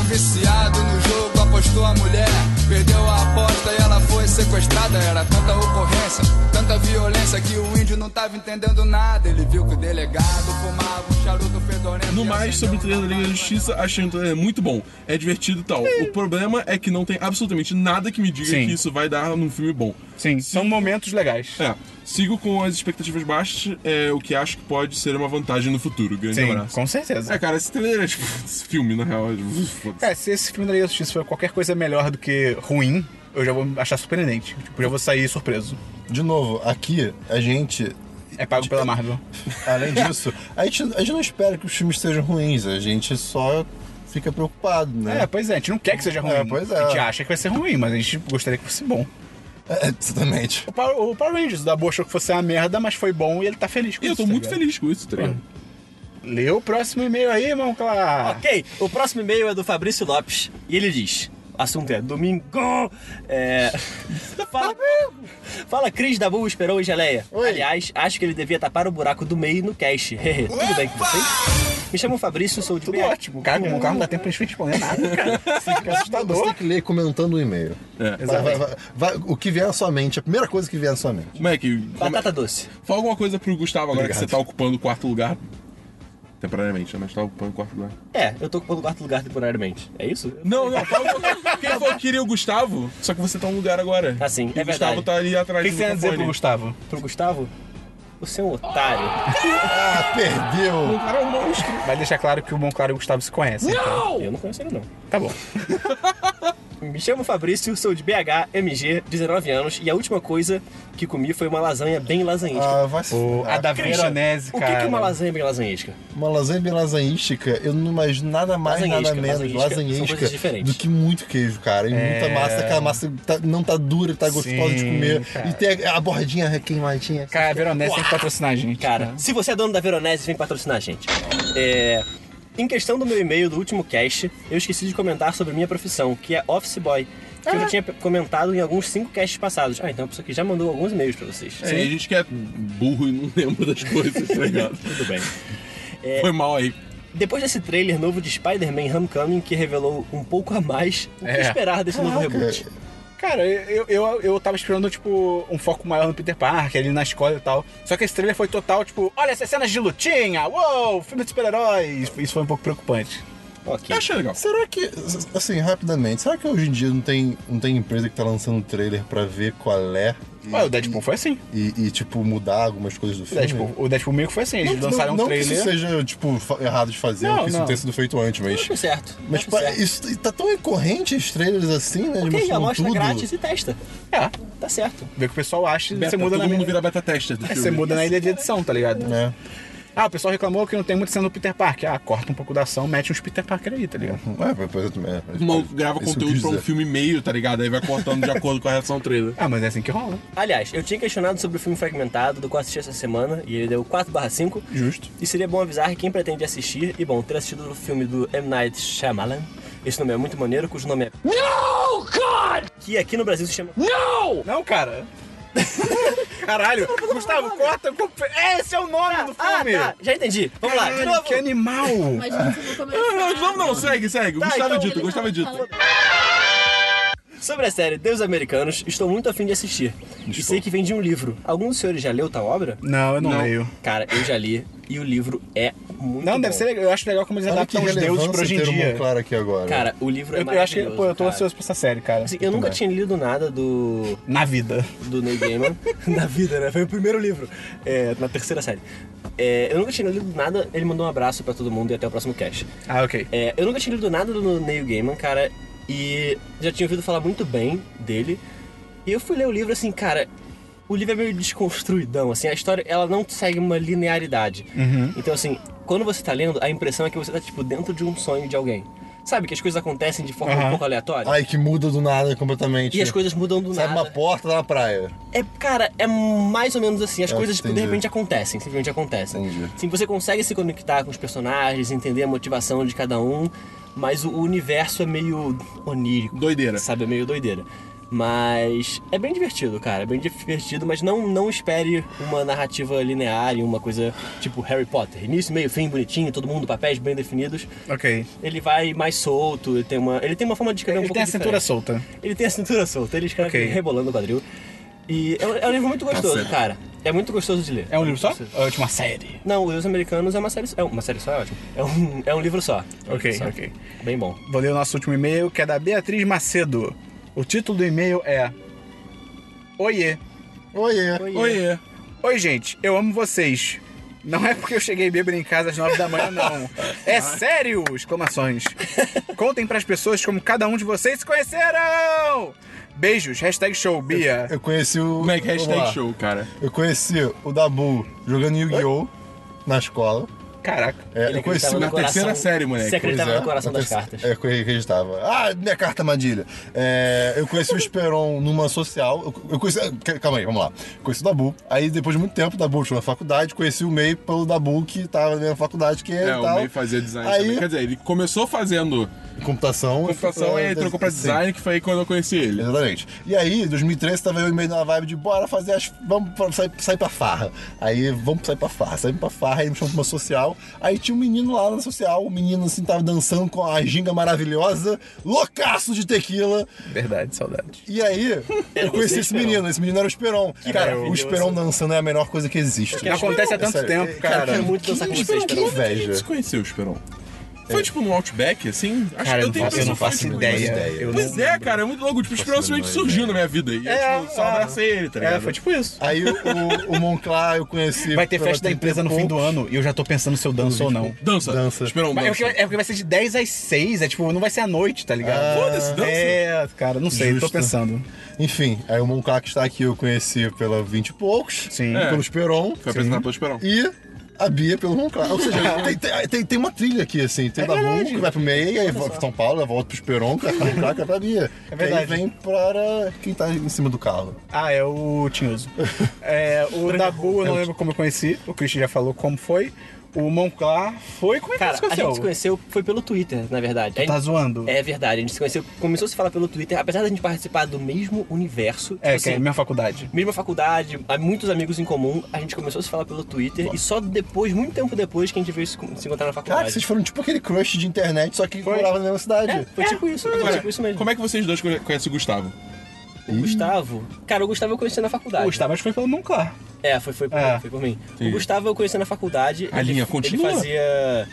um viciado no jogo apostou a mulher, perdeu a aposta e ela foi sequestrada. Era tanta ocorrência, tanta violência que o índio não tava entendendo nada. Ele viu que o delegado fumava um charuto fedorento. No mais, sobre o trailer da Liga da Justiça, achei um trailer muito bom. É divertido e tal. O problema é que não tem absolutamente nada que me diga Sim. que isso vai dar num filme bom. Sim, são momentos legais. É, sigo com as expectativas baixas, é, o que acho que pode ser uma vantagem no futuro. Grande Sim, abraço. com certeza. É, cara, esse trailer é tipo esse filme, na real. é, tipo, foda-se. Cara, se esse filme da Liga da Justiça for qualquer coisa melhor do que ruim, eu já vou achar surpreendente. Tipo, já vou sair surpreso. De novo, aqui a gente, É pago pela Marvel. além disso, a gente, a gente não espera que os filmes sejam ruins, a gente só fica preocupado, né? É, pois é, a gente não quer que seja ruim. É, pois é. A gente acha que vai ser ruim, mas a gente gostaria que fosse bom. É, exatamente. O Power, o Power Rangers, o Dabu achou que fosse uma merda, mas foi bom e ele tá feliz com E eu isso. tô tá muito ligado? feliz com isso, tá ligado? Lê o próximo e-mail aí, irmão, claro. Ok, o próximo e-mail é do Fabrício Lopes e ele diz: o assunto é domingo. É. Fala, fala Cris, Dabu, Esperou e Geleia. Oi. Aliás, acho que ele devia tapar o buraco do meio no cast. Tudo bem com vocês? Me chamo Fabrício, sou de Tudo BH. ótimo. Cara, com o carro não dá tempo pra gente responder nada, cara. Isso fica Você assustador. tem que ler comentando o e-mail. É. Vai- vai- vai- vai- o que vier na sua mente, a primeira coisa que vier na sua mente. Moleque, Batata doce. fala alguma coisa pro Gustavo agora Obrigado. que você tá ocupando o quarto lugar. Temporariamente, né? mas tá ocupando o quarto lugar. É, eu tô ocupando o quarto lugar temporariamente. É isso? Não, não, fala alguma coisa. Quem falou que queria o Gustavo? Só que você tá no lugar agora. Ah, sim, E é o Gustavo verdade. tá ali O atrás que do você ia dizer pro microfone. Gustavo? Pro Gustavo? Você é um otário. Ah, perdeu! O cara é um monstro. Vai deixar claro que o Bom Claro e o Gustavo se conhecem. Então. Eu não conheço ele, não. Tá bom. Me chamo Fabrício, sou de BH, MG, 19 anos, e a última coisa que comi foi uma lasanha bem lasanhesca. Ah, vai se O, a da Veronese, o que, cara. que é uma lasanha bem lasanhesca? Uma lasanha bem lasanhística, eu não imagino nada mais, nada menos diferentes. do que muito queijo, cara. E muita massa, aquela massa tá- não tá dura, tá gostosa de Sim, comer. cara. E tem a, a bordinha queimadinha. Cara, a Veronese tem que patrocinar a gente. Cara, se você é dono da Veronese, vem patrocinar a gente. É... Em questão do meu e-mail do último cast, eu esqueci de comentar sobre minha profissão, que é Office Boy. Que eu já tinha comentado em alguns cinco casts passados. Ah, então a pessoa aqui já mandou alguns e-mails pra vocês. É, a gente que é burro e não lembra das coisas, tá ligado? Tudo bem. Foi mal aí. Depois desse trailer novo de Spider-Man Homecoming, que revelou um pouco a mais o que É. esperar desse novo reboot. Cara, eu, eu, eu tava esperando, tipo, um foco maior no Peter Parker, ali na escola e tal. Só que esse trailer foi total, tipo, olha essas cenas de lutinha, uou, filme de super-heróis. Isso foi um pouco preocupante. Ok. Eu achei legal. Será que, assim, rapidamente, será que hoje em dia não tem, não tem empresa que tá lançando trailer pra ver qual é e, Ué, o Deadpool foi assim. e, e, tipo, mudar algumas coisas do filme? Deadpool, o Deadpool meio que foi assim. Eles Não, lançaram não, um não que trailer. isso seja, tipo, errado de fazer, Não, ou que isso não. não tenha sido feito antes, mas... Tudo certo. Mas certo. isso tá tão incorrente os trailers assim, né? de Ok, mostrando amostra tudo. grátis e testa. É, Tá certo. vê o que o pessoal acha e Beta, você muda todo na mundo vira beta tester do É. Você muda na ilha de edição, tá ligado? né? Ah, o pessoal reclamou que não tem muito cena do Peter Parker. Ah, corta um pouco da ação, mete uns Peter Parker aí, tá ligado? É, depois eu também. é, O maluco grava conteúdo pra um filme meio, tá ligado? Aí vai cortando de acordo com a reação do trailer. Ah, mas é assim que rola. Aliás, eu tinha questionado sobre o filme Fragmentado, do qual assisti essa semana, e ele deu 4/5. Justo. E seria bom avisar que quem pretende assistir, e bom, ter assistido o filme do M. Night Shyamalan, esse nome é muito maneiro, cujo nome é... No, God! Que aqui no Brasil se chama... Não, cara. Caralho, Gustavo, corta. Esse é o nome do Ah, filme. tá, já entendi. Vamos lá, de Caralho, novo. que animal. Imagina se eu vou começar. Não, não, não, segue, segue. Tá, Gustavo então- dito, Gustavo dito. Sobre a série Deus Americanos, estou muito afim de assistir. E sei que vem de um livro. Algum dos senhores já leu tal obra? Não, eu não, Não. leio. Cara, eu já li, e o livro é muito Não, bom. deve ser legal. Eu acho legal como eles Olha que adaptam os deuses pra hoje em dia. Monclar aqui agora. Cara, o livro é Eu, eu acho que pô, eu tô cara. ansioso pra essa série, cara. Assim, eu nunca também. tinha lido nada do, Na vida. do Neil Gaiman. Na vida, né? Foi o primeiro livro. É, na terceira série. É, eu nunca tinha lido nada, ele mandou um abraço pra todo mundo e até o próximo cast. Ah, ok. É, eu nunca tinha lido nada do Neil Gaiman, cara, e já tinha ouvido falar muito bem dele. E eu fui ler o livro assim, cara, o livro é meio desconstruidão, assim, a história ela não segue uma linearidade. Então, assim, quando você tá lendo, a impressão é que você tá, tipo, dentro de um sonho de alguém. Sabe, que as coisas acontecem de forma um Aham. pouco aleatória. Ai, que muda do nada completamente. E as coisas mudam do Sabe nada. uma porta na praia. É, cara, é mais ou menos assim. As Eu coisas, tipo, de entendi. repente acontecem, simplesmente acontecem. Entendi. Sim, você consegue se conectar com os personagens, entender a motivação de cada um, mas o universo é meio onírico. Doideira. Sabe, é meio doideira. Mas é bem divertido, cara. É bem divertido, mas não, não espere uma narrativa linear e uma coisa tipo Harry Potter. Início, meio, fim, bonitinho, todo mundo papéis bem definidos. Ok. Ele vai mais solto, ele tem uma, ele tem uma forma de escrever um Ele pouco tem a cintura diferente. solta. Ele tem a cintura solta, ele escreve Ok. rebolando o quadril. E é um, é um livro muito gostoso, cara. É muito gostoso de ler. É um livro só? Ou é uma série? Não, Os Americanos é uma série só. É uma série só, é ótimo. É um, é um livro só. É um Ok, livro só. ok. Bem bom. Vou ler o nosso último e-mail, que é da Beatriz Macedo. O título do e-mail é... Oiê. Oiê. Oiê. Oi, gente, eu amo vocês. Não é porque eu cheguei bêbado em casa às nove da manhã, não. É sério! Exclamações. Contem pras pessoas como cada um de vocês se conheceram! Beijos, hashtag show, Bia. Eu conheci o. Como é que lá. hashtag show, cara? Eu conheci o Dabu jogando Yu-Gi-Oh! na escola. Caraca. É, Ele eu conheci na terceira série, moleque. Você acreditava é, no coração das terceira- cartas. É, eu acreditava. Ah, minha carta armadilha. É, eu conheci o Esperon numa social. Eu, eu conheci. Calma aí, vamos lá. Conheci o Dabu. Aí, depois de muito tempo, o Dabu tinha na faculdade. Conheci o Mei pelo Dabu, que tava na mesma faculdade que ele É, e o meio fazia design Aí- também. Quer dizer, ele começou fazendo Computação. computação e aí trocou pra Sim. design, que foi aí quando eu conheci ele. Exatamente. E aí, em 2013, tava eu meio na vibe de bora fazer as. Vamos sair, sair pra farra. Aí, vamos sair pra farra. Saímos pra farra, aí me chamou pra uma social. Social. Aí tinha um menino lá na social, o menino assim tava dançando com a ginga maravilhosa, loucaço de tequila. Verdade, saudade. E aí, eu conheci esse menino, esse menino era o Esperon. Cara, o. Esperon dançando é a melhor coisa que existe. Não acontece há tanto tempo, é, cara. Eu quero muito dançar com Esperon, que Esperon. momento que Inveja. se conheceu, Esperon? Foi tipo no Outback, assim? Acho Cara, eu não tenho faço, eu não que faço tipo, ideia. Eu Pois não é, cara, é muito louco. Tipo, simplesmente surgiu na minha vida. E É, eu, tipo, só é. abracei ele, tá ligado? É, foi tipo isso. Aí o, o, o Monclar eu conheci. Vai ter festa da 30 empresa no fim do ano e eu já tô pensando se eu danço ou não. Dança. Dança. Esperon, Mas é dança. porque, é porque vai ser de 10 às 6, é tipo, não vai ser à noite, tá ligado? Ah, Foda-se, dança. É, cara, não sei, Justo. tô pensando. Enfim, aí o Monclar que está aqui eu conheci pela 20 e poucos. Sim. É. Pelo Esperon. Foi apresentado pelo Esperon. E a Bia pelo Monclar. Ou seja, tem, tem, tem, tem uma trilha aqui, assim. Tem É o da Moon, verdade. que vai pro meio, aí volta pra São Paulo, volta pro Esperon, que vai pro Monclar, que vai pra Bia. É Que aí verdade. vem para quem tá em cima do carro. Ah, é o Tinhoso. É, o Dabu eu não lembro como eu conheci, o Christian já falou como foi. O Monclar foi. Como é que Cara, você a gente se conheceu foi pelo Twitter, na verdade. A gente- Tá zoando? É verdade, a gente se conheceu, começou a se falar pelo Twitter, apesar da gente participar do mesmo universo. É, tipo que é assim, minha faculdade. mesma faculdade, há muitos amigos em comum, a gente começou a se falar pelo Twitter e só depois, muito tempo depois, que a gente veio se, se encontrar na Cara, faculdade. vocês foram tipo aquele crush de internet, só que Foi. morava na mesma cidade. É, foi tipo isso, foi tipo isso mesmo. como é que vocês dois conhe- conhecem o Gustavo? O Gustavo, cara, o Gustavo eu conheci na faculdade. O Gustavo acho que foi pelo Monclar. É, foi, foi, por, É. foi por mim. Sim. O Gustavo eu conheci na faculdade. A ele, linha continua? Ele fazia.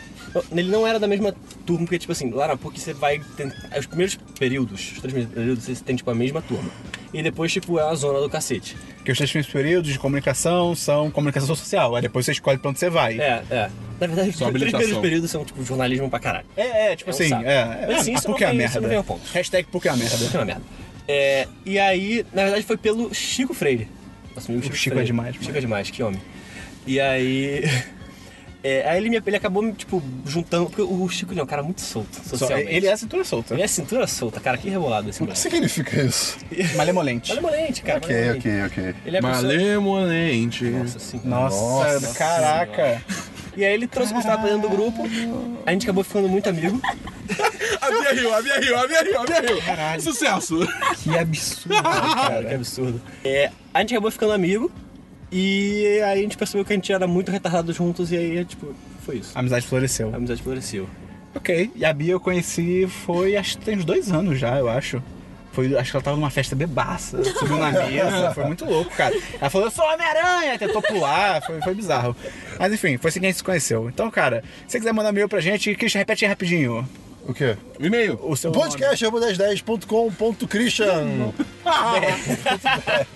Ele não era da mesma turma, porque, tipo assim, lá na PUC você vai. Tem, os primeiros períodos, os três primeiros períodos, você tem, tipo, a mesma turma. E depois, tipo, é a zona do cacete. Porque os três primeiros períodos de comunicação são comunicação social. Aí depois você escolhe pra onde você vai. É, é. Na verdade, os três habilitação. primeiros períodos são, tipo, jornalismo pra caralho. É, é, tipo É um assim, saco. é. Mas assim, a isso PUC é a vem- isso não vem merda. ao ponto. Hashtag PUC é a merda. É uma merda. É, e aí, na verdade, foi pelo Chico Freire. Nosso amigo Chico, Chico é Freire. demais, Chico mano. é demais, que homem. E aí. é, aí ele, me, ele acabou, tipo, juntando. Porque o Chico ele é um cara muito solto, Só- socialmente. ele é a cintura solta. Ele é cintura solta, cara, que rebolado esse O que significa isso? Malemolente. Malemolente, cara. Ok, malemolente. ok, ok. Ele é a pessoa- Malemolente. Nossa, sim. Nossa, Nossa caraca. E aí ele trouxe o Gustavo pra dentro do grupo, a gente acabou ficando muito amigo. A Bia riu, a Bia riu, a Bia riu, a Bia riu. Caralho. Sucesso. Que absurdo, Cara, que absurdo. É, a gente acabou ficando amigo, e aí a gente percebeu que a gente era muito retardado juntos, e aí, tipo, foi isso. A amizade floresceu. A amizade floresceu. Ok. E a Bia eu conheci foi, acho que tem uns dois anos já, eu acho. Foi, acho que ela tava numa festa bebaça, subiu na mesa, foi muito louco, cara. Ela falou, eu sou Homem-Aranha, tentou pular, foi, foi bizarro. Mas enfim, foi assim que a gente se conheceu. Então, cara, se você quiser mandar e-mail pra gente, Christian, repete aí rapidinho. O quê? O e-mail. O seu nome. Podcast 1010.com.christian.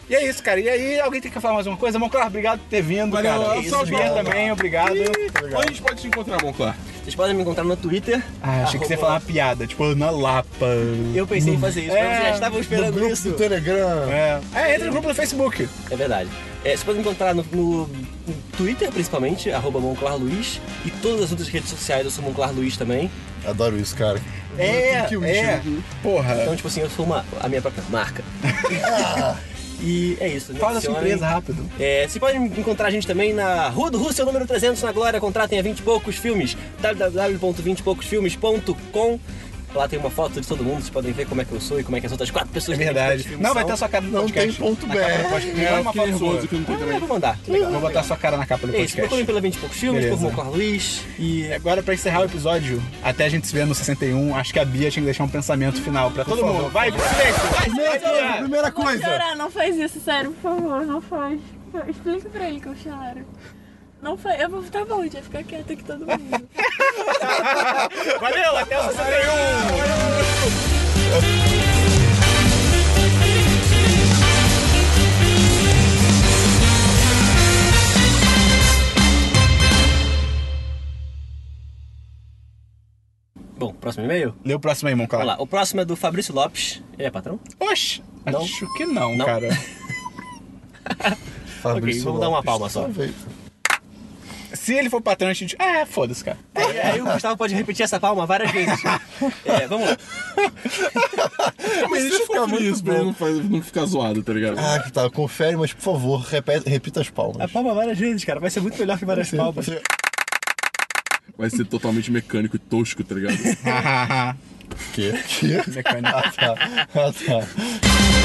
E é isso, cara. E aí, alguém tem que falar mais uma coisa? Monclar, obrigado por ter vindo, Valeu, cara. Isso, Bia João. também, obrigado. Onde a gente pode te encontrar, Monclar? Vocês podem me encontrar no Twitter. Ah, achei que você ia falar uma piada, tipo, na Lapa. Eu pensei em fazer isso, mas É, vocês já estavam No esperando grupo isso. do Telegram. É. é, entra no grupo do Facebook. É verdade. É, você pode me encontrar no, no- no Twitter, principalmente, arroba Monclar Luiz. E todas as outras redes sociais eu sou Monclar Luiz também. Adoro isso, cara. É, que o é. Porra. Então, tipo assim, eu sou uma, a minha própria marca. e é isso. Fala da sua adicionem. empresa rápido. É, você pode encontrar a gente também na Rua do Russell, número 300, na Glória. Contratem a 20 e poucos filmes. www.20poucosfilmes.com Lá tem uma foto de todo mundo, vocês podem ver como é que eu sou e como é que as outras quatro É pessoas têm verdade. Não, vai ter a sua cara no Não podcast. tem ponto podcast. Me É, eu uma foto sua. que não tem Ah, eu também. vou mandar. Vou botar a sua cara na capa do É isso, procurem podcast. pela 20 e poucos filmes, Beleza. por Monclar Luiz. E Agora, pra encerrar o episódio, até a gente se ver no 61, acho que a Bia tinha que deixar um pensamento final pra todo mundo. Vai, silêncio! Vai, Primeira vai, coisa, vai. primeira coisa. Chorar, não faz isso, sério, por favor, não faz. Explica pra ele que eu choro. Não faz. Eu vou. Tá bom, a gente vai ficar quieto aqui todo mundo. Valeu, até o 61! Bom, próximo e-mail? Lê o próximo aí, Monclar. Vamos lá. O próximo é do Fabrício Lopes. Ele é patrão? Oxe, Não. acho que não, Não. cara. Fabrício Ok, vamos dar uma Lopes, palma só. talvez. Se ele for patrão, a gente... É, foda-se, cara. Aí, aí o Gustavo pode repetir essa palma várias vezes. É, vamos lá. Mas deixa eu fica ficar muito isso pra bom. ele não, faz- não ficar zoado, tá ligado? Ah, que tá. Confere, mas por favor, repete, repita as palmas. A palma várias vezes, cara. Vai ser muito melhor que várias palmas. Vai ser totalmente mecânico e tosco, tá ligado? Que? Que? Mecânico. Ah, tá. Ah, tá.